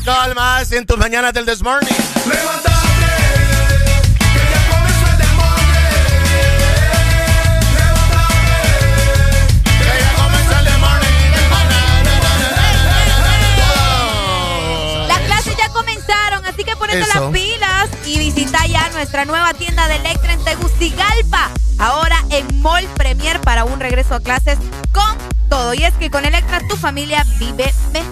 alcohol más en tus mañanas del This Morning. las pilas y visita ya nuestra nueva tienda de Electra en Tegucigalpa. Ahora en Mall Premier para un regreso a clases con todo. Y es que con Electra tu familia vive mejor.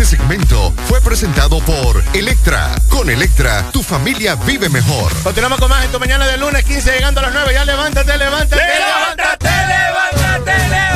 Este segmento fue presentado por Electra. Con Electra, tu familia vive mejor. Continuamos con más en tu mañana de lunes 15, llegando a las 9. Ya levántate, levántate, levántate, levántate. levántate.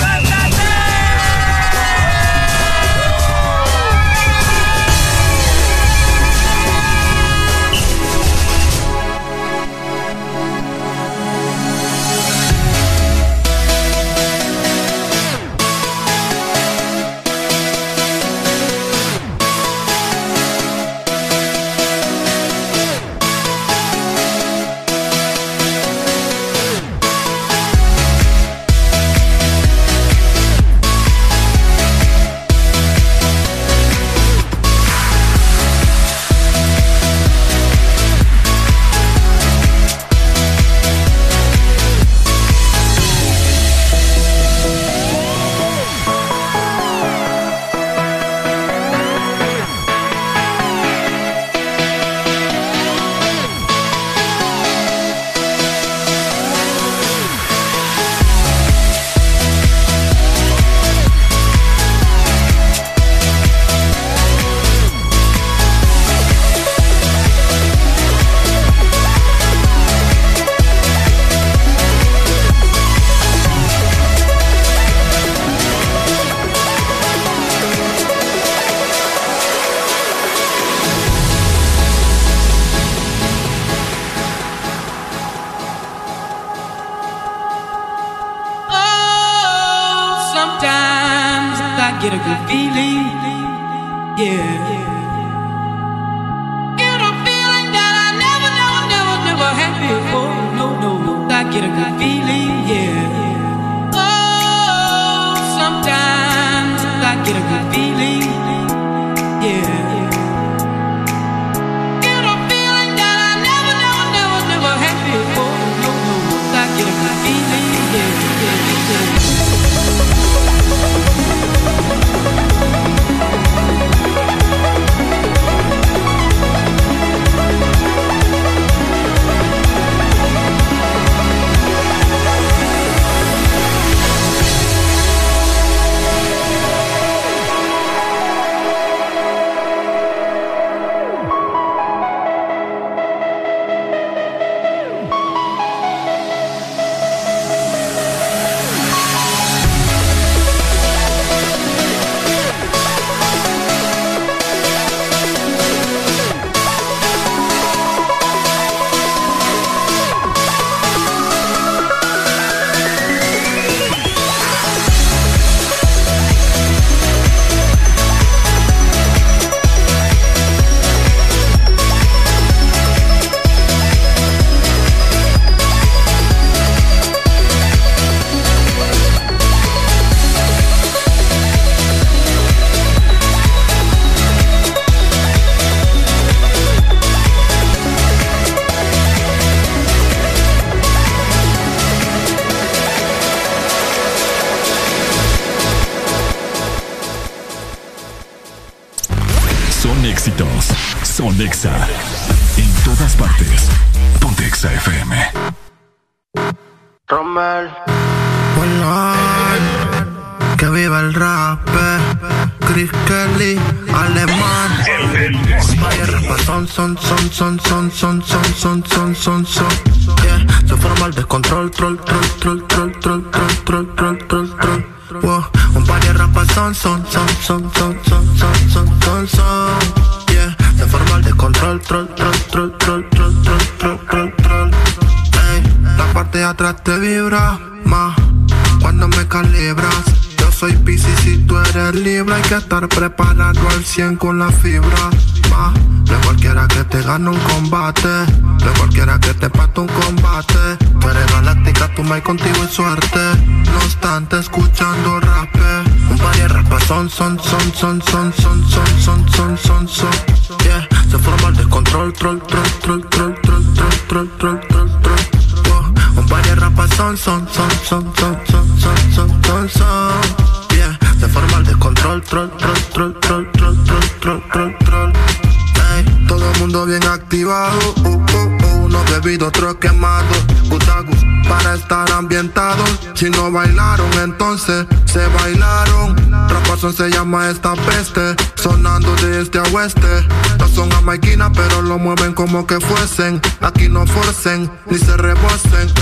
Este oeste. No son jamaiquinas, pero lo mueven como que fuesen. Aquí no forcen, ni se rebosen.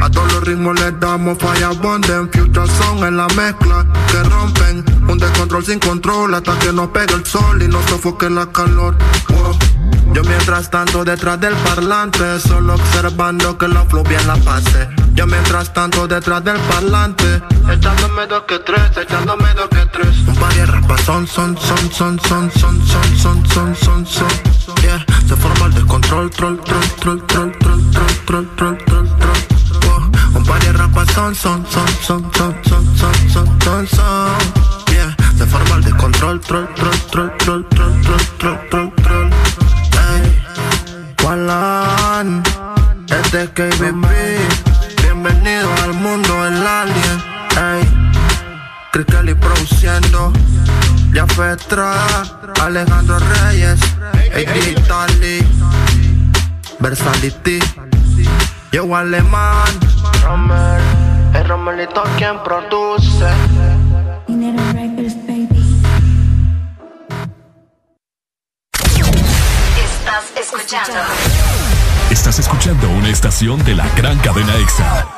A todos los ritmos les damos falla bonden. Future son en la mezcla que rompen. Un descontrol sin control hasta que nos pegue el sol y nos sofoque la calor. Yo mientras tanto detrás del parlante, solo observando que la flow bien la pase. Yo mientras tanto detrás del parlante, echándome dos que tres, echándome dos que tres. De rapas son, son, son, son, son, son, son, son, son, son, son. Yeah, se forma el descontrol, troll, troll, troll, troll, troll, troll, troll, troll, troll, troll. Un par de son, son, son, son, son, son, son, son, son, son. Yeah, se forma el descontrol, troll, troll, troll, troll, troll, troll, troll. Alejandro Reyes, AD Italy, Versality, yo alemán, Rommel, el Romelito quien produce. Estás escuchando Estás escuchando una estación de la gran cadena EXA.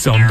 Excellent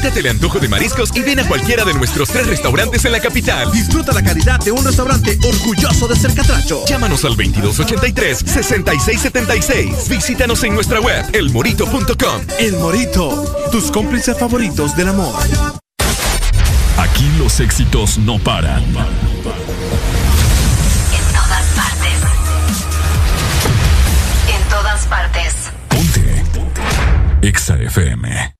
Quítate el antojo de mariscos y ven a cualquiera de nuestros tres restaurantes en la capital. Disfruta la calidad de un restaurante orgulloso de ser catracho. Llámanos al 2283-6676. Visítanos en nuestra web, elmorito.com. El Morito, tus cómplices favoritos del amor. Aquí los éxitos no paran. En todas partes. En todas partes. Exa FM.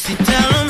Sexy, tell them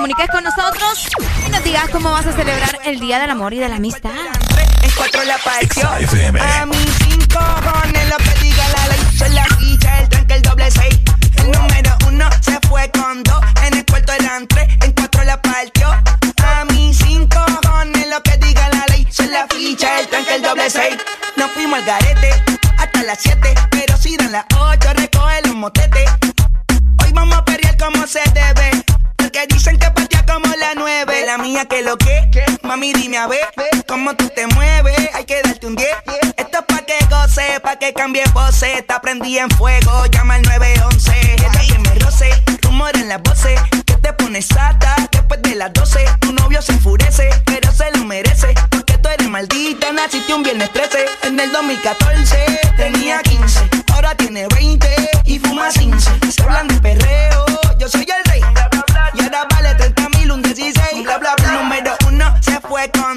Comuniques con nosotros y nos digas cómo vas a celebrar el Día del Amor y de la Amistad. En cuatro la partió. A mis cinco cojones lo que diga la ley. Soy la ficha, el tranque, el doble seis. El número uno se fue con dos. En el cuarto eran tres, en cuatro la partió. A mis cinco cojones lo que diga la ley. Soy la ficha, el tranque, el doble seis. Nos fuimos al garete hasta las siete. Pero si dan las ocho, recoge los motetes. Mía que lo que, mami dime a ver cómo tú te mueves. Hay que darte un 10. Esto es pa' que goce, pa' que cambie pose. Está prendida en fuego, llama al 911. Ella que me roce, rumor en las voces. Que te pones sata después de las 12. Tu novio se enfurece, pero se lo merece. Porque tú eres maldita, naciste un viernes 13. En el 2014 tenía 15,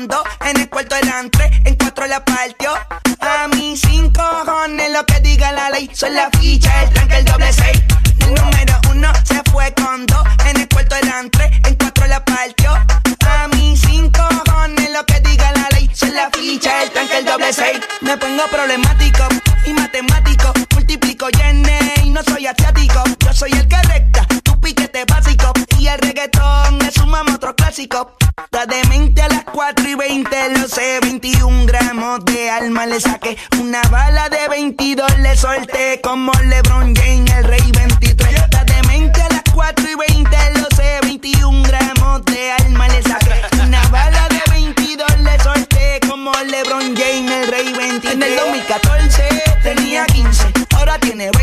En el cuarto eran tres, en cuatro la partió. A mis cinco cojones lo que diga la ley. Soy la ficha, el tranque, el doble seis. El número uno se fue con dos. En el cuarto eran tres, en cuatro la partió. A mis cinco cojones lo que diga la ley. Soy la ficha, el tranque, el doble seis. Me pongo problemático y matemático. Multiplico y y no soy asiático. Clásico. La demente a las 4 y 20, lo sé, 21 gramos de alma le saqué. Una bala de 22 le solté como LeBron James, el rey 23. La demente a las 4 y 20, lo sé, 21 gramos de alma le saqué. Una bala de 22 le solté como LeBron James, el rey 23. En el 2014 tenía 15, ahora tiene 20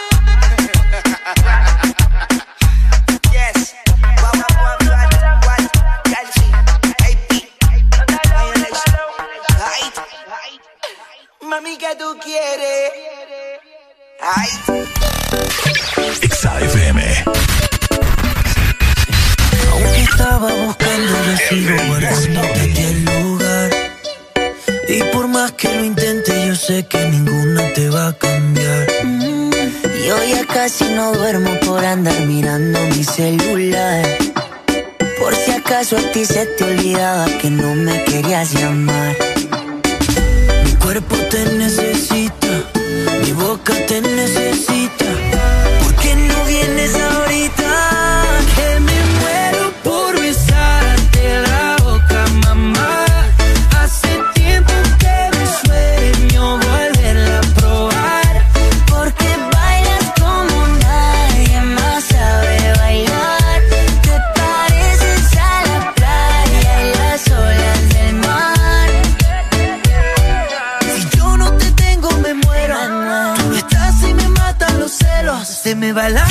¿Qué tú quieres? Ay. XAFM. Aunque estaba buscando, yo sigo guardándote aquí el lugar. Y por más que lo intente, yo sé que ninguna te va a cambiar. Yo ya casi no duermo por andar mirando mi celular. Por si acaso a ti se te olvidaba que no me querías llamar. Cuerpo te necesita, mi boca te necesita. Me va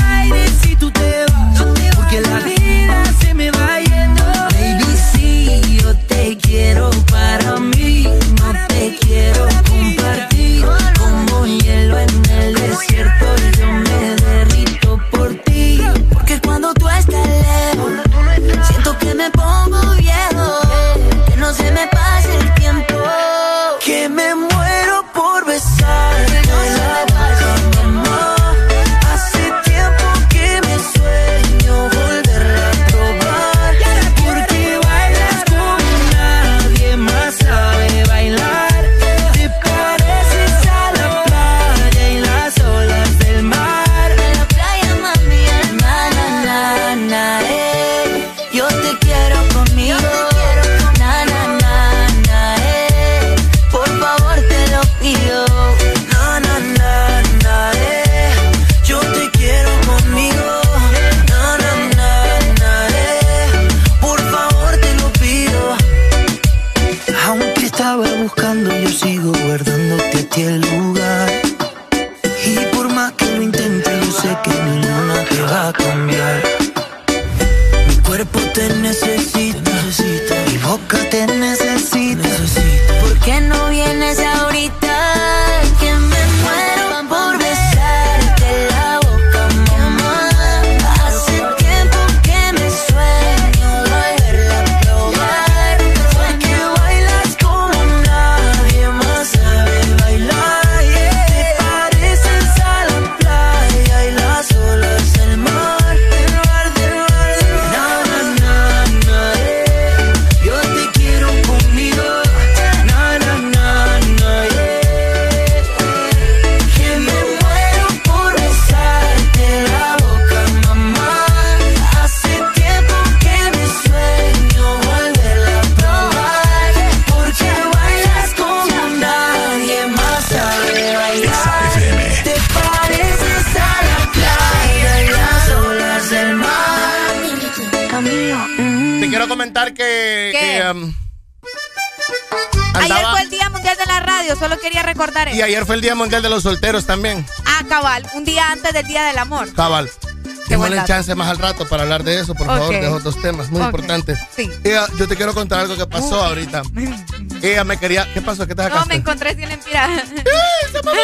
solo quería recordar eso. y ayer fue el Día Mundial de los Solteros también. Ah, cabal, un día antes del Día del Amor. Cabal. Démosle chance más al rato para hablar de eso, por favor, de esos dos temas muy Ok. importantes. Sí. Ella, yo te quiero contar algo que pasó ahorita. [laughs] Ella me quería. ¿Qué pasó? ¿Qué te No, me sacaste? encontré sin empira. [laughs]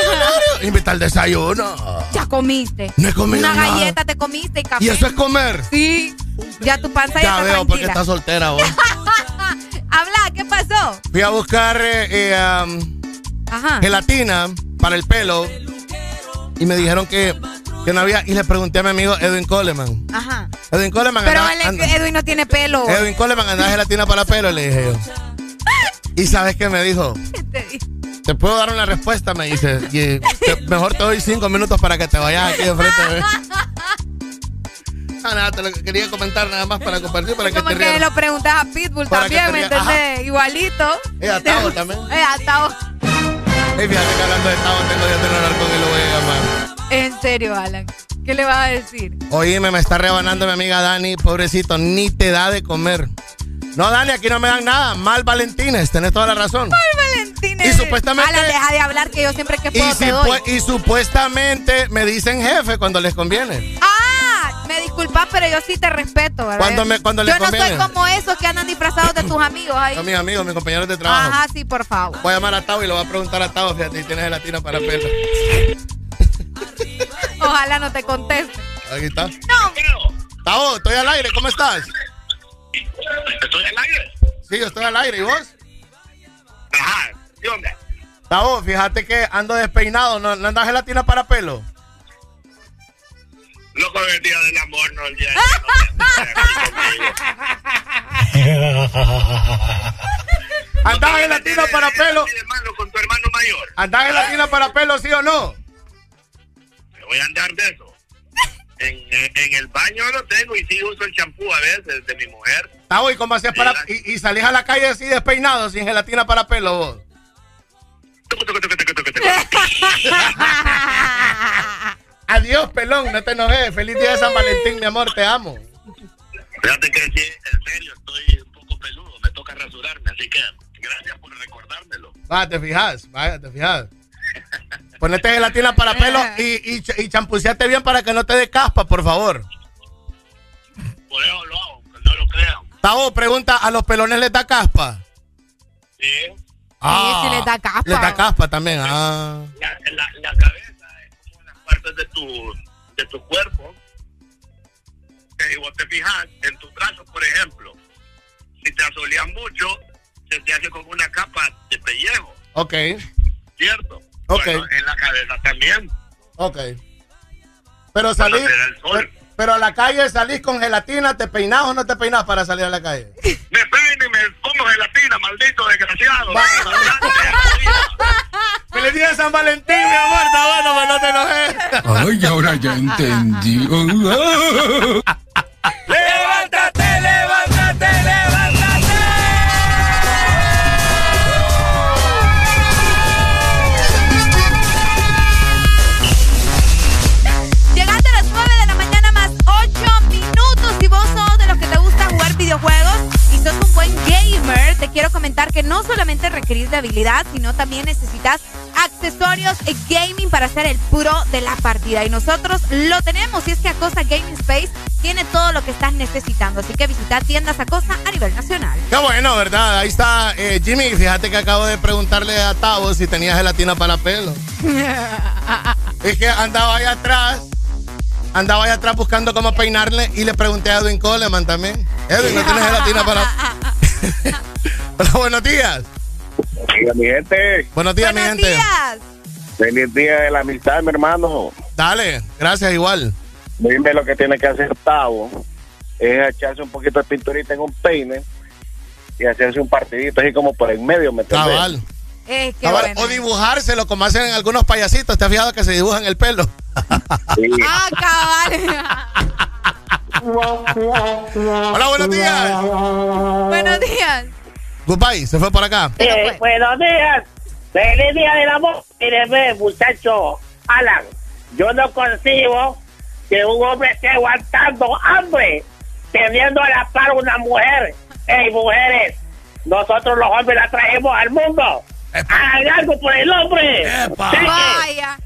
[laughs] Invita al desayuno. Ya comiste. No he comido Una nada. galleta te comiste y café. ¿Y eso es comer? Sí. Ya tu panza ya, Ya está veo porque tranquila. estás soltera vos. Habla, ¿qué pasó? Fui a buscar eh, eh, um, Ajá. gelatina para el pelo y me dijeron que, que no había. Y le pregunté a mi amigo Edwin Coleman. Ajá. Edwin Coleman Pero andaba- él, anda- Edwin no tiene pelo. Edwin Coleman andaba gelatina para pelo, le dije yo. [laughs] ¿Y sabes qué me dijo? Te puedo dar una respuesta, me dice. Y, te- mejor te doy cinco minutos para que te vayas aquí de frente. ¿ves? Ah, nada, te lo quería comentar nada más para compartir, para que te que rieras. lo preguntas a Pitbull Para también, ¿me entendés? Igualito. Eh, a Tavo también. Eh, a Ey, fíjate que hablando de Tavo, tengo ya tener hablar con él, lo voy a llamar. En serio, Alan. ¿Qué le vas a decir? Oíme, me está rebanando mi amiga Dani, pobrecito, ni te da de comer. No, Dani, aquí no me dan nada. Mal Valentines, tenés toda la razón. Valentín. Y supuestamente- Alan, deja de hablar que yo siempre que Y, puedo si te doy. pu- y supuestamente me dicen jefe cuando les conviene. Ah, me disculpas, pero yo sí te respeto, ¿verdad? Cuando me- cuando yo le no soy como esos que andan disfrazados de tus amigos ahí. Son mis amigos, mis compañeros de trabajo. Ajá, sí, por favor. Voy a llamar a Tavo y le voy a preguntar a Tavo, fíjate, si tienes gelatina para pelo. Ojalá no te conteste. Aquí está. No. Tavo, estoy al aire, ¿cómo estás? ¿Estoy al aire? Sí, yo estoy al aire, ¿y vos? Ajá, ¿qué onda? Tavo, fíjate que ando despeinado, ¿no, no andas gelatina para pelo? Loco, el día del amor, no el día [laughs] ¿Andás gelatina para pelo? con tu hermano mayor. ¿Andás gelatina para pelo, sí o no? Me voy a andar de eso. En, en, en el baño lo tengo y sí uso el champú a veces de mi mujer. Tavo, ¿y cómo hacías para... Y, y salís a la calle así despeinado, sin gelatina para pelo, vos? [laughs] [laughs] Adiós, pelón, no te enojes. Feliz día de San Valentín, mi amor, te amo. Fíjate que sí, en serio, estoy un poco peludo, me toca rasurarme, así que gracias por recordármelo. Va, te fijas, vaya, te fijas. Ponete gelatina para pelo y, y, y champuceate bien para que no te dé caspa, por favor. Por eso lo hago, que no lo crean. Tavo, pregunta, ¿a los pelones les da caspa? Sí. Ah, sí les da caspa. Les da caspa también, ah. La, la, la cabeza partes de tu, de tu cuerpo. Que si vos te fijas en tus brazos, por ejemplo, si te asoleas mucho, se te hace como una capa de pellejo, Ok, ¿cierto? Ok. Bueno, en la cabeza también. ok. Pero sol. Pero, pero a la calle salís con gelatina, ¿te peinás o no te peinás para salir a la calle? ¡Feliz día de San Valentín, mi amor! Está bueno, pues no te enojes. Ay, ahora ya entendí. [laughs] no solamente requerís de habilidad, sino también necesitas accesorios y gaming para ser el puro de la partida. Y nosotros lo tenemos. Y es que Acosta Gaming Space tiene todo lo que estás necesitando. Así que visita tiendas Acosta a nivel nacional. Qué bueno, ¿verdad? Ahí está eh, Jimmy. Fíjate que acabo de preguntarle a Tavo si tenía gelatina para pelo. [laughs] Es que andaba ahí atrás. Andaba ahí atrás buscando cómo peinarle y le pregunté a Edwin Coleman también. Edwin, ¿no tienes gelatina para...? [laughs] Hola, buenos días. Diga, mi gente. Buenos días, mi gente. días. Feliz día de la amistad, mi hermano. Dale, gracias igual. Dime lo que tiene que hacer Tavo. Es echarse un poquito de pinturita en un peine y hacerse un partidito así como por en medio, ¿me entiendes? Cabal. Eh, qué Cabal, bueno. O dibujárselo como hacen algunos payasitos. ¿Te has fijado que se dibujan el pelo? [laughs] Ah, cabal. Hola, buenos días. buenos días. Goodbye, se fue por acá. Eh, buenos días. Feliz día del amor. Mire, ve, muchacho Alan, yo no consigo que un hombre esté aguantando hambre teniendo a la par una mujer Hey, mujeres, nosotros los hombres la traemos al mundo. Hagan algo por el hombre. Vaya.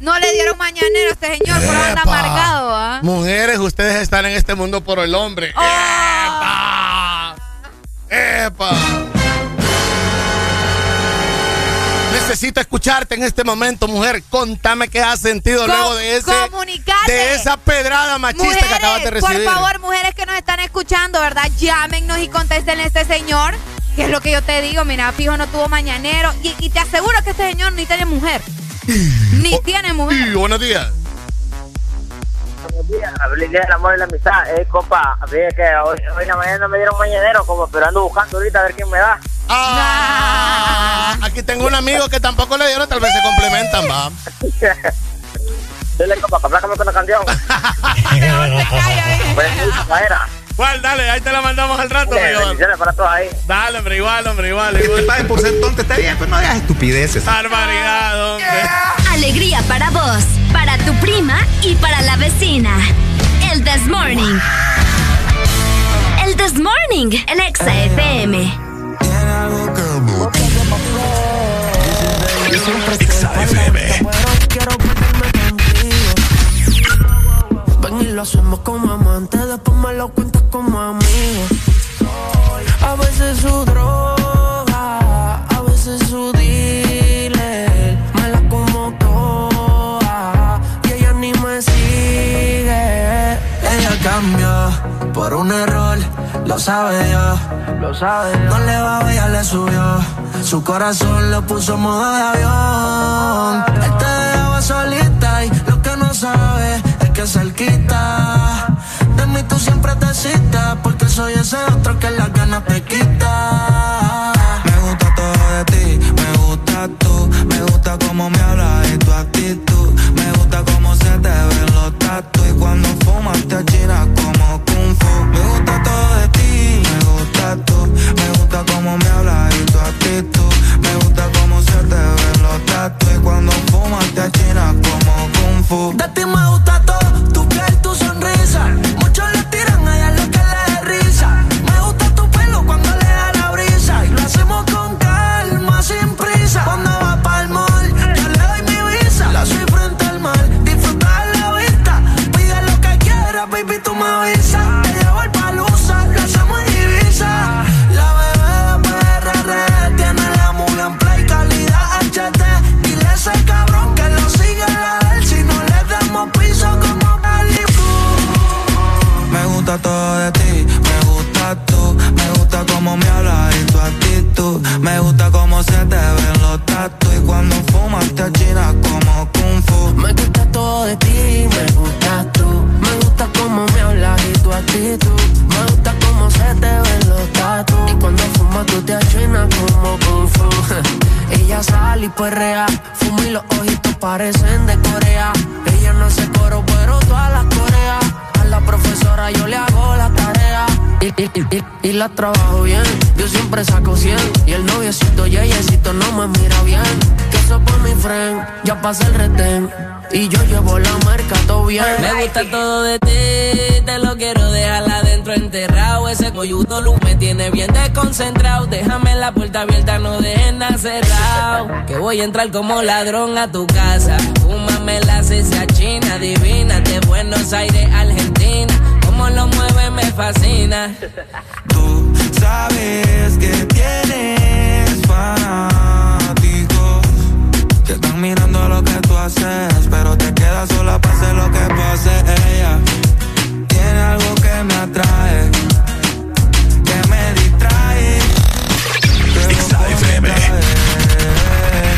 No le dieron mañanero a este señor, por anda amargado, ¿ah? Mujeres, ustedes están en este mundo por el hombre. ¡Epa! ¡Epa! Necesito escucharte en este momento, mujer. Contame qué has sentido luego de ese comunicate. de esa pedrada machista que acabas de recibir. Por favor, mujeres que nos están escuchando, ¿verdad? Llámenos y contesten a este señor. Que es lo que yo te digo, mira, fijo no tuvo mañanero. Y, y te aseguro que este señor ni tiene mujer. ni tiene mujer. Y buenos días. Buenos días, feliz día del amor y la amistad. Eh, compa, fíjate que hoy, hoy en la mañana no me dieron mañanero, como, pero ando buscando ahorita a ver quién me da. Ah, aquí tengo un amigo que tampoco le dieron, tal vez se complementan, va. [laughs] Dile, compa, complácame con la canción. [laughs] [laughs] Pues, era. ¿Cuál? Dale, ahí te la mandamos al rato, Dale, amigo. bendiciones para todos ahí. Dale, hombre, igual, hombre, igual. Que te paguen por ser tonto está bien, pues no digas estupideces. Barbaridad, hombre. Alegría para vos, para tu prima y para la vecina. El This Morning. El This Morning, el Exa FM. Exa FM. Lo hacemos como amantes, después me lo cuentas como amigo. A veces su droga, a veces su dealer, me la como toda y ella ni me sigue. Ella cambió por un error, lo sabe Dios, lo sabe No le va, ella le subió, su corazón lo puso en modo de avión. Él te dejaba solita que cerquita. De mí tú siempre te citas porque soy ese otro que las ganas te quita. Me gusta todo de ti, me gusta tú, me gusta cómo me hablas y tu actitud, me gusta cómo se te ven los tatu. Y cuando fumas te achinas como kung fu. Me gusta todo de ti, me gusta tú, me gusta cómo me hablas y tu actitud, me gusta cómo se te ven los tatu. Y cuando fumas te achinas como kung fu. De ti me gusta Y perrea, fuma y los ojitos parecen de Corea. Ella no hace coro, pero todas las coreas. A la profesora yo le hago la tarea. Y, y, y, la trabajo bien. Yo siempre saco 100. Y el noviecito yeyecito no me mira bien. Que eso por mi friend, ya pasa el retén. Y yo llevo la marca todo bien. Me gusta todo de ti, te lo quiero dejar adentro enterrado. Ese coyudo luz me tiene bien desconcentrado. Déjame la puerta abierta, no dejen nada cerrado. Que voy a entrar como ladrón a tu casa. Fúmame la cecia china, divina, de Buenos Aires, Argentina. Como lo mueve me fascina. Tú sabes que tienes fanáticos que están mirando lo que tú haces, pero te quedas sola hacer lo que pase. Ella tiene algo que me atrae,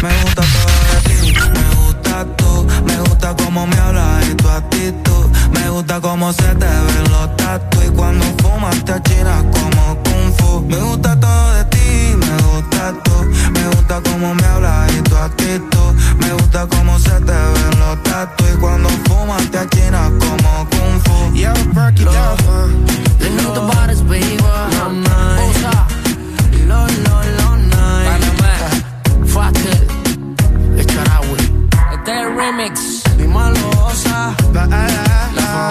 Me gusta todo de ti, me gusta tú, me gusta cómo me hablas y tu actitud, me gusta cómo se te ven los tatu y cuando fumas te achinas como kung fu. Me gusta todo de ti, me gusta tú, me gusta cómo me hablas y tu actitud, me gusta cómo se te ven los tatu y cuando fumas te achinas como kung fu. Yeah, break it down. They know the body's baby. Lo, lo, lo, The Remix. Mi la, la.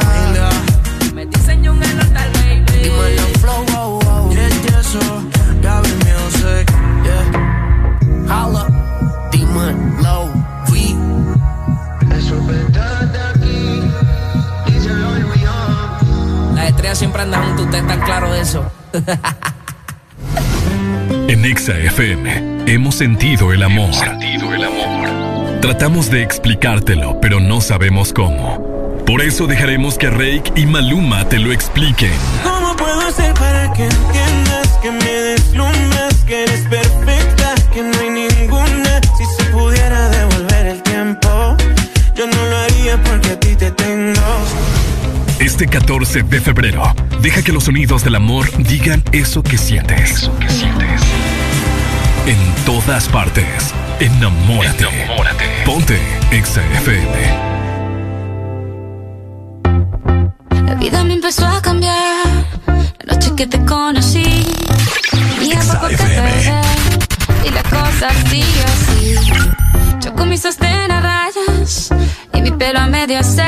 Me dicen un baby. Dime flow, wow, wow. Yeah. Holla, dime low, we. Siempre andan juntas, usted tan claro de eso. [laughs] en Exa FM hemos sentido el amor. Hemos sentido el amor Tratamos de explicártelo, pero no sabemos cómo. Por eso dejaremos que Rake y Maluma te lo expliquen. ¿Cómo puedo hacer para que entiendas que me deslumbras, que eres perfecta, que no hay ninguna? Si se pudiera devolver el tiempo, yo no lo haría porque a ti te tengo. Este 14 de febrero, deja que los sonidos del amor digan eso que sientes. Eso que sientes. En todas partes, enamórate. Enamórate. Ponte Exa. La vida me empezó a cambiar la noche que te conocí. Tenía poco que perder y la cosa sigue así. Yo con mis sostén a rayas y mi pelo a medio se.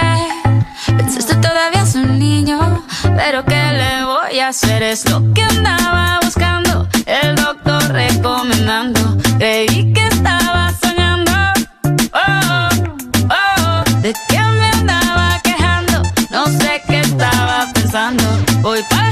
Pensaste todavía es un niño, pero ¿qué le voy a hacer? Es lo que andaba buscando, el doctor recomendando. Creí que estaba soñando. Oh, oh, oh. ¿De qué me andaba quejando? No sé qué estaba pensando. Voy para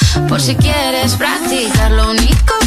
por si quieres practicar. Lo único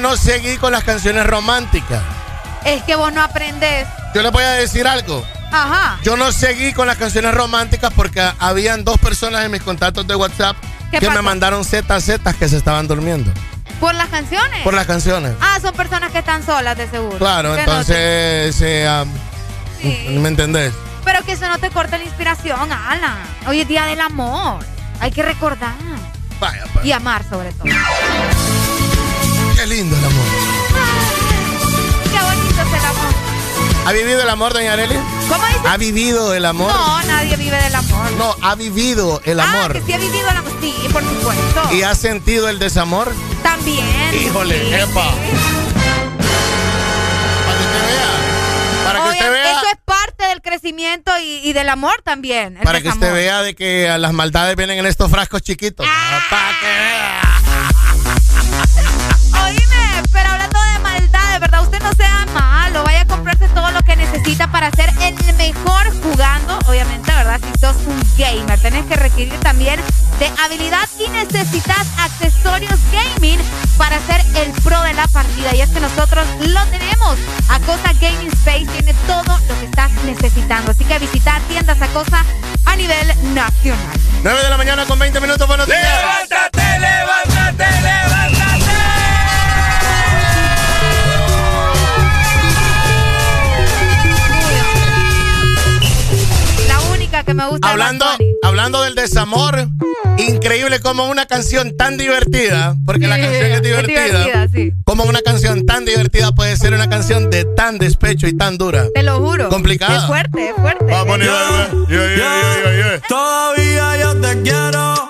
no seguí con las canciones románticas. Es que vos no aprendés. Yo les voy a decir algo. Ajá. Yo no seguí con las canciones románticas porque habían dos personas en mis contactos de WhatsApp ¿Qué que pasó? me mandaron ZZ que se estaban durmiendo. ¿Por las canciones? Por las canciones. Ah, son personas que están solas, de seguro. Claro, Que no entonces, eh, ah, ¿me entendés? te- Pero que eso no te corte la inspiración, Alan. Hoy es día del amor. Hay que recordar. Vaya, Y amar, sobre todo. ¿Ha vivido el amor, doña Arely? ¿Cómo dice? ¿Ha vivido el amor? No, nadie vive del amor. No, ha vivido el Ah, amor. que sí ha vivido el amor. Sí, por supuesto. ¿Y ha sentido el desamor? También. Híjole, sí, epa. sí. Para que Obvio, usted vea. Eso es parte del crecimiento y, y del amor también. Para que usted vea de que las maldades vienen en estos frascos chiquitos. Ah. Para que vea. Gamer, tenés que requerir también de habilidad y necesitas accesorios gaming para ser el pro de la partida. Y es que nosotros lo tenemos. Acosa Gaming Space tiene todo lo que estás necesitando. Así que visita tiendas Acosa a nivel nacional. 9 de la mañana con 20 minutos. Buenos días. Levántate, levántate, levántate. La única que me gusta Hablando. Hablando del desamor, increíble como una canción tan divertida, porque la canción es es divertida, divertida, sí. como una canción tan divertida puede ser una canción de tan despecho y tan dura. Te lo juro. Complicada. Es fuerte, es fuerte. Vamos, ni- yeah, yeah, yeah, yeah. Todavía yo te quiero,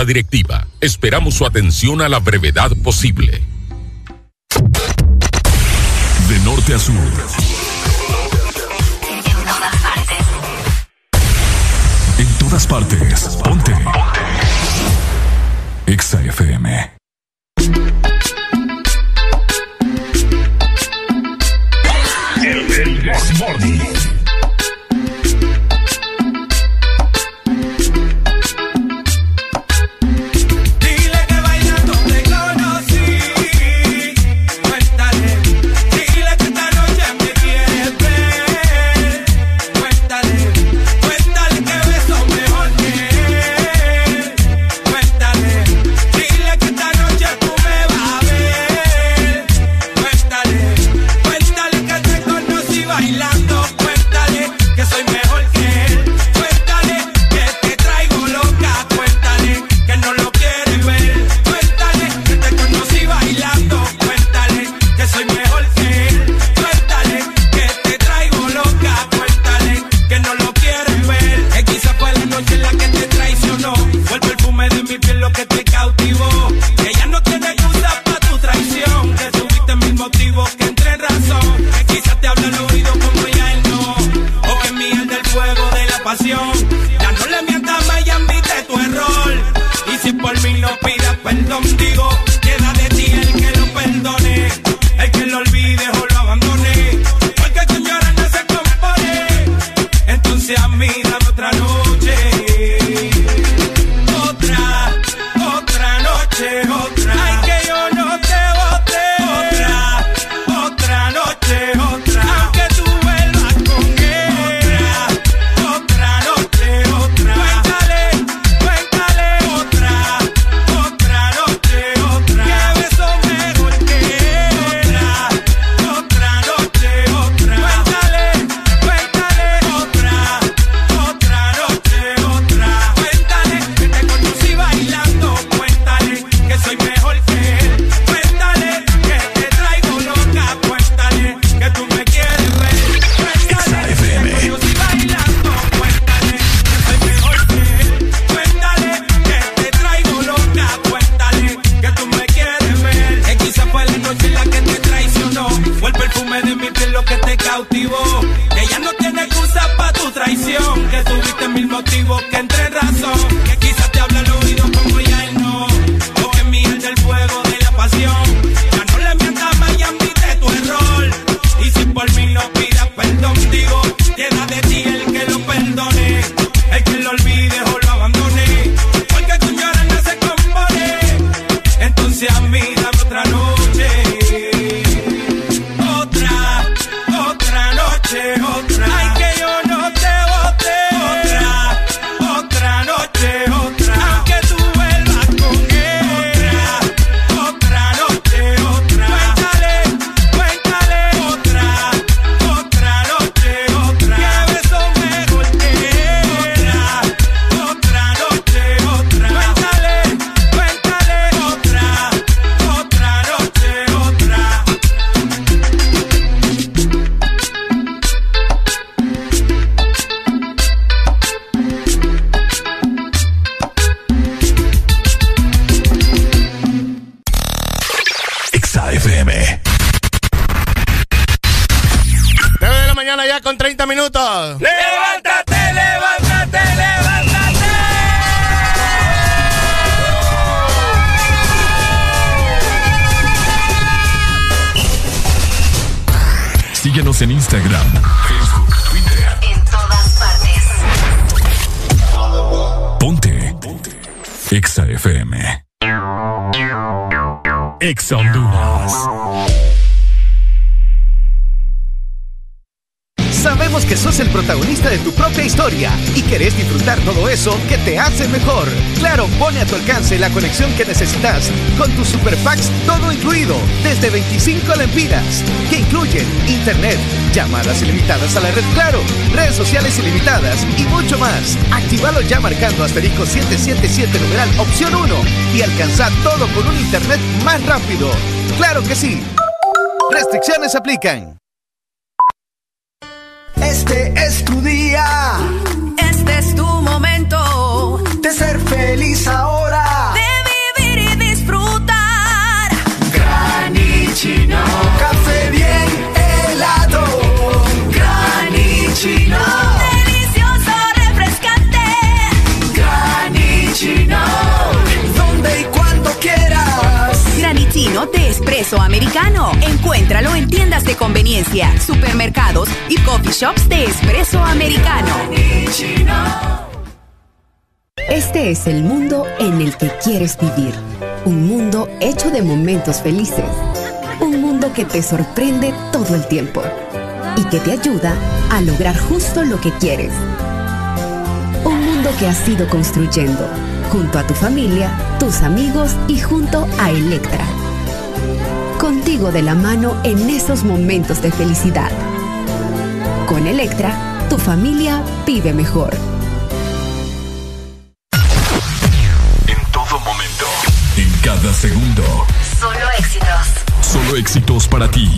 Directiva, esperamos su atención a la brevedad posible. De norte a sur. En todas partes. Ponte. Exa FM. Super Packs todo incluido, desde 25 lempiras, que incluyen internet, llamadas ilimitadas a la red Claro, redes sociales ilimitadas y mucho más. Actívalo ya marcando asterisco 777 numeral opción 1 y alcanza todo con un internet más rápido. ¡Claro que sí! Restricciones aplican. Encuéntralo en tiendas de conveniencia, supermercados y coffee shops de espresso americano. Este es el mundo en el que quieres vivir. Un mundo hecho de momentos felices. Un mundo que te sorprende todo el tiempo y que te ayuda a lograr justo lo que quieres. Un mundo que has ido construyendo junto a tu familia, tus amigos y junto a Electra contigo de la mano en esos momentos de felicidad. Con Electra, tu familia vive mejor. En todo momento, en cada segundo. Solo éxitos. Solo éxitos para ti.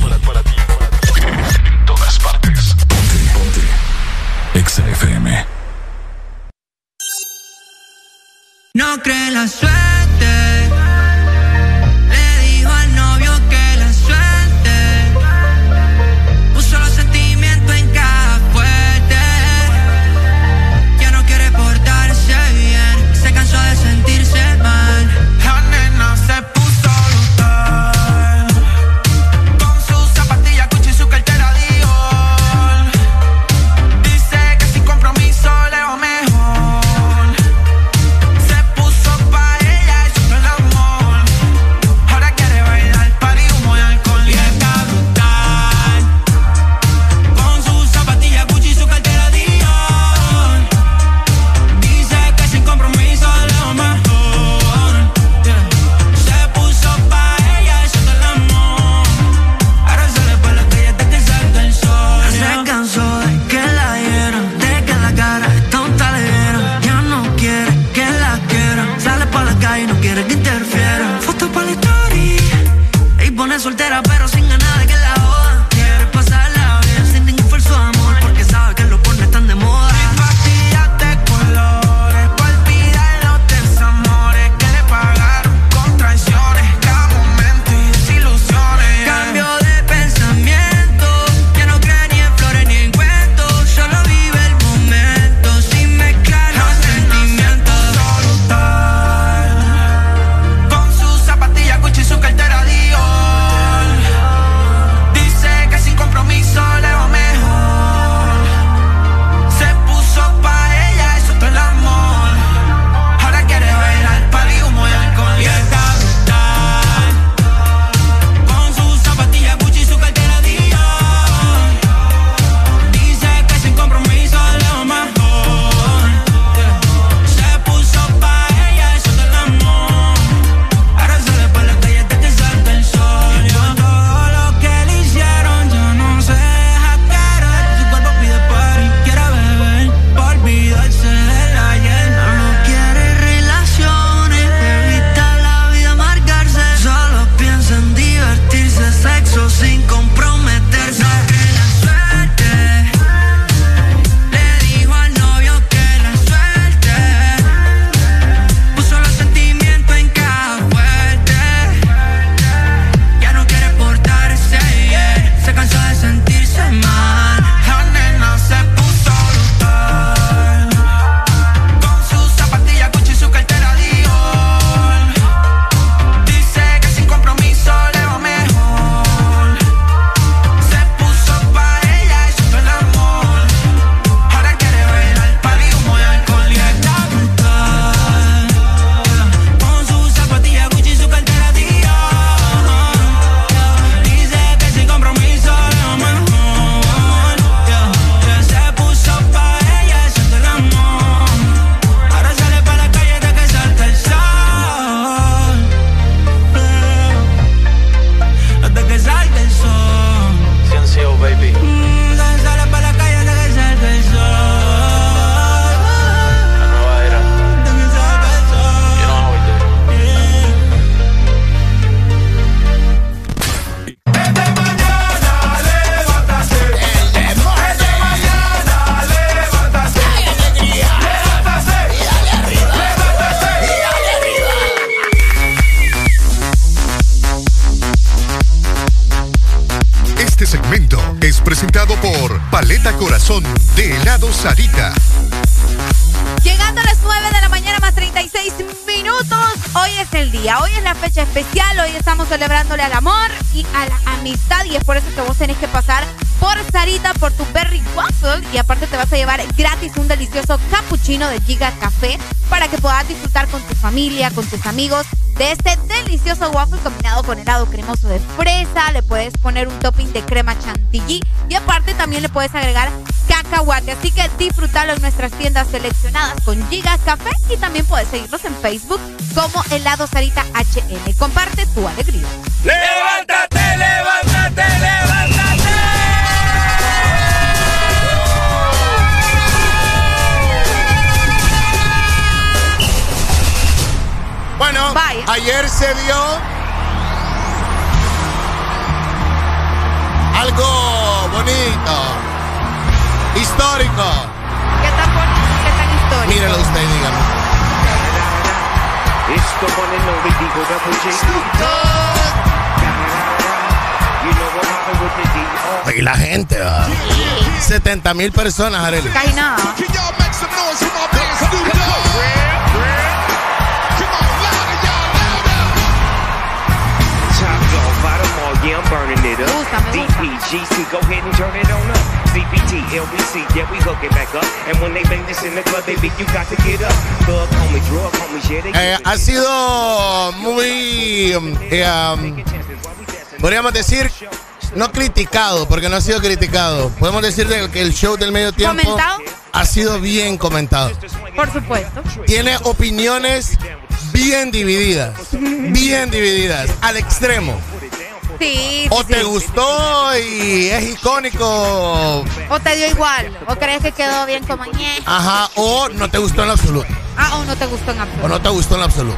Celebrándole al amor y a la amistad y es por eso que vos tenés que pasar por Sarita por tu Berry Waffle y aparte te vas a llevar gratis un delicioso cappuccino de Giga Café para que puedas disfrutar con tu familia, con tus amigos de este delicioso waffle combinado con helado cremoso de fresa, le puedes poner un topping de crema chantilly y aparte también le puedes agregar cacahuate, así que disfrútalo en nuestras tiendas seleccionadas con Giga Café y también puedes seguirnos en Facebook como Helado Sarita HN. Comparte tu alegría. ¡Levántate, levántate, levántate! Bueno, ayer se dio algo bonito, histórico. ¿Qué tan bonito, qué tan histórico? Míralo usted, dígame. Y la gente, va. 70 mil personas, Arely. Casi nada. Yeah, I'm burning it up. DPGC, go ahead and turn it on up. CBT, LBC, yeah, we hook it back up. And when they bang this in the club, they beat you got to get up. Thug homie, drug homies, yeah, they Eh, ha sido muy, um, eh, um, podríamos decir, no criticado, porque no ha sido criticado. Podemos decir de que el show del medio tiempo ¿Comentado? ha sido bien comentado. Por supuesto. Tiene opiniones bien divididas, bien divididas, al extremo. Sí. O sí, te sí. gustó y es icónico, O te dio igual. O crees que quedó bien como ñe. ajá, o no te gustó en absoluto, Ah, o no te gustó en o absoluto. no te gustó en absoluto.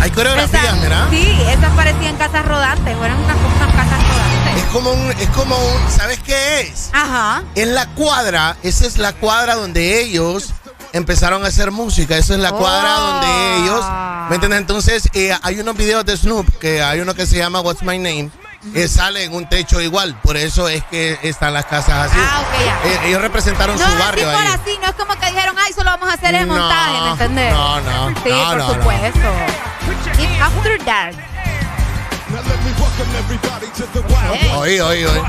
Hay coreografías, mira. Sí, esas parecían casas rodantes. Fueron unas, unas casas rodantes. Es como un, es como un, ¿sabes qué es? Ajá. En la cuadra, esa es la cuadra donde ellos empezaron a hacer música. Esa es la cuadra Oh. donde ellos, ¿me entiendes? Entonces, eh, hay unos videos de Snoop, que hay uno que se llama What's My Name, que sale en un techo igual. Por eso es que están las casas así. Ah, ok, ya. Eh, ellos representaron No su así barrio por ahí. así, no es como que dijeron, ay, solo vamos a hacer el No, montaje, ¿me entendés? no, no, Sí, no, por supuesto. It's after dark. Oí, oí, oí.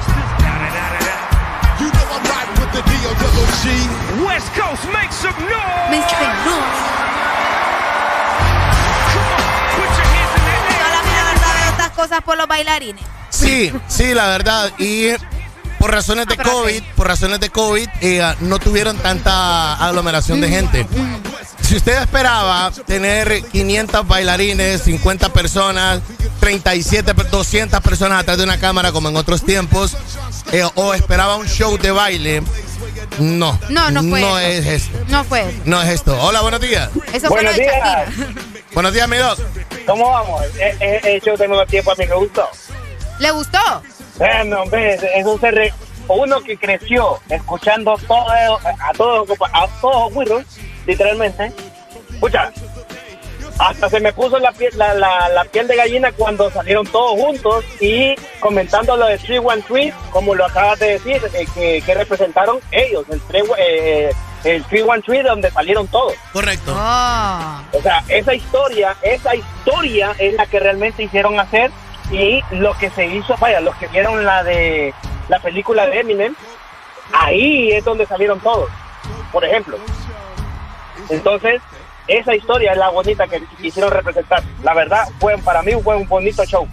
West Coast, make some noise. Make some noise. Estas cosas por los bailarines. Sí, sí, la verdad. Y por razones de COVID, por razones de COVID, eh, no tuvieron tanta aglomeración de gente. Si usted esperaba tener 500 bailarines, 50 personas, 37, per- 200 personas atrás de una cámara como en otros tiempos, eh, o esperaba un show de baile, no. No, no fue No eso. es esto. No fue eso. No es esto. Hola, buenos días. Eso fue lo Buenos de días. Buenos días, mi doc. ¿Cómo vamos? Eh, eh, El show de nuevo tiempo a mí me gustó. ¿Le gustó? Bueno, hombre, eso se re- Uno que creció escuchando todo, a todos a todos güiros, literalmente. Escucha, hasta se me puso la piel, la, la, la piel de gallina cuando salieron todos juntos y comentando lo de 313, como lo acabas de decir, eh, que, que representaron ellos, el, tres- eh, el 313 donde salieron todos. Correcto. Oh. O sea, esa historia, esa historia es la que realmente hicieron hacer y lo que se hizo, vaya, los que vieron la de la película de Eminem, ahí es donde salieron todos, por ejemplo. Entonces, esa historia es la bonita que quisieron representar. La verdad, fue para mí fue un bonito show.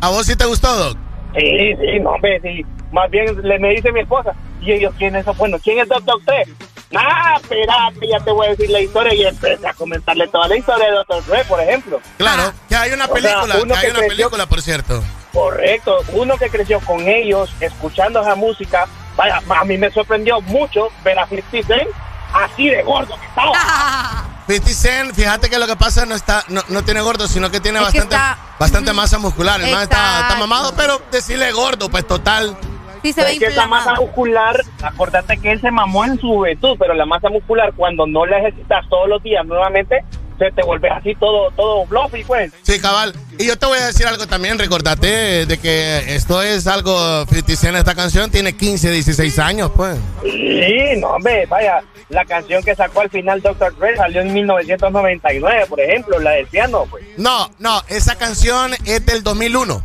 ¿A vos sí te gustó, Doc? Sí, sí, no, hombre, sí. Más bien le me dice mi esposa, ¿y ellos quiénes son? Bueno, ¿quién es Doctor 3? Ah, espérate, ya te voy a decir la historia y empecé a comentarle toda la historia de Doctor Dre, por ejemplo. Claro, que hay una O sea, película, uno que hay que una creció- película, por cierto. Correcto, uno que creció con ellos, escuchando esa música, vaya, a mí me sorprendió mucho ver a 50 Cent así de gordo que estaba. [laughs] 50 Cent, fíjate que lo que pasa no está, no, no tiene gordo, sino que tiene Es que bastante, está- bastante masa muscular. El está, mamado, pero decirle gordo, pues total. Sí, Pero es que esa masa muscular, acordate que él se mamó en su juventud, pero la masa muscular cuando no la ejercitas todos los días nuevamente, se te vuelve así todo, todo fluffy, pues. Sí, cabal. Y yo te voy a decir algo también, recordate de que esto es algo, 50 Cent, esta canción tiene 15, 16 años, pues. Sí, no, hombre, vaya, la canción que sacó al final Dr. Dre salió en 1999, por ejemplo, la del piano, pues. No, no, esa canción es del 2001.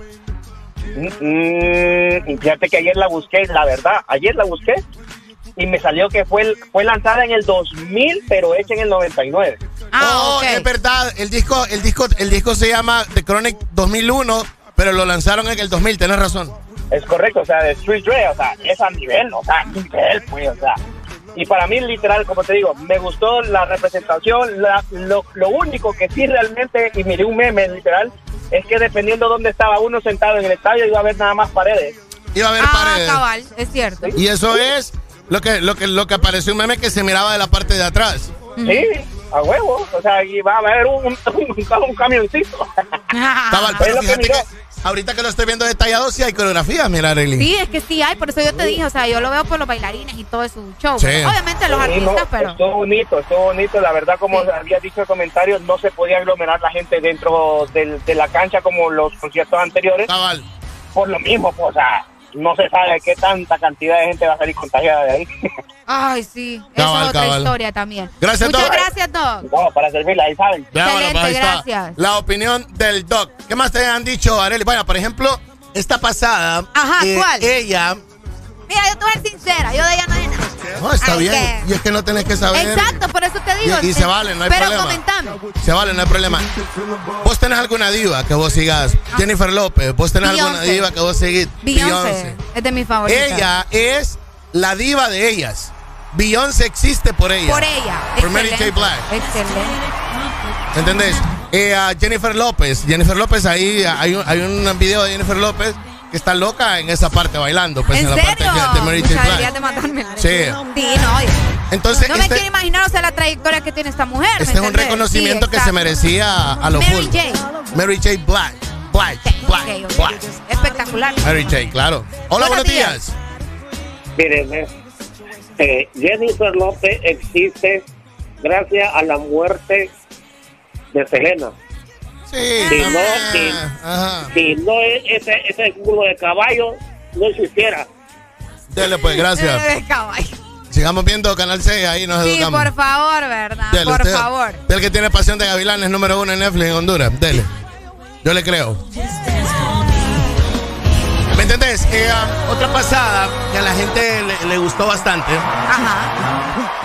Mm, fíjate que ayer la busqué, la verdad, ayer la busqué y me salió que fue, fue lanzada en el 2000, pero hecha en el 99. oh, es verdad, el disco, el disco, el disco se llama The Chronic 2001, pero lo lanzaron en el 2000, tenés razón. Es correcto, o sea, de Street Dre, o sea, es a nivel, o sea, nivel, pues, o sea. Y para mí, literal, como te digo, me gustó la representación, la- lo, lo único que sí realmente, y miré un meme, literal, es que dependiendo de dónde estaba uno sentado en el estadio, iba a ver nada más paredes. Iba a haber Ah, paredes. cabal, es cierto. Y eso es lo que, lo que, lo que apareció un meme que se miraba de la parte de atrás. Sí, a huevo, o sea, iba a haber un, un, un- camioncito. Cabal, pero fíjate que ahorita que lo estoy viendo detallado, sí hay coreografía, mira, Arely. Sí, es que sí hay, por eso yo te dije, o sea, yo lo veo por los bailarines y todo su show. Sí. Obviamente los Sí, artistas, no, pero... Estuvo bonito, estuvo bonito. La verdad, como había dicho el comentario, no se podía aglomerar la gente dentro del- de la cancha como los conciertos anteriores. Por lo mismo, pues, o sea, no se sabe qué tanta cantidad de gente va a salir contagiada de ahí. [laughs] Ay, sí, esa Cabal, es otra cabal. historia también. Gracias, Muchas Doc. gracias, Doc. No, para servirla, ahí saben. Ya, bueno, pues ahí está. gracias. La opinión del doc. ¿Qué más te han dicho, Arely? Bueno, por ejemplo, esta pasada. Ajá, eh, ¿cuál? Ella. Mira, yo te voy a ser sincera, yo de ella no sé nada. No, está Ay, bien. que- Y es que no tenés que saber. Exacto, por eso te digo. Y- y se vale, no hay pero problema. comentame. Se vale, no hay problema. ¿Vos tenés alguna diva que vos sigas? Jennifer López. ¿Vos tenés alguna diva que vos seguís? Beyoncé, es de mis favoritas. Ella es la diva de ellas. Beyoncé existe por ella. Por ella. Por Mary J. Blige. Excelente. ¿Entendés? Eh, a Jennifer López. Jennifer López, ahí hay un, hay un video de Jennifer López que está loca en esa parte bailando. Pues, ¿En la parte serio? de Mary J. Blige. deberías de matarme. Sí. Sí, no. Entonces, no me este, quiero imaginar, o sea, la trayectoria que tiene esta mujer. ¿me este es un reconocimiento Sí, que se merecía a lo Mary full. J. Mary J. Blige. Blige. Blige. Ok, ok. Blige. Espectacular. Mary J, claro. Hola, buenos, días. Miren, eh, eh, Jennifer López existe gracias a la muerte de Selena. Sí. Si no, si, si no ese, ese culo de caballo no existiera. Dele pues, gracias. Eh, caballo. Sigamos viendo Canal 6, ahí nos Sí, educamos. por favor, ¿verdad? Dele, por usted- favor. usted el que tiene pasión de gavilanes número uno en Netflix en Honduras. Dele. Yo le creo. ¿Me entendés? Eh, um, otra pasada que a la gente le, le gustó bastante.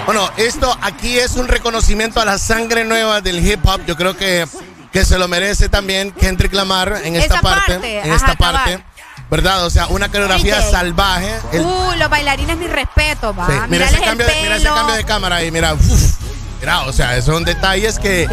Bueno, esto aquí es un reconocimiento a la sangre nueva del hip hop. Yo creo que, que se lo merece también Kendrick Lamar en esta parte. parte, En esta parte. ¿Verdad? O sea, una coreografía DJ. salvaje. El- Uh, los bailarines, mi respeto, va. Sí, Mira, ese cambio de, mira ese cambio de cámara ahí, mira. uf, mira, o sea, esos son detalles que,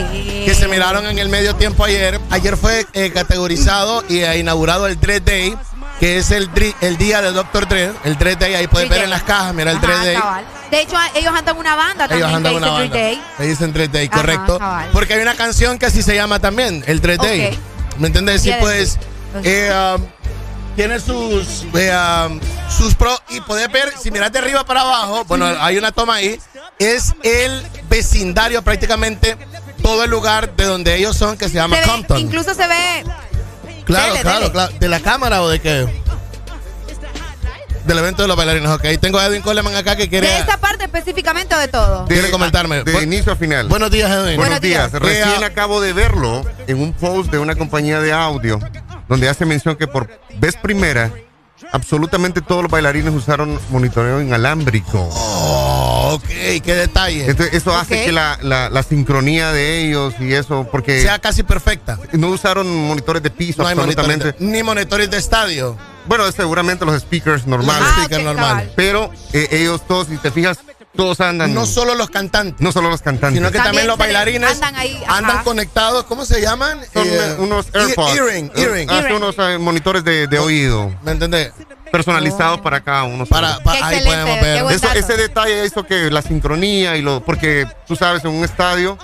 que se miraron en el medio tiempo ayer. Ayer fue eh, categorizado y eh, inaugurado el Dread Day, que es el, el día de Dr. Dre. El Dread Day, ahí puedes ver en las cajas, mira el Ajá, Dread Day. cabal. De hecho, ellos andan una banda también Ellos andan que una banda. Day. Le dicen Dread Day, Ajá, correcto. cabal. Porque hay una canción que así se llama también, el Dread Day. Ok. ¿Me entendés? Sí, pues. eh, um, tiene sus eh, um, sus pros y puedes ver si miras de arriba para abajo bueno hay una toma ahí es el vecindario prácticamente todo el lugar de donde ellos son que se llama Se ve- Compton incluso se ve claro dele, claro dele. claro de la cámara o de qué del evento de los bailarines ok tengo a Edwin Coleman acá que quiere de esa parte específicamente o de todo. quiere comentarme De inicio a final. buenos días Edwin Buenos días. Eh, Recién ah, acabo de verlo en un post de una compañía de audio donde hace mención que por vez primera absolutamente todos los bailarines usaron monitoreo inalámbrico. Oh, ok, qué detalle. Entonces eso hace que la, la- la sincronía de ellos y eso, porque... sea casi perfecta. No usaron monitores de piso No hay absolutamente. monitores de- ni monitores de estadio. Bueno, seguramente los speakers normales. Los speakers Ah, ok, normales. Pero eh, ellos todos, si te fijas, todos andan... No solo los cantantes. No solo los cantantes. Sino que también, los se le- bailarines andan ahí, andan conectados, ¿cómo se llaman? Son Eh, unos AirPods. Earring, Eh, earring. hace unos eh, monitores de, de oído. ¿Me entendés? [laughs] Personalizados para cada uno. Para, ahí podemos ver. Eso- ese detalle hizo que la sincronía y lo. Porque tú sabes, en un estadio,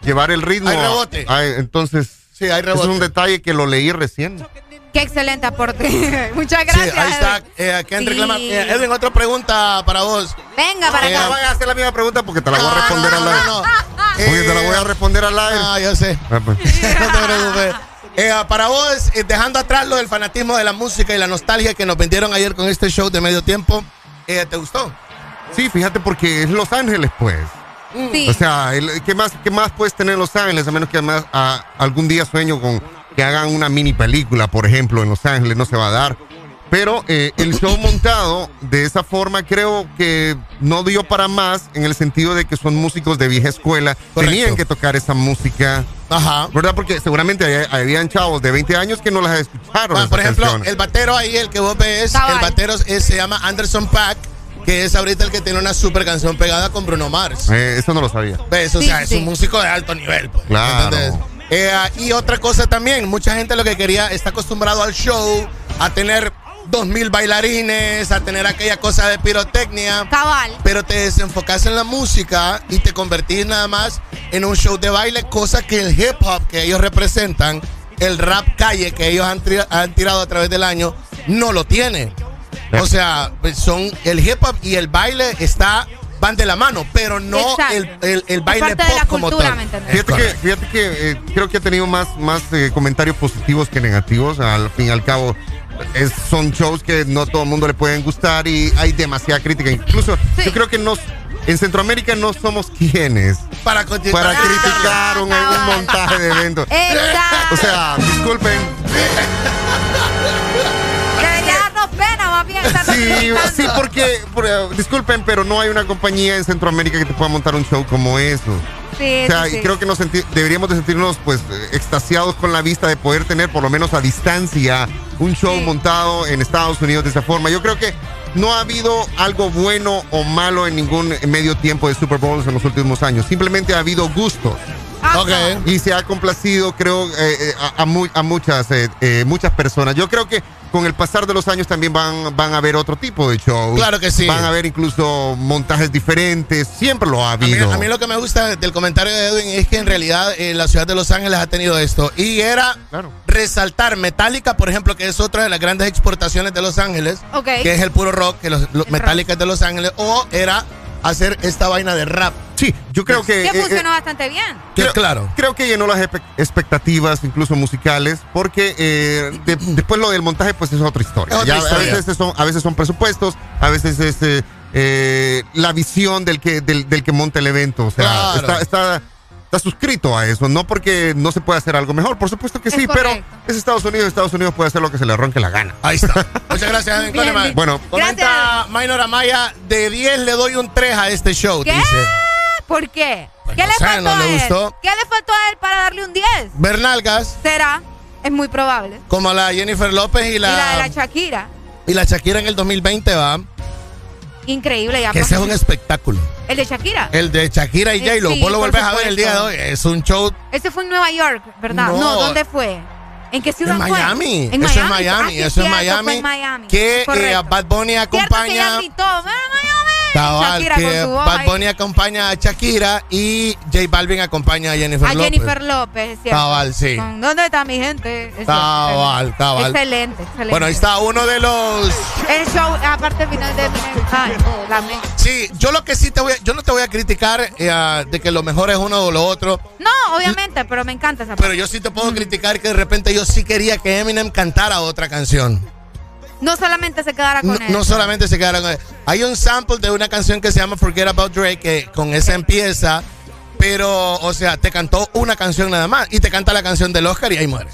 llevar el ritmo. Hay rebote. hay- entonces. Sí, hay rebote. Es un detalle que lo leí recién. Qué excelente aporte. [laughs] Muchas Sí, gracias. ahí está. Eh, Kendrick Sí. Lamar. Eh, Edwin, otra pregunta para vos. Venga para No acá. a hacer la misma pregunta porque te la voy a responder a la. No, no, no. Oye, te la voy a responder al aire. Ah, yo sé. Ah, pues. [laughs] no te preocupes. Eh, para vos, eh, dejando atrás lo del fanatismo de la música y la nostalgia que nos vendieron ayer con este show de medio tiempo, eh, ¿te gustó? Sí, fíjate porque es Los Ángeles, pues. Sí. O sea, el- ¿qué, más, ¿qué más puedes tener en Los Ángeles? A menos que además a- algún día sueño con que hagan una mini película, por ejemplo, en Los Ángeles, no se va a dar. Pero eh, el show montado de esa forma creo que no dio para más en el sentido de que son músicos de vieja escuela. Tenían que tocar esa música. Ajá. ¿Verdad? Porque seguramente habían chavos de 20 años que no las escucharon. Bueno, por ejemplo, canciones. el batero ahí, el que vos ves, Cabal. el batero es- se llama Anderson Pack, que es ahorita el que tiene una super canción pegada con Bruno Mars. Eh, eso no lo sabía. ¿Ves? O Sí, sea, sí, es un músico de alto nivel. Pues, Claro. Eh, ah, y otra cosa también, mucha gente lo que quería, está acostumbrado al show, a tener dos mil bailarines, a tener aquella cosa de pirotecnia. Cabal. Pero te desenfocas en la música y te convertís nada más en un show de baile, cosa que el hip hop que ellos representan, el rap calle que ellos han, tirado a través del año, no lo tiene. O sea, pues son el hip hop y el baile está van de la mano, pero no el, el, el Es baile parte pop de la como cultura, tal. Fíjate que, fíjate que eh, creo que ha tenido más, más eh, comentarios positivos que negativos. Al fin y al cabo, es- son shows que no todo el mundo le pueden gustar y hay demasiada crítica. Incluso yo creo que nos, en Centroamérica no somos quienes Para, para criticar un, un montaje de eventos. Exacto. O sea, disculpen. Sí, sí, porque, por- eh, disculpen, pero no hay una compañía en Centroamérica que te pueda montar un show como eso. Sí, O sea, sí, y sí. creo que nos senti- deberíamos de sentirnos pues extasiados con la vista de poder tener por lo menos a distancia un show montado en Estados Unidos de esa forma. Yo creo que no ha habido algo bueno o malo en ningún medio tiempo de Super Bowls en los últimos años. Simplemente ha habido gustos. Y se ha complacido, creo, eh, eh, a, a mu- a muchas, eh, eh, muchas personas. Yo creo que con el pasar de los años también van, van a haber otro tipo de shows. Claro que sí. Van a haber incluso montajes diferentes. Siempre lo ha A mí, habido. a mí lo que me gusta del comentario de Edwin es que en realidad eh, la ciudad de Los Ángeles ha tenido esto. Y era resaltar Metallica, por ejemplo, que es otra de las grandes exportaciones de Los Ángeles, Ok. que es el puro rock, que los, los Metallica es de Los Ángeles, o era hacer esta vaina de rap. Sí, yo creo que... Que eh, funcionó bastante bien. Que claro. Creo que llenó las expectativas, incluso musicales, porque eh, de- después lo del montaje, pues es otra historia. Es otra Ya historia. A, veces son, a veces son presupuestos, a veces es eh, eh, la visión del que, del, del que monta el evento. O sea, Claro. está, está, está suscrito a eso, no porque no se puede hacer algo mejor, por supuesto que Es sí, pero es Estados Unidos, Estados Unidos puede hacer lo que se le ronque la gana. Ahí está. [laughs] Muchas gracias, Bien, Coleman. bien. Bueno, Comenta Minor Amaya, de 10 le doy un 3 a este show, ¿Qué? dice. ¿Por qué? Pues ¿Qué no le sé, faltó no a le él? gustó. ¿Qué le faltó a él para darle un 10? Bernalgas, ¿Será? Es muy probable. como la Jennifer López y Y la de la, la Shakira. y la Shakira en el 2020, va. Increíble. Ya Que ese es un espectáculo. El de Shakira. El de Shakira y Eh, J-Lo. sí, Vos lo volvés a ver el día de hoy. Es un show Ese fue en Nueva York, ¿verdad? No. No, ¿dónde fue? ¿En qué ciudad en fue? Miami. En eso es Ah, Miami. sí, eso es Miami. fue en Miami. Que eh. Bad Bunny Cierto que acompaña. gritó, "¡Ven a Miami!" Cabal, Shakira que Bad. Bunny acompaña a Shakira y J Balvin acompaña a Jennifer A López. Jennifer López, ¿cierto? Cabal, sí. ¿Dónde está mi gente? Es Cabal, excelente. cabal. Excelente, excelente. Bueno, ahí está uno de los. El show, aparte final de Ay, la Sí, yo lo que sí te voy a, yo no te voy a criticar eh, de que lo mejor es uno o lo otro, No, obviamente, pero me encanta esa pero parte. yo sí te puedo criticar que de repente yo sí quería que Eminem cantara otra canción. No solamente se quedara con No, él. no solamente se quedaron con él. Hay un sample de una canción que se llama Forget About Drake, que con esa empieza, pero, o sea, te cantó una canción nada más y te canta la canción del Oscar y ahí muere.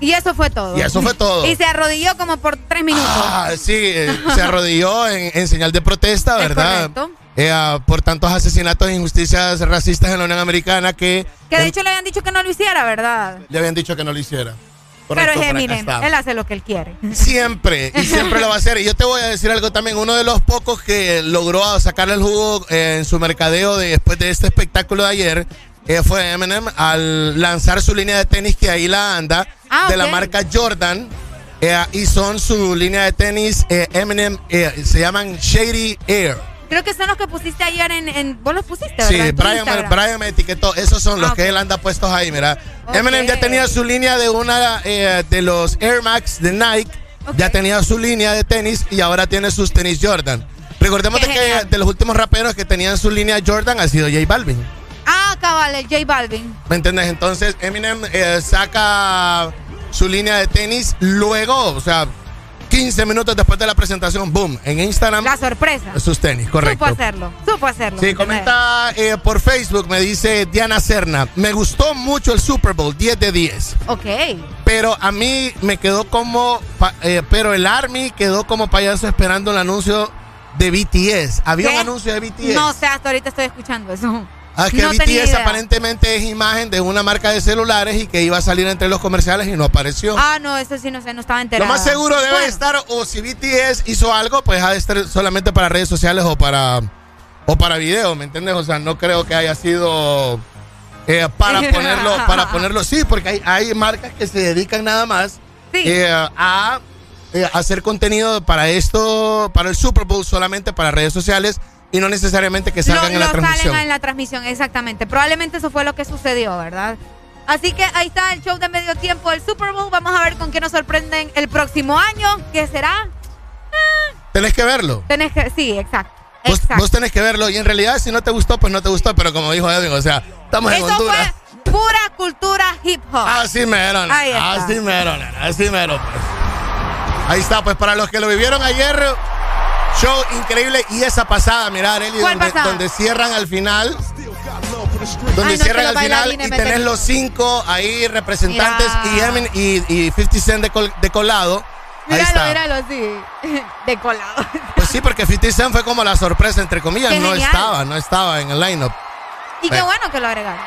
Y eso fue todo. Y eso fue todo. [laughs] Y se arrodilló como por tres minutos. Ah, sí, eh, se arrodilló en, en señal de protesta, Es ¿verdad? Eh, ah, por tantos asesinatos e injusticias racistas en la Unión Americana que Que de en- hecho le habían dicho que no lo hiciera, ¿verdad? le habían dicho que no lo hiciera. Pero es Eminem. Él hace lo que él quiere. Siempre, y siempre lo va a hacer. Y yo te voy a decir algo también. Uno de los pocos que logró sacarle el jugo eh, en su mercadeo de- después de este espectáculo de ayer eh, fue Eminem al lanzar su línea de tenis que ahí la anda, Ah, de la marca Jordan. eh, y son su línea de tenis eh, Eminem, se llaman Shady Air. Creo que son los que pusiste ayer en. en- vos los pusiste, Sí, ¿verdad? Tu Brian, me- Instagram. Brian me etiquetó. Esos son los Ah, que él anda puestos ahí, mira. Eminem ya tenía su línea de una eh, de los Air Max de Nike. Ya tenía su línea de tenis y ahora tiene sus tenis Jordan. Recordemos de que de los últimos raperos que tenían su línea Jordan ha sido J Balvin. Ah, cabal, J Balvin. ¿Me entiendes? Entonces Eminem eh, saca su línea de tenis luego, o sea, 15 minutos después de la presentación, boom, en Instagram. La sorpresa. Sus tenis, correcto. Supo hacerlo, supo hacerlo. Sí, comenta eh, por Facebook, me dice Diana Serna, me gustó mucho el Super Bowl, 10 de 10. Ok. Pero a mí me quedó como, eh, pero el Army quedó como payaso esperando el anuncio de BTS. Había ¿Qué? un anuncio de BTS. No sé, hasta ahorita estoy escuchando eso. Ah, que no BTS aparentemente es imagen de una marca de celulares y que iba a salir entre los comerciales y no apareció. Ah, no, eso sí no sé, no estaba Lo enterada. más seguro debe Bueno, estar, o si BTS hizo algo, pues ha de estar solamente para redes sociales o para o para video, ¿me entiendes? O sea, no creo que haya sido eh, para [laughs] ponerlo, para ponerlo, sí, porque hay, hay marcas que se dedican nada más eh, a eh, hacer contenido para esto, para el Super Bowl solamente para redes sociales y no necesariamente que salgan lo, en la transmisión. salen en la transmisión, exactamente. Probablemente eso fue lo que sucedió, ¿verdad? Así que ahí está el show de medio tiempo del Super Bowl. Vamos a ver con qué nos sorprenden el próximo año. ¿Qué será? Tenés que verlo. Tenés que, sí, exacto. Vos, tenés que verlo y en realidad si no te gustó, pues no te gustó, pero como dijo Edwin, o sea, estamos en Eso Honduras. fue pura cultura hip hop. Así mero, así mero, así mero. pues. Ahí está, pues para los que lo vivieron ayer, show increíble y esa pasada, mira, Arely, ¿Cuál donde, cierran al final. Donde Ay, no, cierran al final y tenés los cinco ahí representantes y, Emin- y, y 50 Cent de, col- de colado. Ahí Míralo, está. míralo, sí. [laughs] De colado. Pues sí, porque 50 Cent fue como la sorpresa, entre comillas, Qué no genial. estaba, no estaba en el lineup. Y qué Bueno. bueno que lo agregaron.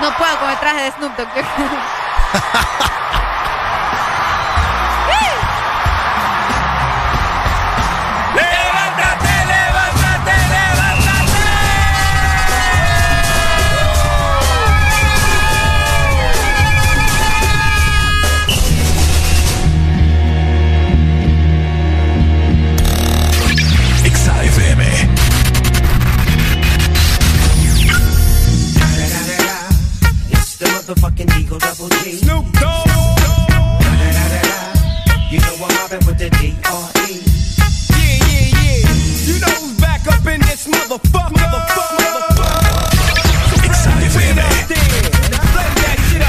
No puedo con el traje de Snoop Dogg. [laughs] Snoop Dogg. You know I'm with the. Yeah, yeah, yeah. You know who's back up in this motherfucker. Motherfucker. Play that shit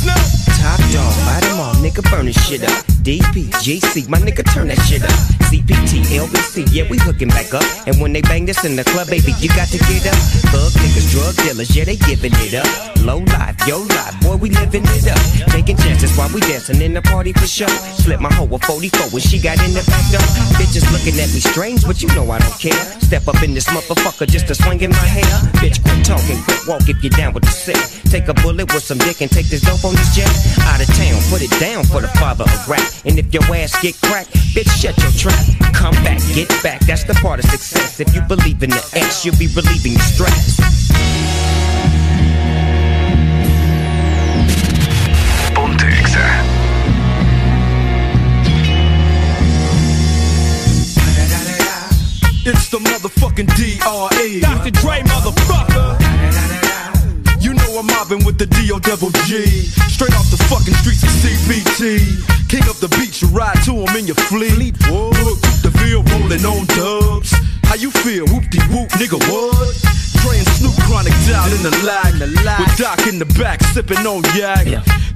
Snoop? Top dog, light 'em all, nigga, burn this shit up. DPGC, my nigga, turn that shit up. CPT, LBC, yeah, we hooking back up. And when they bang this in the club, baby, you got to get up. Thug niggas, drug dealers, yeah, they giving it up. Low life, yo life, boy, we living it up. Taking chances while we dancing in the party for sure. Slip my hoe a 44 when she got in the back door. Bitches looking at me strange, but you know I don't care. Step up in this motherfucker just to swing in my hair. Bitch, quit talking, quit walk if you're down with the sick. Take a bullet with some dick and take this dope on this jet. Out of town, put it down for the father of rap. And if your ass get cracked, bitch, shut your trap. Come back, get back, that's the part of success. If you believe in the X, you'll be relieving your stress. Ponte Exa. It's the motherfucking D.R.E. Dr. Dre, motherfucker. You know I'm mobbing with the D.O. Double G. Straight off the fucking streets of CBT. King of the beach, you ride to him in your fleet. Look, the bill rolling on dubs. How you feel? Whoop-de-whoop, nigga, what? And Snoop Chronic down in the lag. With Doc in the back, sipping on yak. Clip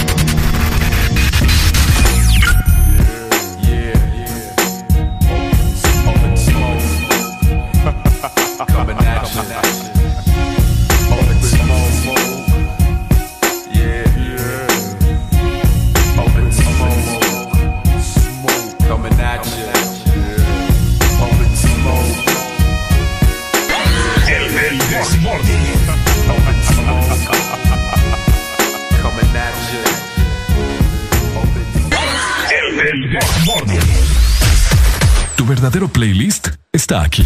coming at you. Coming at you. Tu verdadero playlist está aquí.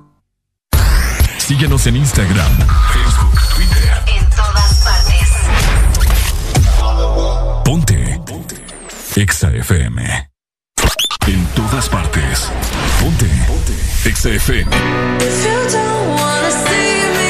Síguenos en Instagram, Facebook, Twitter. En todas partes. Ponte. Ponte. Exa FM. En todas partes. Ponte. Ponte. Exa FM. If you don't wanna see me,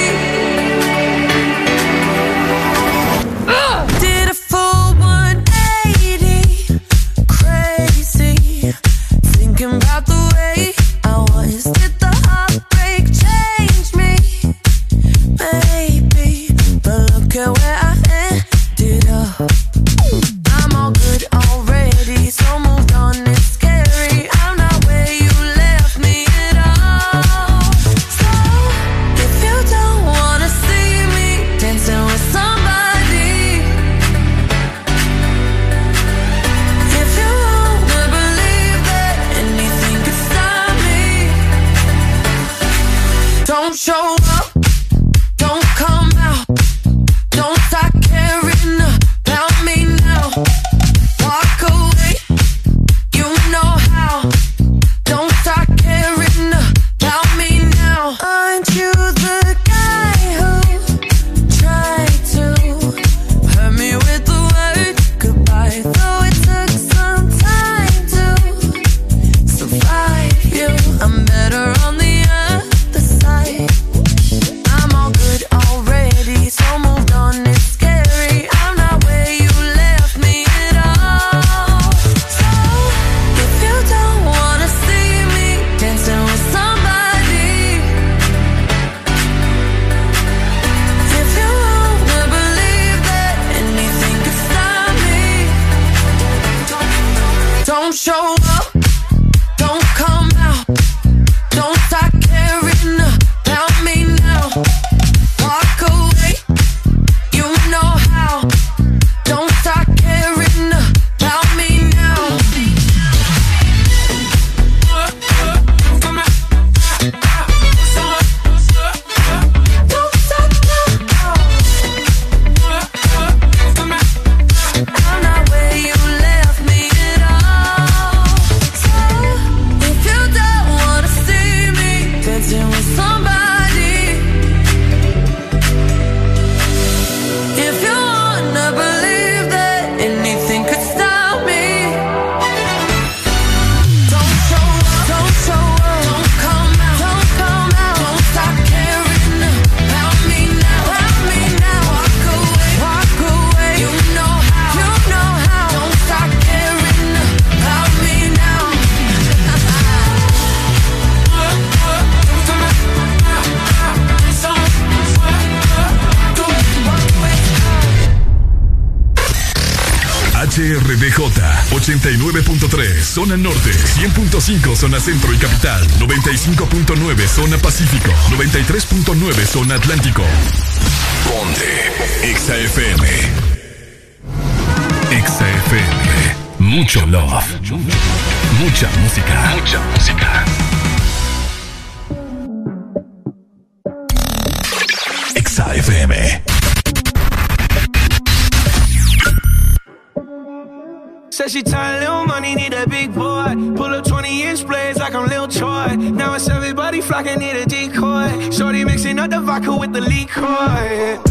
Zona Norte 100.5 Zona Centro y Capital 95.9 Zona Pacífico 93.9 Zona Atlántico Ponte XAFM Exa FM. Mucho love. Mucha música. Mucha música. Flocking, need a decoy. Shorty mixing up the vodka with the liquor.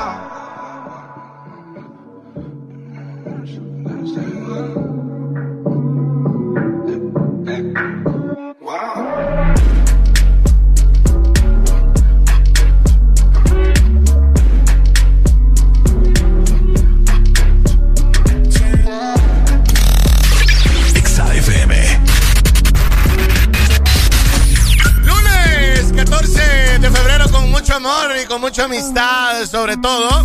Todo.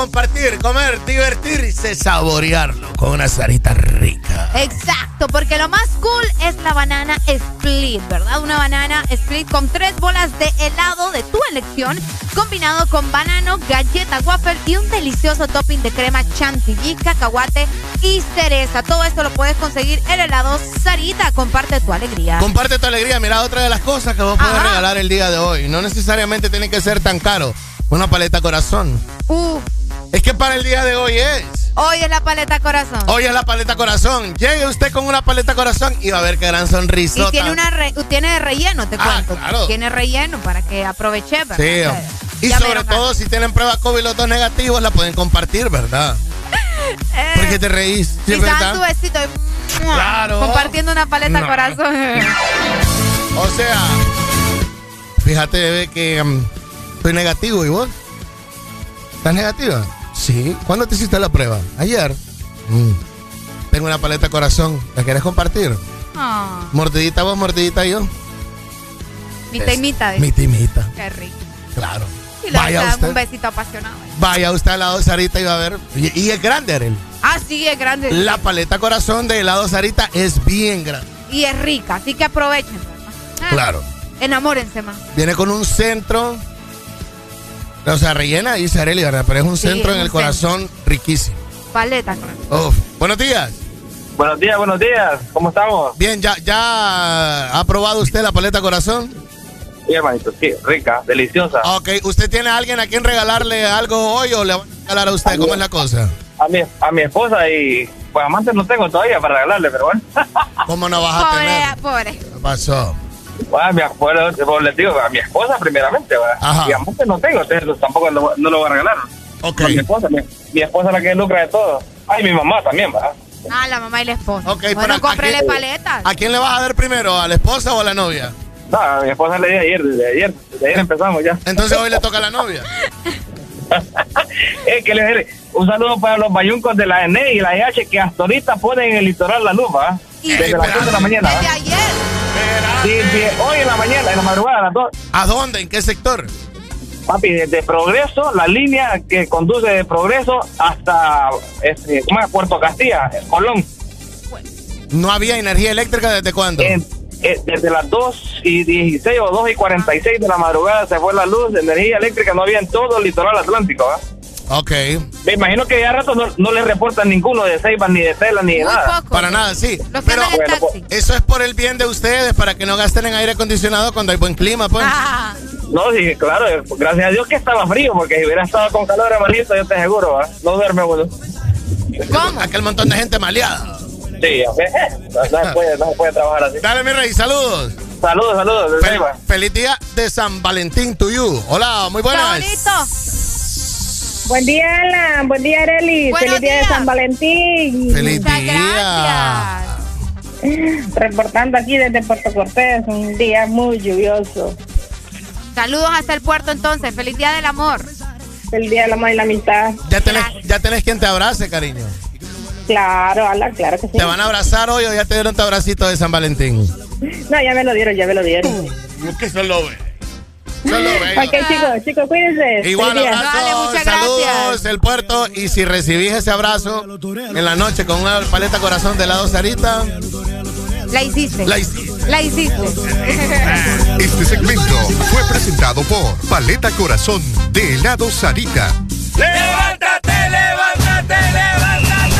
Compartir, comer, divertirse, saborearlo con una sarita rica. Exacto, porque lo más cool es la banana split, ¿verdad? Una banana split con tres bolas de helado de tu elección, combinado con banano, galleta waffle y un delicioso topping de crema chantilly, cacahuate y cereza. Todo esto lo puedes conseguir en helado Sarita. Comparte tu alegría. Comparte tu alegría. Mira, otra de las cosas que vos podés regalar el día de hoy. No necesariamente tiene que ser tan caro. Una paleta corazón. Uh, Es que para el día de hoy es. hoy es la paleta corazón. Hoy es la paleta corazón. Llegue usted con una paleta corazón y va a ver qué gran sonrisota. Y tiene, una re- tiene relleno, te cuento. Ah, claro. Tiene relleno para que aproveche, ¿verdad? Sí. Y Ya sobre todo si tienen prueba COVID los dos negativos, la pueden compartir, ¿verdad? [laughs] Eh, Porque te reís, ¿sí verdad? tu besito y- Claro. compartiendo una paleta No. corazón. O sea, fíjate, bebé, que mm, soy negativo. ¿Y vos? ¿Estás negativa? Sí. ¿Cuándo te hiciste la prueba? Ayer. Mm. Tengo una paleta corazón. ¿La quieres compartir? Ah, Mordidita vos, mordidita yo. mitad y mitad. Mi timita. Qué rico. Claro. Y le Vaya usted. un besito apasionado. Vaya usted al lado Sarita y va a ver. Y, y es grande, Arel. Ah, sí, es grande. La paleta corazón de helado Sarita es bien grande. Y es rica, así que aprovechen. Ah, Claro. Enamórense más. Viene con un centro. O sea, rellena, dice Areli, ¿verdad? Pero es un Sí, centro es en un el corazón riquísimo. Paleta corazón. Uf. Buenos días. Buenos días, buenos días. ¿Cómo estamos? Bien, ¿ya, ¿ya ha probado usted la paleta corazón? Sí, hermanito, sí, rica, deliciosa. Ok, ¿usted tiene a alguien a quien regalarle algo hoy o le va a regalar a usted? ¿Cómo es la cosa? A mi, a mi esposa y pues amantes no tengo todavía para regalarle, pero bueno. [laughs] ¿Cómo no vas a tener? Pobre, pobre. ¿Qué pasó? Bueno, mi, bueno, pues, les digo, a mi esposa primeramente, y amantes no tengo, entonces tampoco lo- no lo voy a regalar. Ok. A mi esposa, mi, mi esposa es la que lucra de todo. Ay, mi mamá también, ¿verdad? Ah, la mamá y la esposa. Ok, pero bueno, ¿a cómprele quién- paletas. ¿A quién le vas a dar primero? ¿A la esposa o a la novia? No, a mi esposa le di ayer, desde ayer, desde ayer empezamos ya. Entonces hoy le toca a la novia. [laughs] Eh, que le un saludo para los bayuncos de la ENE y la EH que hasta ahorita ponen en el litoral la luz, ¿verdad? Desde las 8 de la mañana. Desde ayer. Sí, sí, hoy en la mañana, en la madrugada, a las dos. ¿A dónde? ¿En qué sector? Papi, desde Progreso, la línea que conduce de Progreso hasta este, ¿cómo es? Puerto Castilla, Colón. ¿No había energía eléctrica desde cuándo? Eh, eh, desde las 2 y 16 o 2 y 46 de la madrugada se fue la luz, energía eléctrica no había en todo el litoral atlántico. ¿ah? Ok. Me imagino que ya a rato no, no le reportan ninguno de Ceiba, ni de Tela, ni de nada. Para nada, sí. Pero Bueno, pues, eso es por el bien de ustedes, para que no gasten en aire acondicionado cuando hay buen clima, pues. Ah. No, sí, claro, eh, gracias a Dios que estaba frío, porque si hubiera estado con calor, hermanito, yo te aseguro, ¿ah? no duerme uno. ¿Cómo? Aquel montón de gente maleada. Sí, ok. no, no se [laughs] puede, no se puede trabajar así. Dale, mi rey, saludos. Saludos, saludos. Fel- feliz día de San Valentín to you. Hola, muy buenas. Buen día, Alan. Buen día, Areli. Buenos Feliz día de. San Valentín. Feliz día. Reportando aquí desde Puerto Cortés, un día muy lluvioso. Saludos hasta el puerto entonces. Feliz día del amor. El día del amor y la amistad. Ya tenés, ya tenés quien te abrace, cariño. Claro, Alan, claro que sí. ¿Te van a abrazar hoy o ya te dieron tu abracito de San Valentín? No, ya me lo dieron, ya me lo dieron. Es que solo ve. Ok, chicos, chicos, cuídense. Igual abrazo, saludos el puerto y si recibís ese abrazo en la noche con una paleta corazón de helado Sarita, La hiciste. la hiciste. La hiciste. [laughs] Este segmento fue presentado por Paleta Corazón de helado Sarita. ¡Levántate, levántate, levántate!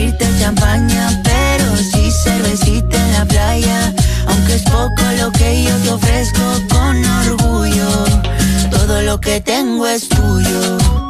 abrirte champaña, pero sí cervecita en la playa. Aunque es poco lo que yo te ofrezco con orgullo. Todo lo que tengo es tuyo.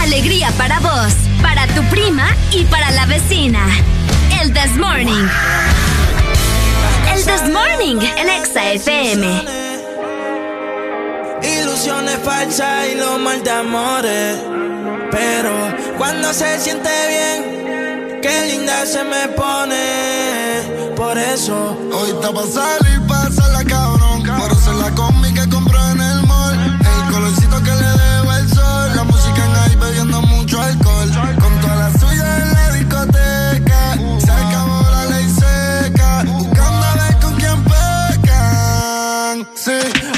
Alegría para vos, para tu prima y para la vecina. El This Morning. El This Morning en Exa FM. Ilusiones falsas y los mal de amores. Pero cuando se siente bien, qué linda se me pone. Por eso hoy está para salir, para salir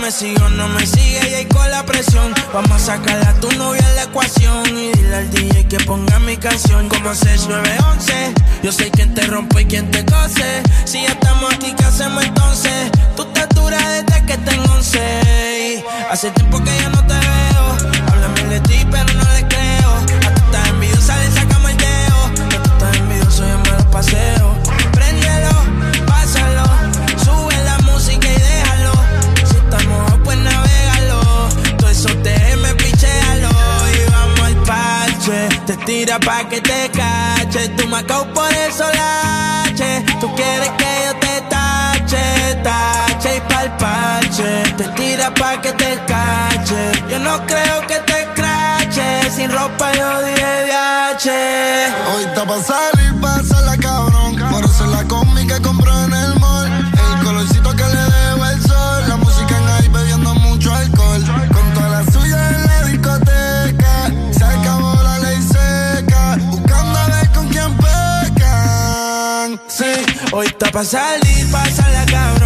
me sigue o no me sigue y ahí con la presión. Vamos a sacar a tu novia en la ecuación y dile al DJ que ponga mi canción. Como 6911, yo sé quién te rompe y quien te cose. Si ya estamos aquí, ¿qué hacemos entonces? Tú te duras desde que tengo 11. Hace tiempo que ya no te veo. Háblame de ti, pero no le creo. A tu estás envidiosa, le sacamos el dedo. A tu estás envidioso, yo me lo paseo. Te tira pa' que te cache. Tú me por el solache. Tú quieres que yo te tache, tache y palpache. Te tira pa' que te cache. Yo no creo que te crache. Sin ropa yo dije DH. Hoy está pa' salir, pa' salir. Hoy está para salir, pasa la cama.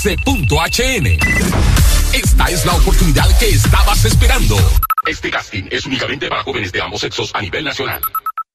S.HN. Esta es la oportunidad que estabas esperando. Este casting es únicamente para jóvenes de ambos sexos a nivel nacional.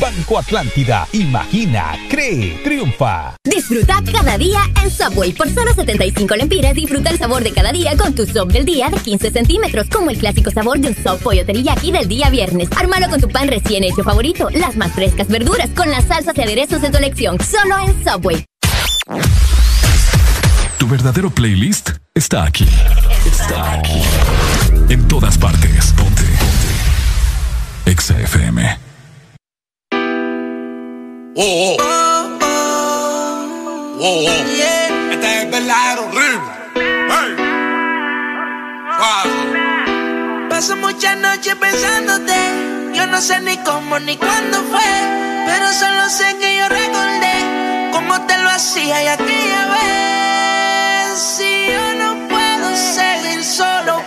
Banco Atlántida, imagina, cree, triunfa. Disfruta cada día en Subway. Por solo 75 lempiras, disfruta el sabor de cada día con tu sub del día de 15 centímetros, como el clásico sabor de un sub pollo teriyaki del día viernes. Ármalo con tu pan recién hecho favorito, las más frescas verduras, con las salsas y aderezos de tu elección, solo en Subway. Tu verdadero playlist está aquí. Está aquí. En todas partes. Ponte. Ponte. Exa FM. Oh, oh. Oh, oh. Este es el verdadero ritmo. Hey. Suave. Paso muchas noches pensándote. Yo no sé ni cómo ni cuándo fue. Pero solo sé que yo recordé cómo te lo hacía y aquella vez. Si yo no puedo seguir solo,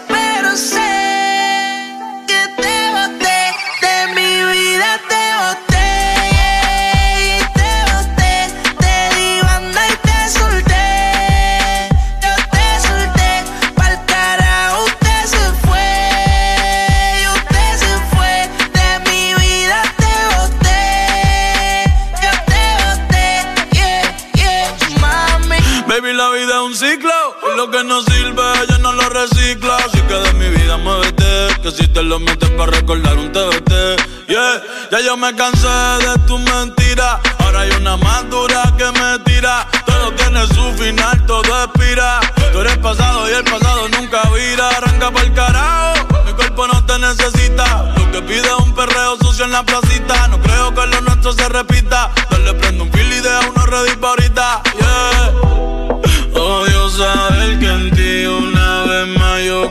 Que si te lo metes para recordar un TBT. Yeah, ya yo me cansé de tu mentira. Ahora hay una más dura que me tira. Todo tiene su final, todo expira. Tú eres pasado y el pasado nunca vira. Arranca pa'l carajo. Mi cuerpo no te necesita. Lo que pide es un perreo sucio en la placita. No creo que lo nuestro se repita. Dale, prendo un fil y deja uno ready pa' ahorita. Yeah. Odio saber que en ti una vez más yo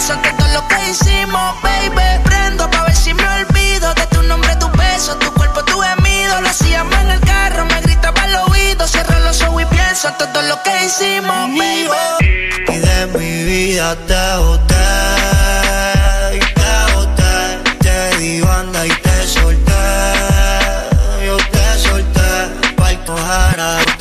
pienso en que todo lo que hicimos, baby. Prendo pa' ver si me olvido de tu nombre, tu peso, tu cuerpo, tu gemido. Lo hacíamos en el carro, me gritaba al oído. Cierro los ojos y pienso en todo lo que hicimos, baby. Y de mi vida te boté, y te boté, te di banda y te solté, yo te solté, pa'l cojara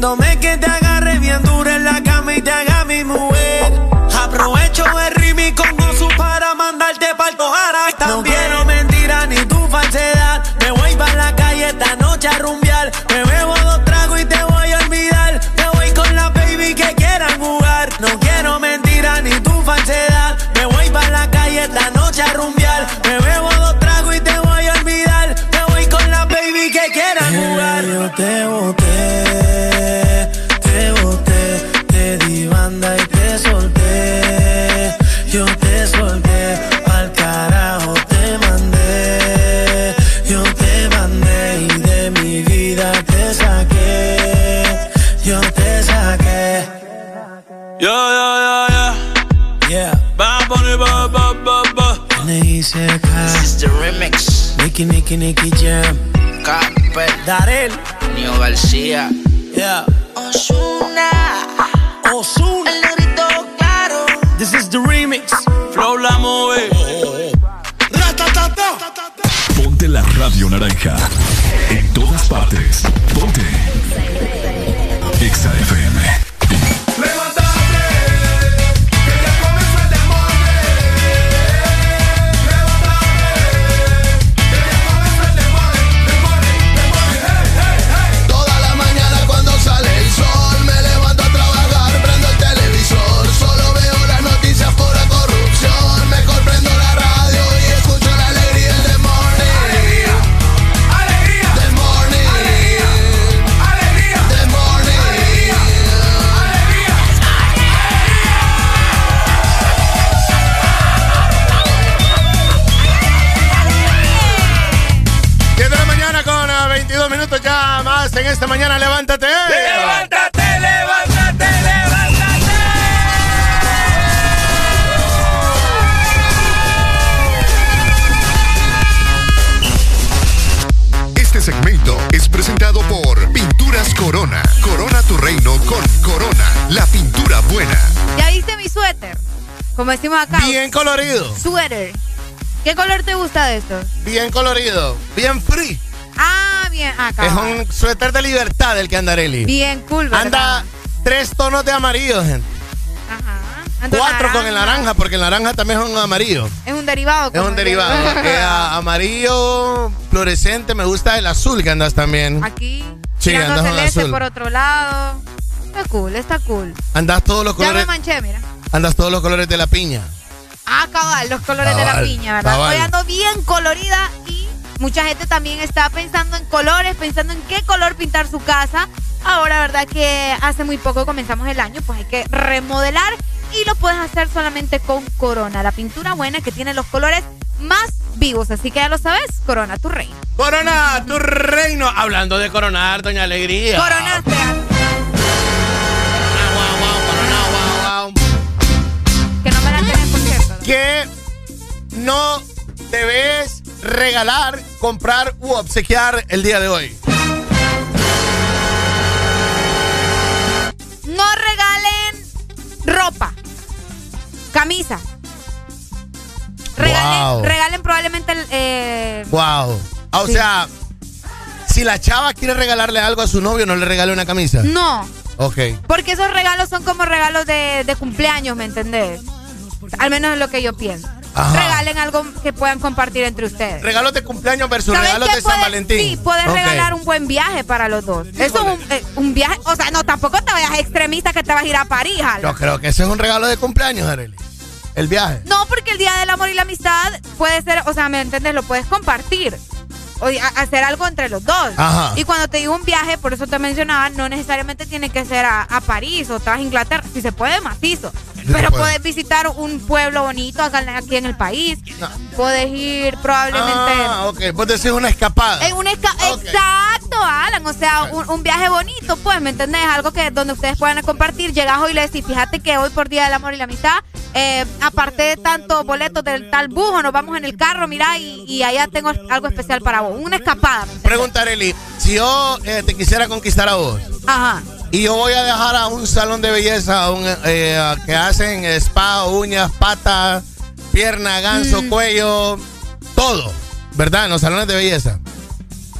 Pidiéndome que te agarre bien duro en la cama y te haga mi mujer. Aprovecho el ritmo con gozo para mandarte pa'l tojara. No García. Yeah. Osuna. Osuna. El negrito claro. This is the remix. Flow la move. Ponte la radio naranja. En todas partes. Ponte. Exa esta mañana. Levántate. Levántate, levántate, levántate. Este segmento es presentado por Pinturas Corona. Corona tu reino con Corona, la pintura buena. ¿Ya viste mi suéter? Como decimos acá. Bien colorido. Suéter. ¿Qué color te gusta de estos? Bien colorido. Bien free. Ah, bien. Acá. Es un suéter de libertad el que anda Areli. Bien cool, ¿verdad? Anda tres tonos de amarillo, gente. Cuatro con el naranja, porque el naranja también es un amarillo. Es un derivado. Es un derivado. [laughs] Eh, amarillo fluorescente. Me gusta el azul que andas también. Aquí. Sí, andas celeste azul. por otro lado. Está cool, está cool. Andas todos los Ya me colores. manché, mira. Andas todos los colores de la piña. Ah, cabal, los colores de la piña, ¿verdad? cabal. Hoy ando bien colorida y mucha gente también está pensando en colores, pensando en qué color pintar su casa. Ahora, ¿verdad? Que hace muy poco comenzamos el año, pues hay que remodelar y lo puedes hacer solamente con Corona, la pintura buena que tiene los colores más vivos. Así que ya lo sabes, Corona, tu reino. Corona, tu reino. Hablando de coronar, doña Alegría. Coronaste. Que no me la tenés, por cierto. Que no debes regalar, comprar u obsequiar el día de hoy. No regalen ropa, camisa. Regalen, Wow. regalen probablemente el, eh, Wow. Ah, o Sí. sea, si la chava quiere regalarle algo a su novio, no le regale una camisa. No, Ok. porque esos regalos son como regalos de, de cumpleaños, ¿me entendés? Al menos es lo que yo pienso. Ajá. Regalen algo que puedan compartir entre ustedes. Regalos de cumpleaños versus ¿Sabes regalos de San Valentín. Sí, puedes regalar un buen viaje para los dos. Eso es un, eh, un viaje, o sea, no, tampoco te vayas extremista que te vas a ir a París. Yo creo que ese es un regalo de cumpleaños, Arely. El viaje. No, porque el Día del Amor y la Amistad puede ser, o sea, ¿me entiendes? Lo puedes compartir. O hacer algo entre los dos. Ajá. Y cuando te digo un viaje, por eso te mencionaba, no necesariamente tiene que ser a, a París o a Inglaterra. Si se puede, macizo. Pero puedes visitar un pueblo bonito acá, aquí en el país. Puedes ir probablemente. Ah, ok. Vos decís una escapada. En un esca- Exacto, Alan. O sea, un, un viaje bonito, pues, ¿me entendés? Algo que donde ustedes puedan compartir. Llegas hoy y le decís, fíjate que hoy por Día del Amor y la Amistad, eh, aparte de tantos boletos del tal bujo, nos vamos en el carro, mira, y, y allá tengo algo especial para vos. Una escapada. ¿me entendés? Pregunta, Arely. Si yo eh, te quisiera conquistar a vos Ajá. Y yo voy a dejar a un salón de belleza un, eh, que hacen spa, uñas, patas, pierna, ganso, Mm. cuello, todo, ¿verdad? En los salones de belleza.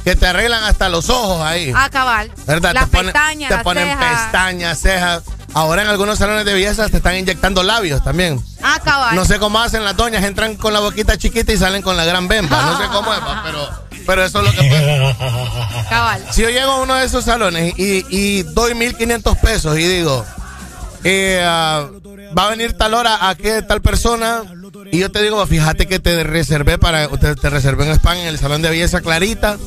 Que te arreglan hasta los ojos ahí. Ah, cabal. ¿Verdad? Las te ponen, pestañas, te ponen cejas. pestañas, cejas. Ahora en algunos salones de belleza te están inyectando labios también. Ah, cabal. No sé cómo hacen las doñas, entran con la boquita chiquita y salen con la gran bemba. No sé cómo es, pero, pero eso es lo que pasa. [laughs] Cabal. Si yo llego a uno de esos salones y, y doy 1500 pesos y digo, eh, ah, va a venir tal hora a qué tal persona, y yo te digo, fíjate que te reservé para, te, te reservé un spa en el salón de belleza Clarita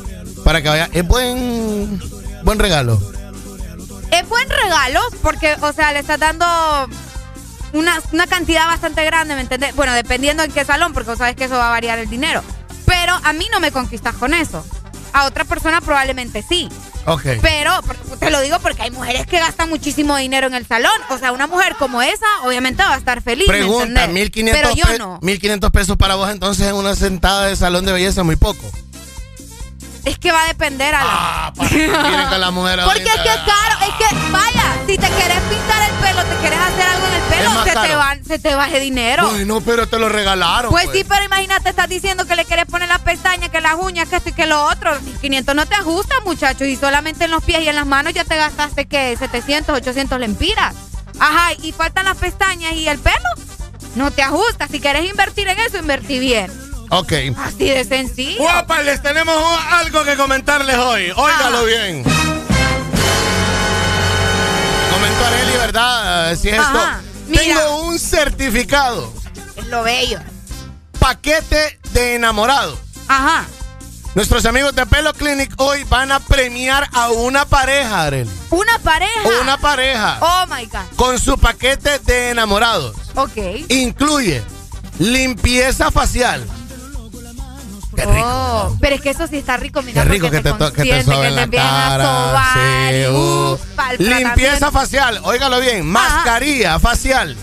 para que vaya. Es buen, buen regalo. Es buen regalo porque, o sea, le estás dando una, una cantidad bastante grande, ¿me entiendes? Bueno, dependiendo en qué salón, porque sabes que eso va a variar el dinero. Pero a mí no me conquistas con eso. A otra persona probablemente sí. Ok. Pero te lo digo porque hay mujeres que gastan muchísimo dinero en el salón. O sea, una mujer como esa, obviamente va a estar feliz. ¿me Pregunta, entendés? 1500, Pero yo no. 1500 pesos para vos entonces en una sentada de salón de belleza es muy poco. Es que va a depender a la. Ah, que la mujer [laughs] Porque es que es caro, es que vaya, si te querés pintar el pelo, te querés hacer algo en el pelo, se te, van, se te va ese dinero. Bueno, pero te lo regalaron. Pues sí, pero imagínate, estás diciendo que le querés poner las pestañas, que las uñas, que esto y que lo otro. 500 no te ajusta, muchachos. Y solamente en los pies y en las manos ya te gastaste, que 700, 800 lempiras. Ajá, y faltan las pestañas y el pelo. No te ajusta. Si querés invertir en eso, invertí bien. Ok. Así de sencillo. Guapa, les tenemos algo que comentarles hoy. Óigalo Ajá. bien. Comentó Areli, ¿verdad? Si es Ajá, esto. mira. Tengo un certificado. Es lo bello. Paquete de enamorados. Ajá. Nuestros amigos de Pelo Clinic hoy van a premiar a una pareja, Areli. Una pareja. Una pareja. Oh my God. Con su paquete de enamorados. Ok. Incluye limpieza facial. Qué rico. Oh, pero es que eso sí está rico, mira. Qué rico que te, que te sobe la cara. sí, uh. Limpieza facial, óigalo bien, mascarilla facial.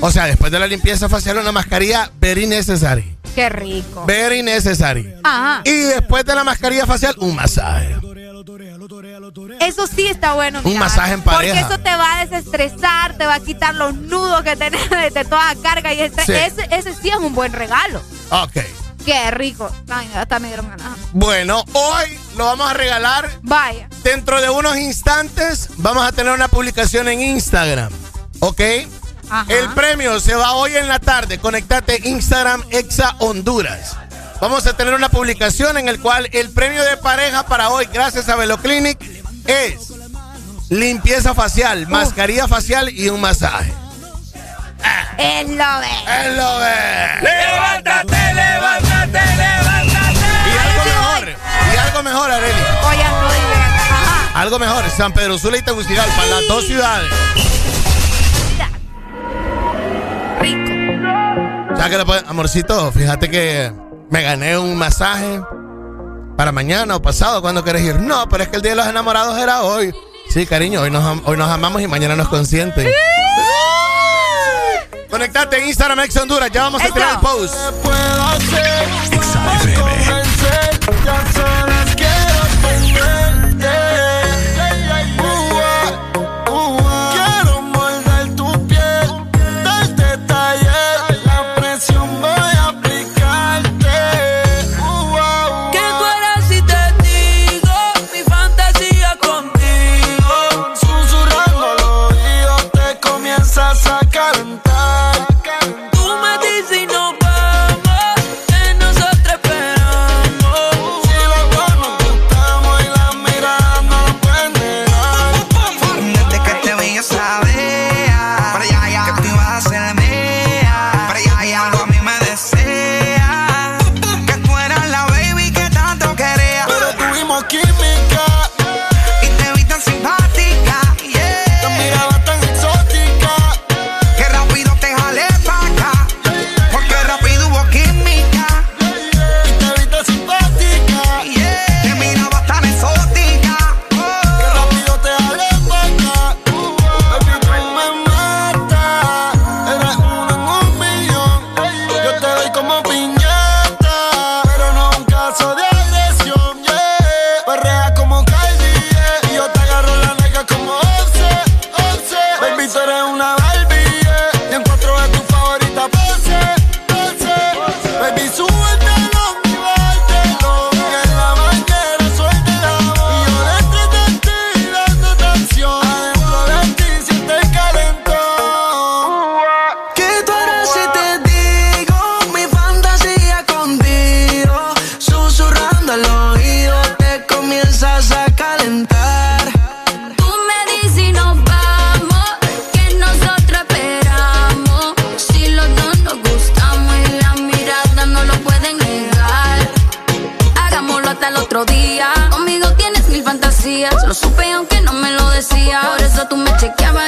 O sea, después de la limpieza facial, una mascarilla very necessary. Qué rico. Very necessary. Ajá. Y después de la mascarilla facial, un masaje. Eso sí está bueno. Un mira, masaje en pareja. Porque eso te va a desestresar, te va a quitar los nudos que tenés [laughs] de toda carga y estrés. Sí. Ese, ese sí es un buen regalo. Ok. Qué rico. Ay, hasta me dieron ganas. Bueno, hoy lo vamos a regalar. Vaya. Dentro de unos instantes vamos a tener una publicación en Instagram. ¿Ok? Ajá. El premio se va hoy en la tarde. Conectate Instagram Exa Honduras. Vamos a tener una publicación en el cual el premio de pareja para hoy, gracias a Veloclinic, es limpieza facial, mascarilla facial y un masaje. Es lo de. Es lo de. Levántate, levántate, levántate. Y algo mejor. Y algo mejor, Areli. Oye, estoy bien. Ajá. Algo mejor. San Pedro Sula y Tegucigalpa, las dos ciudades. Rico. Amorcito, fíjate que me gané un masaje para mañana o pasado, cuando querés ir? No, pero es que el día de los enamorados era hoy. Sí, cariño, hoy nos, hoy nos amamos y mañana nos consienten. Conectate en Instagram Ex Honduras, ya vamos a tirar el post.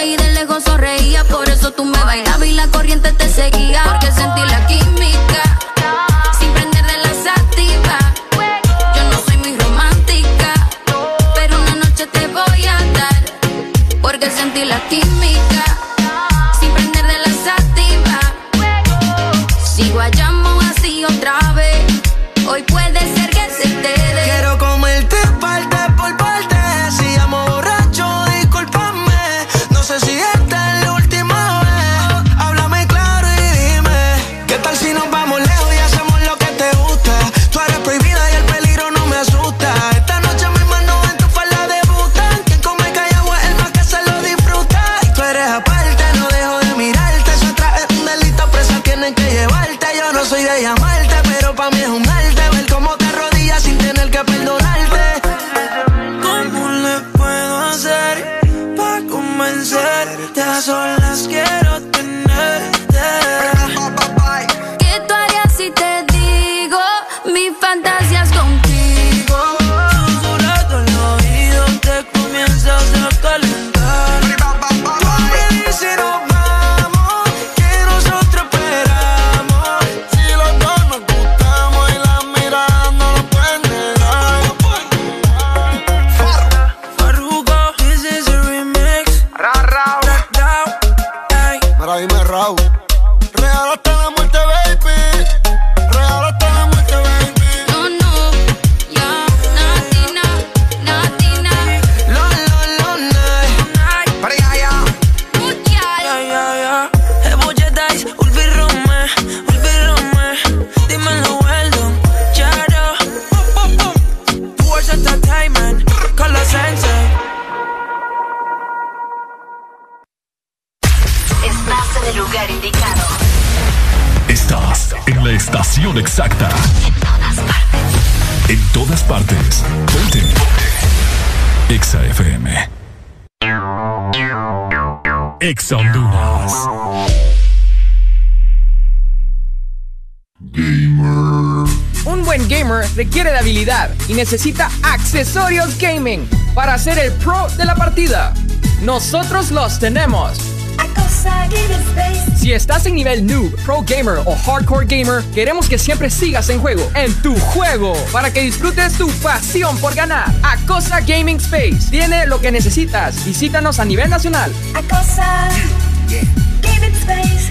Y de lejos sonreías. Por eso tú me bailabas y la corriente te seguía. Porque sentí la. A calentar. Necesita accesorios gaming para ser el pro de la partida. Nosotros los tenemos. Si estás en nivel noob, pro gamer o hardcore gamer, queremos que siempre sigas en juego, en tu juego, para que disfrutes tu pasión por ganar. Acosa Gaming Space tiene lo que necesitas. Visítanos a nivel nacional. Acosa. [laughs] It space.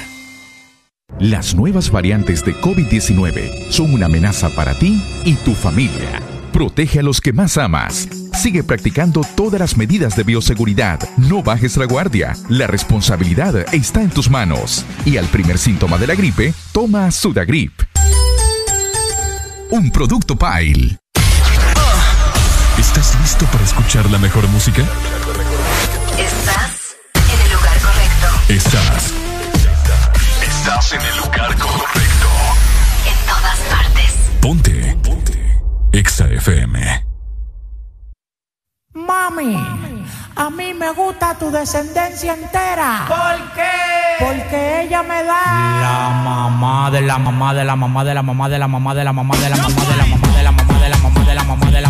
Las nuevas variantes de COVID-19 son una amenaza para ti y tu familia. Protege a los que más amas. Sigue practicando todas las medidas de bioseguridad. No bajes la guardia. La responsabilidad está en tus manos. Y al primer síntoma de la gripe, toma Sudagrip. Un producto Pile. ¿Estás listo para escuchar la mejor música? Estás en el lugar correcto. Estás. Estás en el lugar correcto. En todas partes. Ponte. Ponte. Exa FM. Mami, a mí me gusta tu descendencia entera. ¿Por qué? Porque ella me da La mamá de la mamá de la mamá de la mamá de la mamá de la mamá de la mamá de la mamá de la mamá de la mamá de la mamá de la mamá de la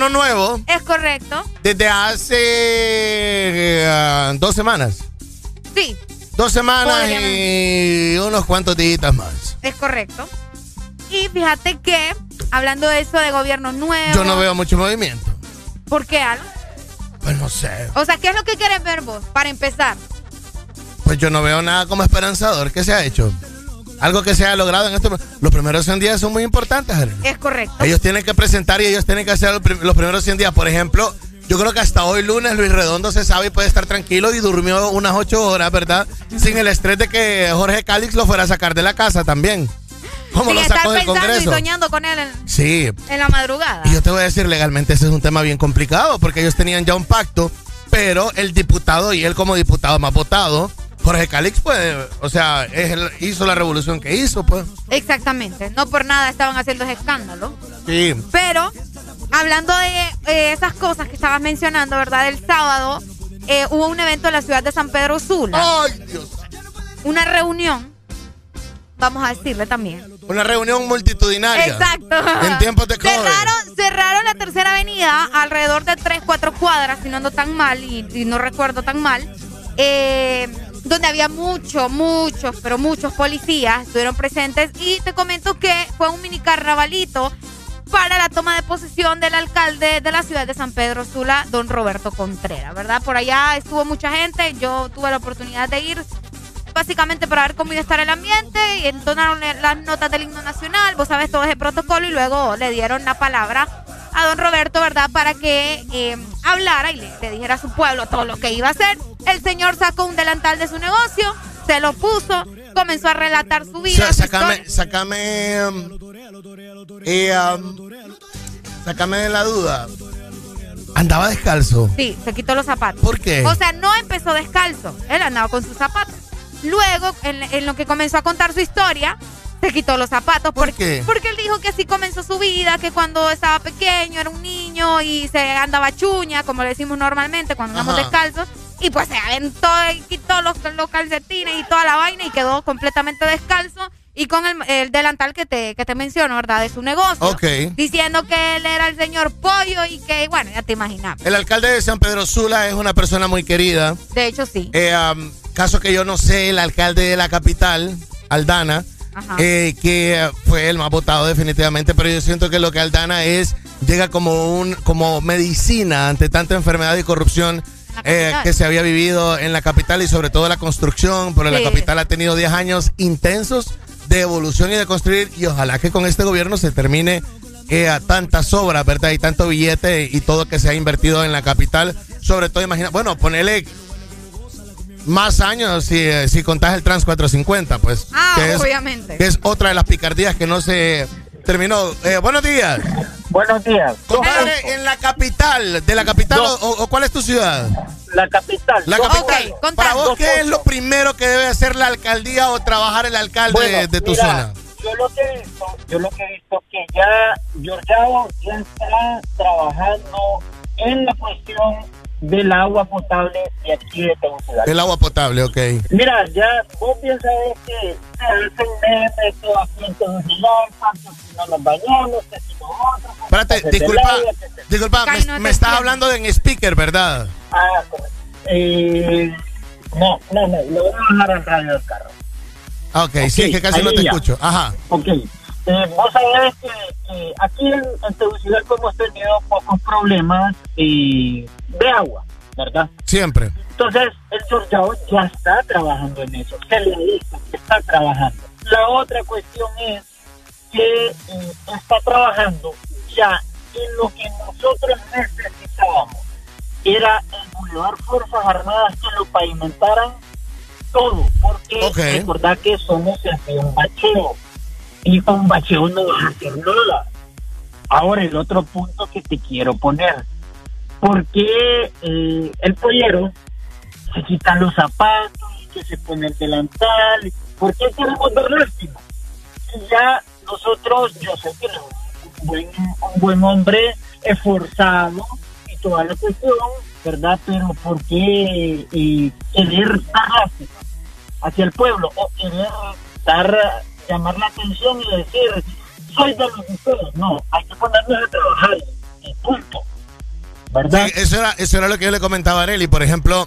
gobierno nuevo Es correcto. desde hace eh, dos semanas. Sí, Dos semanas y unos cuantos días más. es correcto. Y fíjate que, hablando de eso de gobierno nuevo. Yo no veo mucho movimiento. ¿Por qué? Pues no sé. O sea, ¿qué es lo que quieres ver vos? Para empezar. Pues yo no veo nada como esperanzador. ¿Qué se ha hecho? Algo que se ha logrado en estos... Los primeros 100 días son muy importantes. Es correcto. Ellos tienen que presentar y ellos tienen que hacer los prim- los primeros 100 días. Por ejemplo, yo creo que hasta hoy lunes Luis Redondo se sabe y puede estar tranquilo y durmió unas 8 horas, ¿verdad? Sin el estrés de que Jorge Cálix lo fuera a sacar de la casa también. ¿Cómo Sin lo sacó del pensando y Congreso? soñando con él en, Sí. en la madrugada. Y yo te voy a decir, legalmente ese es un tema bien complicado porque ellos tenían ya un pacto, pero el diputado y él como diputado más votado, Jorge Calix, pues, o sea, es el- hizo la revolución que hizo, pues. Exactamente. No por nada estaban haciendo ese escándalo. Sí. Pero, hablando de eh, esas cosas que estabas mencionando, ¿verdad? El sábado eh, hubo un evento en la ciudad de San Pedro Sula. ¡Ay, Dios! Una reunión, vamos a decirle también. Una reunión multitudinaria. Exacto. En tiempos de COVID. Cerraron, cerraron la tercera avenida alrededor de 3, 4 cuadras, si no ando tan mal y, y no recuerdo tan mal, eh, donde había muchos, muchos, pero muchos policías estuvieron presentes. Y te comento que fue un mini carnavalito para la toma de posesión del alcalde de la ciudad de San Pedro Sula, don Roberto Contreras, ¿verdad? Por allá estuvo mucha gente, yo tuve la oportunidad de ir básicamente para ver cómo iba a estar el ambiente y entonaron las notas del himno nacional, vos sabes todo ese protocolo y luego le dieron la palabra a don Roberto, ¿verdad? Para que eh, hablara y le, le dijera a su pueblo todo lo que iba a hacer. El señor sacó un delantal de su negocio, se lo puso, comenzó a relatar su O vida. sea, su sácame, historia. sácame, um, eh, um, sácame de la duda. Andaba descalzo. Sí, se quitó los zapatos. ¿Por qué? O sea, no empezó descalzo, él andaba con sus zapatos. Luego, en, en lo que comenzó a contar su historia, se quitó los zapatos. ¿Por porque, qué? Porque él dijo que así comenzó su vida, que cuando estaba pequeño era un niño y se andaba chuña, como le decimos normalmente cuando andamos Ajá. descalzos. Y pues se aventó y quitó los, los calcetines y toda la vaina y quedó completamente descalzo. Y con el, el delantal que te, que te menciono, ¿verdad? De su negocio. Ok. Diciendo que él era el señor pollo y que, bueno, ya te imaginas. El alcalde de San Pedro Sula es una persona muy querida. De hecho, sí. Eh, um, caso que yo no sé, el alcalde de la capital, Aldana. Eh, que fue el más votado definitivamente, pero yo siento que lo que Aldana es, llega como un como medicina ante tanta enfermedad y corrupción eh, que se había vivido en la capital y sobre todo la construcción, porque Sí. la capital ha tenido 10 años intensos de evolución y de construir y ojalá que con este gobierno se termine eh, a tantas obras, ¿verdad? Y tanto billete y todo que se ha invertido en la capital, sobre todo imagina, bueno, ponele más años si, eh, si contás el Trans 450, pues. Ah, que es, obviamente. que es otra de las picardías que no se terminó. Eh, buenos días. Buenos días. Compadre, en la capital, de la capital o, cuál es tu ciudad? La capital. La capital. Para vos, ¿qué es lo primero que debe hacer la alcaldía o trabajar el alcalde Bueno, de, de tu mira, zona? Yo lo que he visto, yo lo que he visto que ya Georgiao ya está trabajando en la cuestión del agua potable de aquí de Tegucigalpa. El agua potable, ok. Mira, ya vos piensas que se hacen memes que aquí en Tegucigalpa, que si no nos bañamos, que si nosotros... Espérate, disculpa, se- disculpa, Ay, me, no me estás hablando de en speaker, ¿verdad? Ah, correcto. Eh, no, no, no, lo voy a bajar al radio del carro. Ok, sí, es que casi no te ya. escucho. Ajá. Ok. Eh, vos sabés que eh, aquí en, en Tegucigalpa hemos tenido pocos problemas eh, de agua, ¿verdad? Siempre. Entonces, el Georgiao ya está trabajando en eso. Se le dice que está trabajando. La otra cuestión es que eh, está trabajando ya en lo que nosotros necesitábamos. Era el Boulevard Fuerzas Armadas que lo pavimentaran todo. Porque recordad que somos de un bacheo. Y con bacheo no vas a hacer nada. Ahora, el otro punto que te quiero poner. ¿Por qué eh, el pollero se quita los zapatos, que se pone el delantal? ¿Por qué queremos dar lástima? Ya nosotros, yo sé que no, un buen, un buen hombre esforzado y toda la cuestión, ¿verdad? Pero ¿por qué eh, querer dar lástima hacia el pueblo o querer dar, llamar la atención y decir, soy de los de ustedes? No, hay que ponernos a trabajar y punto. ¿Verdad? Sí, eso, era, eso era lo que yo le comentaba a Areli. Por ejemplo,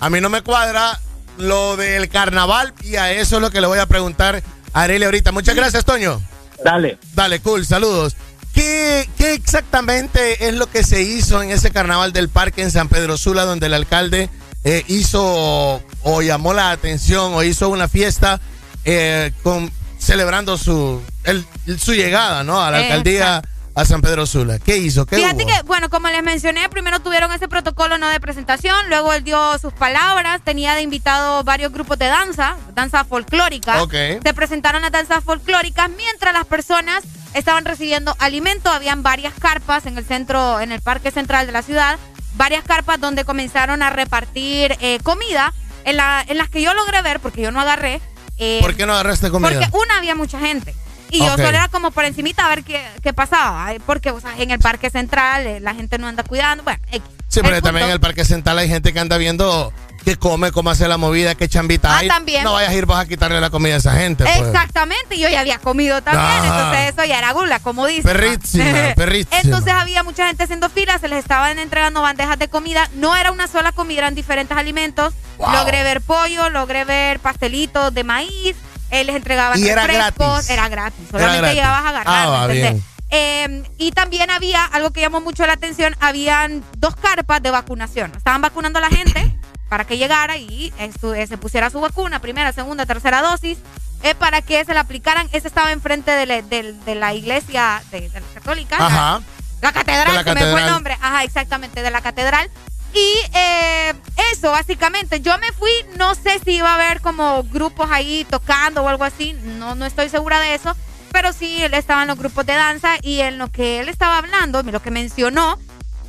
a mí no me cuadra lo del carnaval y a eso es lo que le voy a preguntar a Areli ahorita. Muchas gracias, Toño. Dale. Dale, cool, saludos. ¿Qué, ¿Qué exactamente es lo que se hizo en ese carnaval del parque en San Pedro Sula, donde el alcalde eh, hizo o llamó la atención o hizo una fiesta eh, con, celebrando su, el- su llegada ¿no? a la alcaldía a San Pedro Sula? ¿Qué hizo? ¿Qué Fíjate hubo? que, bueno, como les mencioné, primero tuvieron ese protocolo no de presentación, luego él dio sus palabras, tenía de invitado varios grupos de danza, danza folclórica. Ok. Se presentaron las danzas folclóricas mientras las personas estaban recibiendo alimento, habían varias carpas en el centro, en el parque central de la ciudad, varias carpas donde comenzaron a repartir eh, comida, en, la, en las que yo logré ver, porque yo no agarré. Eh, ¿Por qué no agarraste comida? porque una había mucha gente. Y yo solo era como por encimita a ver qué, qué pasaba. Porque o sea, en el parque central eh, la gente no anda cuidando. Bueno. Sí, pero también en el Parque Central hay gente que anda viendo qué come, cómo hace la movida, qué chambita Ah, hay. también. No vayas a ir vos a quitarle la comida a esa gente. pues. Exactamente, yo ya había comido también, Ah. entonces eso ya era gula, como dice. Perrísima, [laughs] perrísima. Entonces había mucha gente haciendo filas, se les estaban entregando bandejas de comida, no era una sola comida, eran diferentes alimentos. Wow. Logré ver pollo, logré ver pastelitos de maíz, eh, les entregaban Y era gratis. era gratis, solamente gratis. llegabas a agarrar. Ah, bien. Eh, y también había algo que llamó mucho la atención, habían dos carpas de vacunación. Estaban vacunando a la gente para que llegara y eh, se pusiera su vacuna, primera, segunda, tercera dosis, eh, para que se la aplicaran. Ese estaba enfrente de, la- de la iglesia de, de la católica. Ajá. La, catedral, De la se me fue el nombre. Ajá, exactamente, de la catedral. Y eh, eso, básicamente. Yo me fui, no sé si iba a haber como grupos ahí tocando o algo así, no, no estoy segura de eso, pero sí, él estaba en los grupos de danza y en lo que él estaba hablando, lo que mencionó,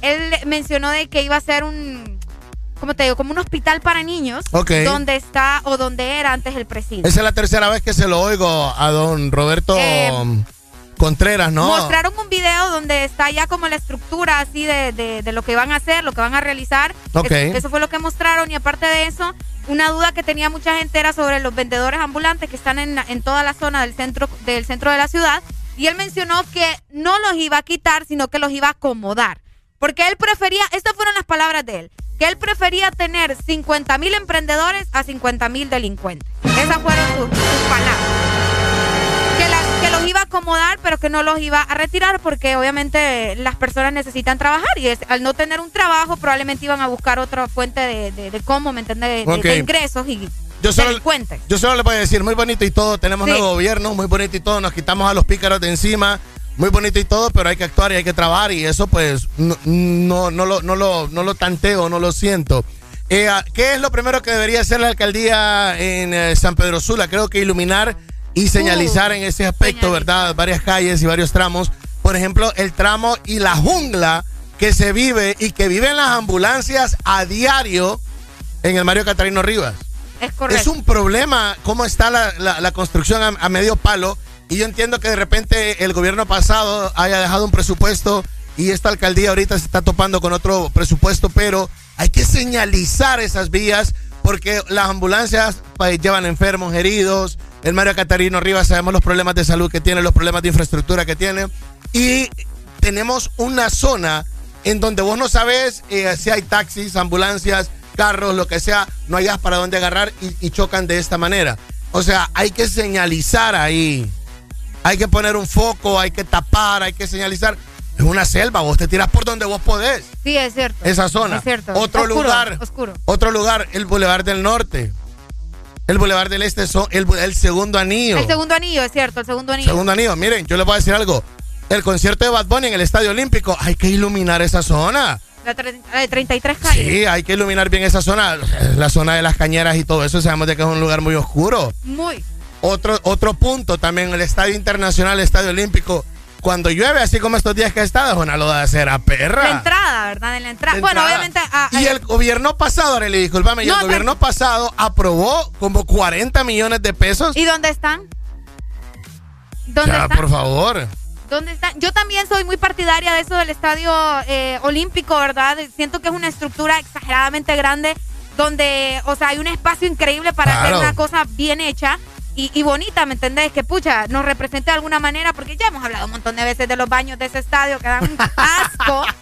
él mencionó de que iba a ser un, ¿cómo te digo? Como un hospital para niños, donde está o donde era antes el presidente. Esa es la tercera vez que se lo oigo a don Roberto Eh, Contreras, ¿no? Mostraron un video donde está ya como la estructura así de, de- de lo que van a hacer, lo que van a realizar. Eso fue lo que mostraron y aparte de eso, una duda que tenía mucha gente era sobre los vendedores ambulantes que están en, en toda la zona del centro, del centro de la ciudad. Y él mencionó que no los iba a quitar, sino que los iba a acomodar. Porque él prefería, estas fueron las palabras de él, que él prefería tener 50 mil emprendedores a 50 mil delincuentes. Esas fueron sus, sus palabras que, los iba a acomodar, pero que no los iba a retirar porque obviamente las personas necesitan trabajar y es- al no tener un trabajo probablemente iban a buscar otra fuente de, de- de cómo, ¿me entiendes? De, ingresos y Yo solo, delincuentes. yo solo le voy a decir, muy bonito y todo, tenemos Sí. nuevo gobierno, muy bonito y todo, nos quitamos a los pícaros de encima, muy bonito y todo, pero hay que actuar y hay que trabajar y eso pues no, no, no, lo, no, lo, no lo tanteo, no lo siento. Eh, ah, ¿Qué es lo primero que debería hacer la alcaldía en eh, San Pedro Sula? Creo que iluminar y señalizar en ese aspecto, ¿verdad? Varias calles y varios tramos. Por ejemplo, el tramo y la jungla que se vive y que viven las ambulancias a diario en el Mario Catarino Rivas. Es correcto. Es un problema cómo está la, la- la construcción a, a medio palo. Y yo entiendo que de repente el gobierno pasado haya dejado un presupuesto y esta alcaldía ahorita se está topando con otro presupuesto, pero hay que señalizar esas vías porque las ambulancias pues, llevan enfermos, heridos. El Mario Catarino Rivas sabemos los problemas de salud que tiene, los problemas de infraestructura que tiene. Y tenemos una zona en donde vos no sabes eh, si hay taxis, ambulancias, carros, lo que sea, no hayas para dónde agarrar y, y chocan de esta manera. O sea, hay que señalizar ahí. Hay que poner un foco, hay que tapar, hay que señalizar. Es una selva, vos te tiras por donde vos podés. Sí, es cierto. Esa zona. Es cierto. Otro Oscuro, lugar. Oscuro. Otro lugar, el Boulevard del Norte. El Boulevard del Este son el, el segundo anillo. El segundo anillo, es cierto, el segundo anillo. Segundo anillo. Miren, yo les voy a decir algo. El concierto de Bad Bunny en el Estadio Olímpico, hay que iluminar esa zona. La de 33 calles. Sí, hay que iluminar bien esa zona. La zona de las cañeras y todo eso, sabemos de que es un lugar muy oscuro. Muy. Otro, otro punto también, el Estadio Internacional, el Estadio Olímpico. Cuando llueve, así como estos días que ha estado, es una loda de cera perra. La entrada, ¿verdad? En la entrada. Bueno, obviamente. ah, Y ah, el gobierno pasado, Arely, discúlpame, y el gobierno pasado aprobó como 40 millones de pesos. ¿Y dónde están? ¿Dónde Ya, están? por favor. ¿Dónde están? Yo también soy muy partidaria de eso del estadio eh, olímpico, ¿verdad? Siento que es una estructura exageradamente grande donde, o sea, hay un espacio increíble para Claro. hacer una cosa bien hecha y, y bonita, ¿me entendés? Que pucha, nos represente de alguna manera, porque ya hemos hablado un montón de veces de los baños de ese estadio que dan un asco. [laughs]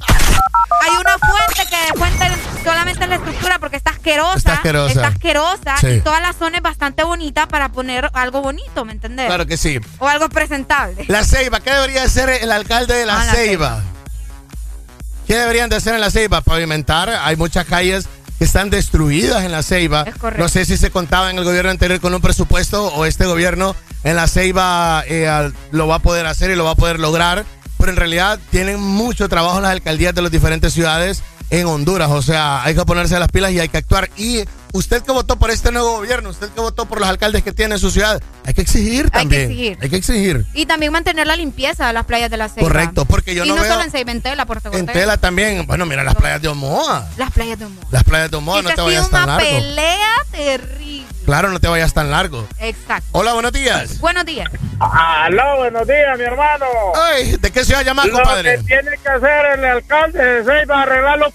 Hay una fuente que fuente solamente en la estructura porque está asquerosa. Está asquerosa. Está asquerosa Sí. y toda la zona es bastante bonita para poner algo bonito, ¿me entendés? Claro que sí. O algo presentable. La Ceiba, ¿qué debería hacer el alcalde de la, Ah, la Ceiba? ¿Qué deberían de hacer en la Ceiba? Pavimentar. Hay muchas calles que están destruidas en la Ceiba. No sé si se contaba en el gobierno anterior con un presupuesto o este gobierno en la Ceiba eh, lo va a poder hacer y lo va a poder lograr. Pero en realidad tienen mucho trabajo las alcaldías de las diferentes ciudades en Honduras. O sea, hay que ponerse las pilas y hay que actuar. Y usted que votó por este nuevo gobierno, usted que votó por los alcaldes que tiene en su ciudad, hay que exigir Hay que también. exigir. Hay que exigir. Y también mantener la limpieza de las playas de la Ceiba. Correcto, porque yo y no no veo- solo en Ceiba, en Tela, Puerto En tela también. Bueno, mira las playas de Omoa. Las playas de Humor. Las playas de Omoa, no te vayas tan una largo. pelea terrible. Claro, no te vayas tan largo. Exacto. Hola, buenos días. Buenos días. Aló, buenos días, mi hermano. Ay, ¿de qué ciudad llamas, Lo compadre? que tiene que hacer el alcalde de Ceiba arreglar los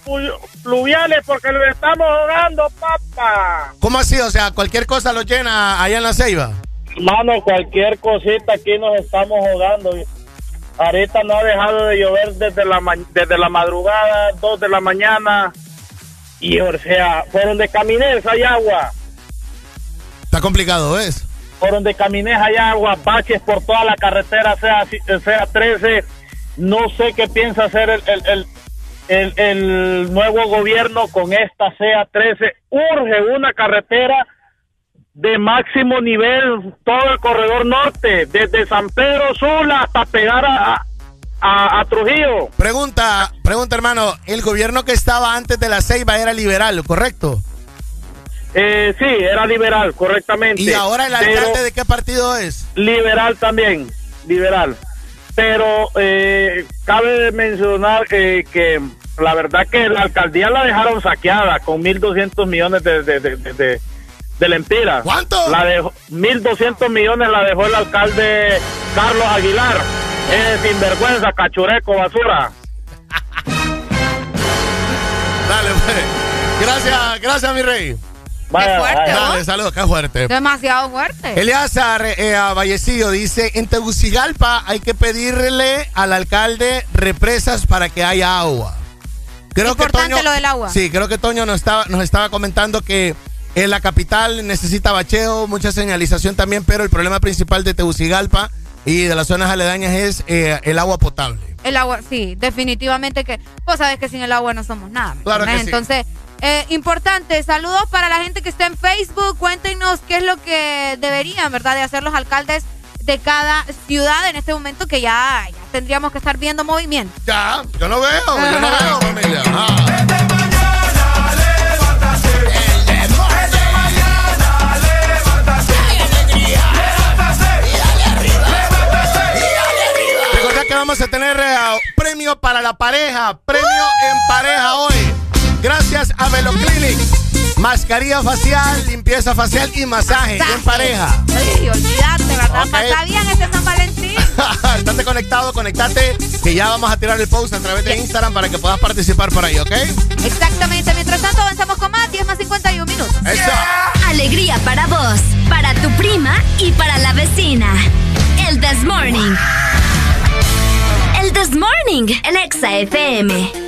pluviales porque lo estamos jugando, papá. ¿Cómo así? O sea, cualquier cosa lo llena allá en la Ceiba. Mano, cualquier cosita aquí nos estamos jugando. Ahorita no ha dejado de llover desde la, ma- desde la madrugada, 2 de la mañana. Y o sea, fueron de caminés, hay agua. Está complicado, ¿ves? Por donde caminé hay agua, baches por toda la carretera, sea, sea 13. No sé qué piensa hacer el, el, el, el- el nuevo gobierno con esta sea 13. Urge una carretera de máximo nivel, todo el corredor norte, desde San Pedro Sula hasta pegar a, a, a Trujillo. Pregunta, pregunta, hermano. El gobierno que estaba antes de la Ceiba era liberal, ¿correcto? Eh, sí, era liberal, correctamente. ¿Y ahora el alcalde de qué partido es? Liberal también, liberal. Pero eh, cabe mencionar eh, que la verdad que la alcaldía la dejaron saqueada con 1.200 millones de, de, de, de, de- de lempiras. ¿Cuánto? La dejó, 1.200 millones la dejó el alcalde Carlos Aguilar. Es sinvergüenza, cachureco, basura. [laughs] Dale, pues. Gracias, gracias, mi rey. Vaya, fuerte, vaya. ¿no? Dale, saludos, qué fuerte. Demasiado fuerte. Eleazar eh, a Vallecillo dice, en Tegucigalpa hay que pedirle al alcalde represas para que haya agua. Creo Importante lo del agua. Sí, creo que Toño nos estaba, nos estaba comentando que en la capital necesita bacheo, mucha señalización también, pero el problema principal de Tegucigalpa y de las zonas aledañas es eh, el agua potable. El agua, sí, definitivamente que. Vos sabés que sin el agua no somos nada. ¿me Claro que sí. Entonces, eh, importante, saludos para la gente que está en Facebook. Cuéntenos qué es lo que deberían, ¿verdad?, de hacer los alcaldes de cada ciudad en este momento que ya, ya tendríamos que estar viendo movimiento. Ya, yo no veo, yo no veo, familia. Recordad que vamos a tener eh, premio para la pareja, premio en pareja hoy. Gracias a Velo Clinic. Mascarilla facial, limpieza facial y masaje en pareja. Ay, olvídate, ¿verdad? Ok. Pasa bien este San Valentín. [laughs] Estate conectado, conectate, que ya vamos a tirar el post a través de Instagram para que puedas participar por ahí, ¿ok? Exactamente. Mientras tanto, avanzamos con más. 10 más 51 minutos. Eso. Alegría para vos, para tu prima y para la vecina. El This Morning. El This Morning, en Exa FM.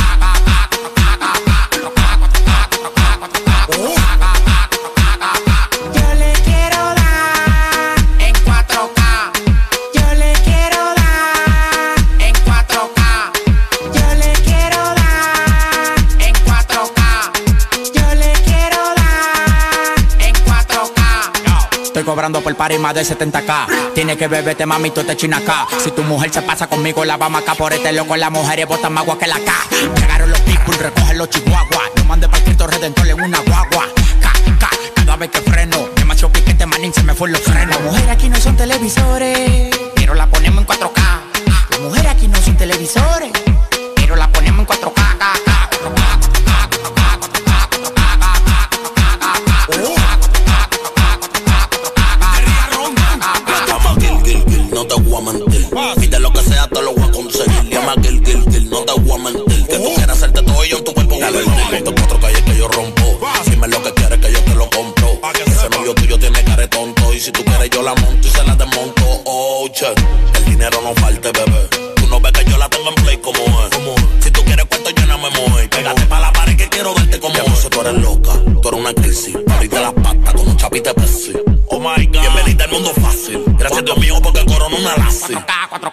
Estoy cobrando por par y más de 70k. Tiene que beberte, mami, tú te china acá. Si tu mujer se pasa conmigo, la vamos acá por este loco. Las mujeres botan más agua que la K. Llegaron los people, recogen los chihuahuas. Yo mandé para Cristo Redentor en una guagua. K, K, cada vez que freno. Demasiado piquete, manín, se me fue los frenos. Las mujeres aquí no son televisores, pero la ponemos en 4K. Las mujeres aquí no son televisores, si tú quieres yo la monto y se la desmonto. Oh, che, el dinero no falte, bebé. Tú no ves que yo la tengo en play como es. Si tú quieres cuento yo no me muevo. Pégate pa' la pared que quiero darte como es. tú eres loca, tú eres una crisis. Ahorita las patas con un chapite pesi. Oh my God. Bienvenida al mundo fácil. Gracias Dios mío porque corona una lazi. Yo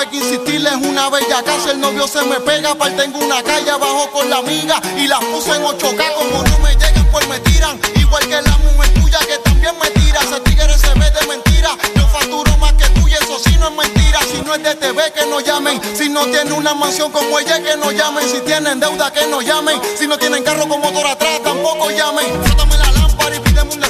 tuve que insistirle, es una bella casa. El novio se me pega, aparte tengo una calle abajo con la amiga y las puse en 8k. Como no me llegan, pues me tiran. Igual que la mujer tuya que también me tira. Ese tigre se ve de mentira. Yo facturo más que tú y eso sí no es mentira. Si no es de TV, que no llamen. Si no tiene una mansión como ella, que no llamen. Si tienen deuda, que no llamen. Si no tienen carro con motor atrás, tampoco llamen. Frótame la lámpara y pídeme un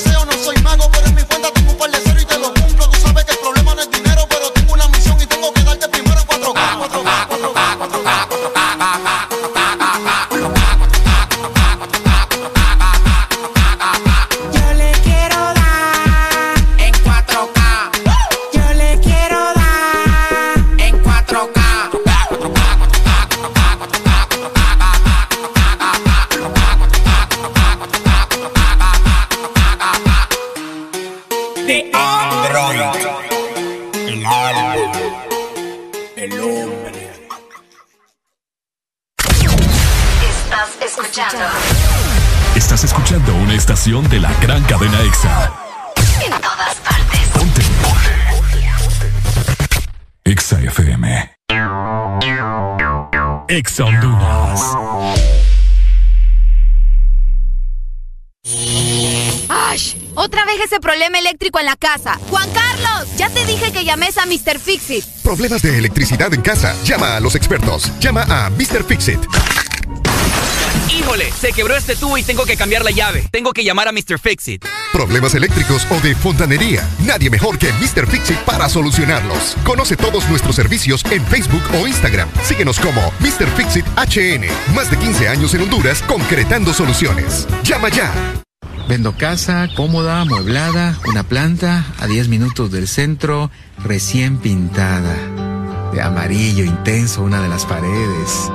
estación de la gran cadena EXA. en todas partes. Ponte. EXA FM. EXA Honduras. ¡Ash! Otra vez ese problema eléctrico en la casa. Juan Carlos, ya te dije que llames a Mr. Fixit. Problemas de electricidad en casa. Llama a los expertos. Llama a Mr. Fixit. Híjole, se quebró este tubo y tengo que cambiar la llave. Tengo que llamar a Mr. Fixit. Problemas eléctricos o de fontanería. Nadie mejor que Mr. Fixit para solucionarlos. Conoce todos nuestros servicios en Facebook o Instagram. Síguenos como Mr. Fixit HN. Más de 15 años en Honduras concretando soluciones. Llama ya. Vendo casa cómoda, amueblada, una planta a 10 minutos del centro, recién pintada. De amarillo intenso una de las paredes.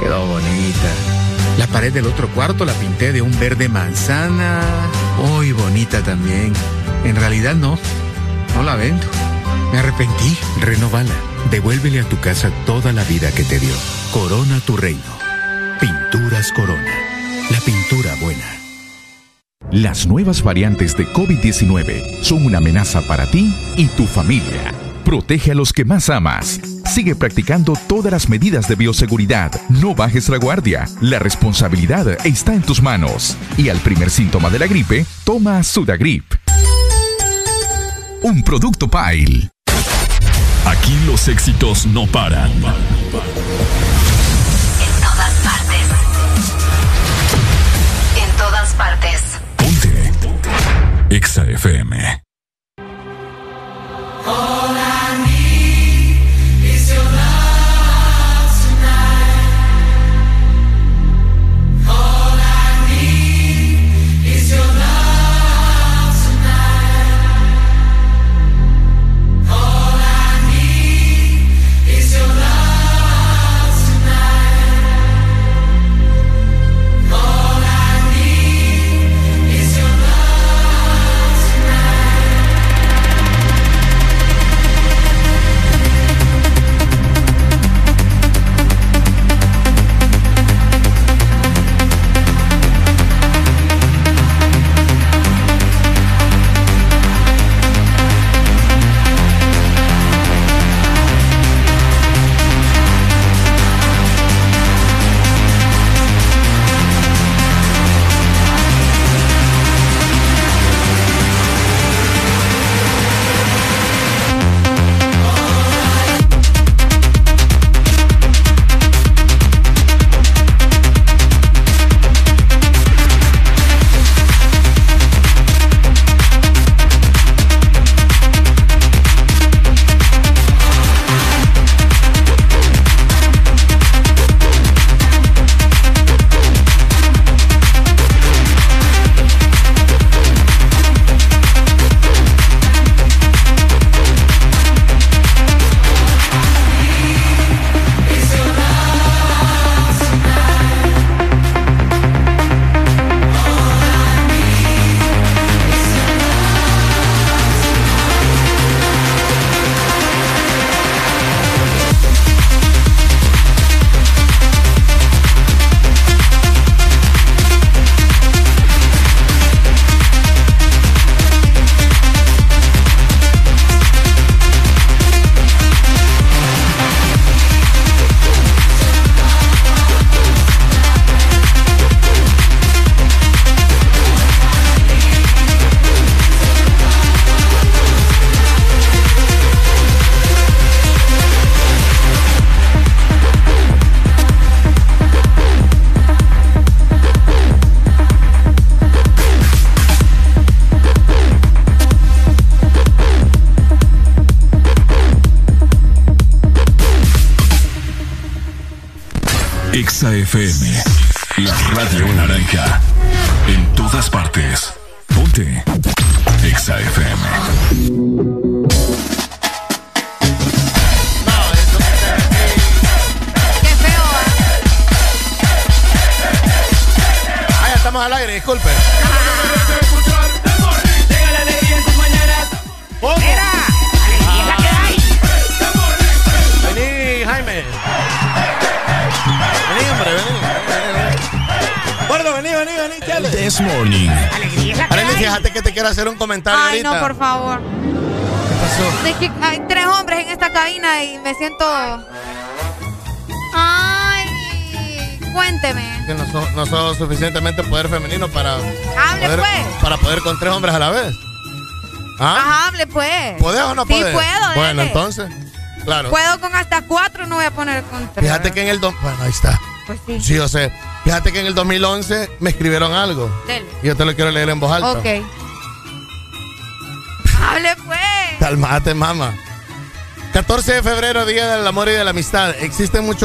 Quedó bonita. La pared del otro cuarto la pinté de un verde manzana. Muy bonita también. En realidad no. No la vendo. Me arrepentí. Renovala. Devuélvele a tu casa toda la vida que te dio. Corona tu reino. Pinturas Corona. La pintura buena. Las nuevas variantes de COVID-19 son una amenaza para ti y tu familia. Protege a los que más amas. Sigue practicando todas las medidas de bioseguridad. No bajes la guardia. La responsabilidad está en tus manos. Y al primer síntoma de la gripe, toma Sudagrip. Un producto Pile. Aquí los éxitos no paran. En todas partes. En todas partes. EXA FM. All FM, la radio naranja. En todas partes. Ponte. Exa FM. Qué feo. Ah, ya estamos al aire, disculpe. Quiero hacer un comentario Ay, ahorita. no, por favor. ¿Qué pasó? Es que hay tres hombres en esta cabina y me siento. Ay, cuénteme. Que no sos no sos suficientemente poder femenino para Hable, poder, pues. para poder con tres hombres a la vez. ¿Ah? Ajá, hable pues. ¿Podés o no Sí, podés? puedo, Bueno, dele. entonces, claro. Puedo con hasta cuatro, no voy a poner con tres. Fíjate que en el... do- Bueno, ahí está. Pues sí. Sí, o sea, fíjate que en el 2011 me escribieron algo. Dele. Y yo te lo quiero leer en voz alta. Ok. Calmate, mamá. 14 de febrero, Día del Amor y de la Amistad. Existen muchos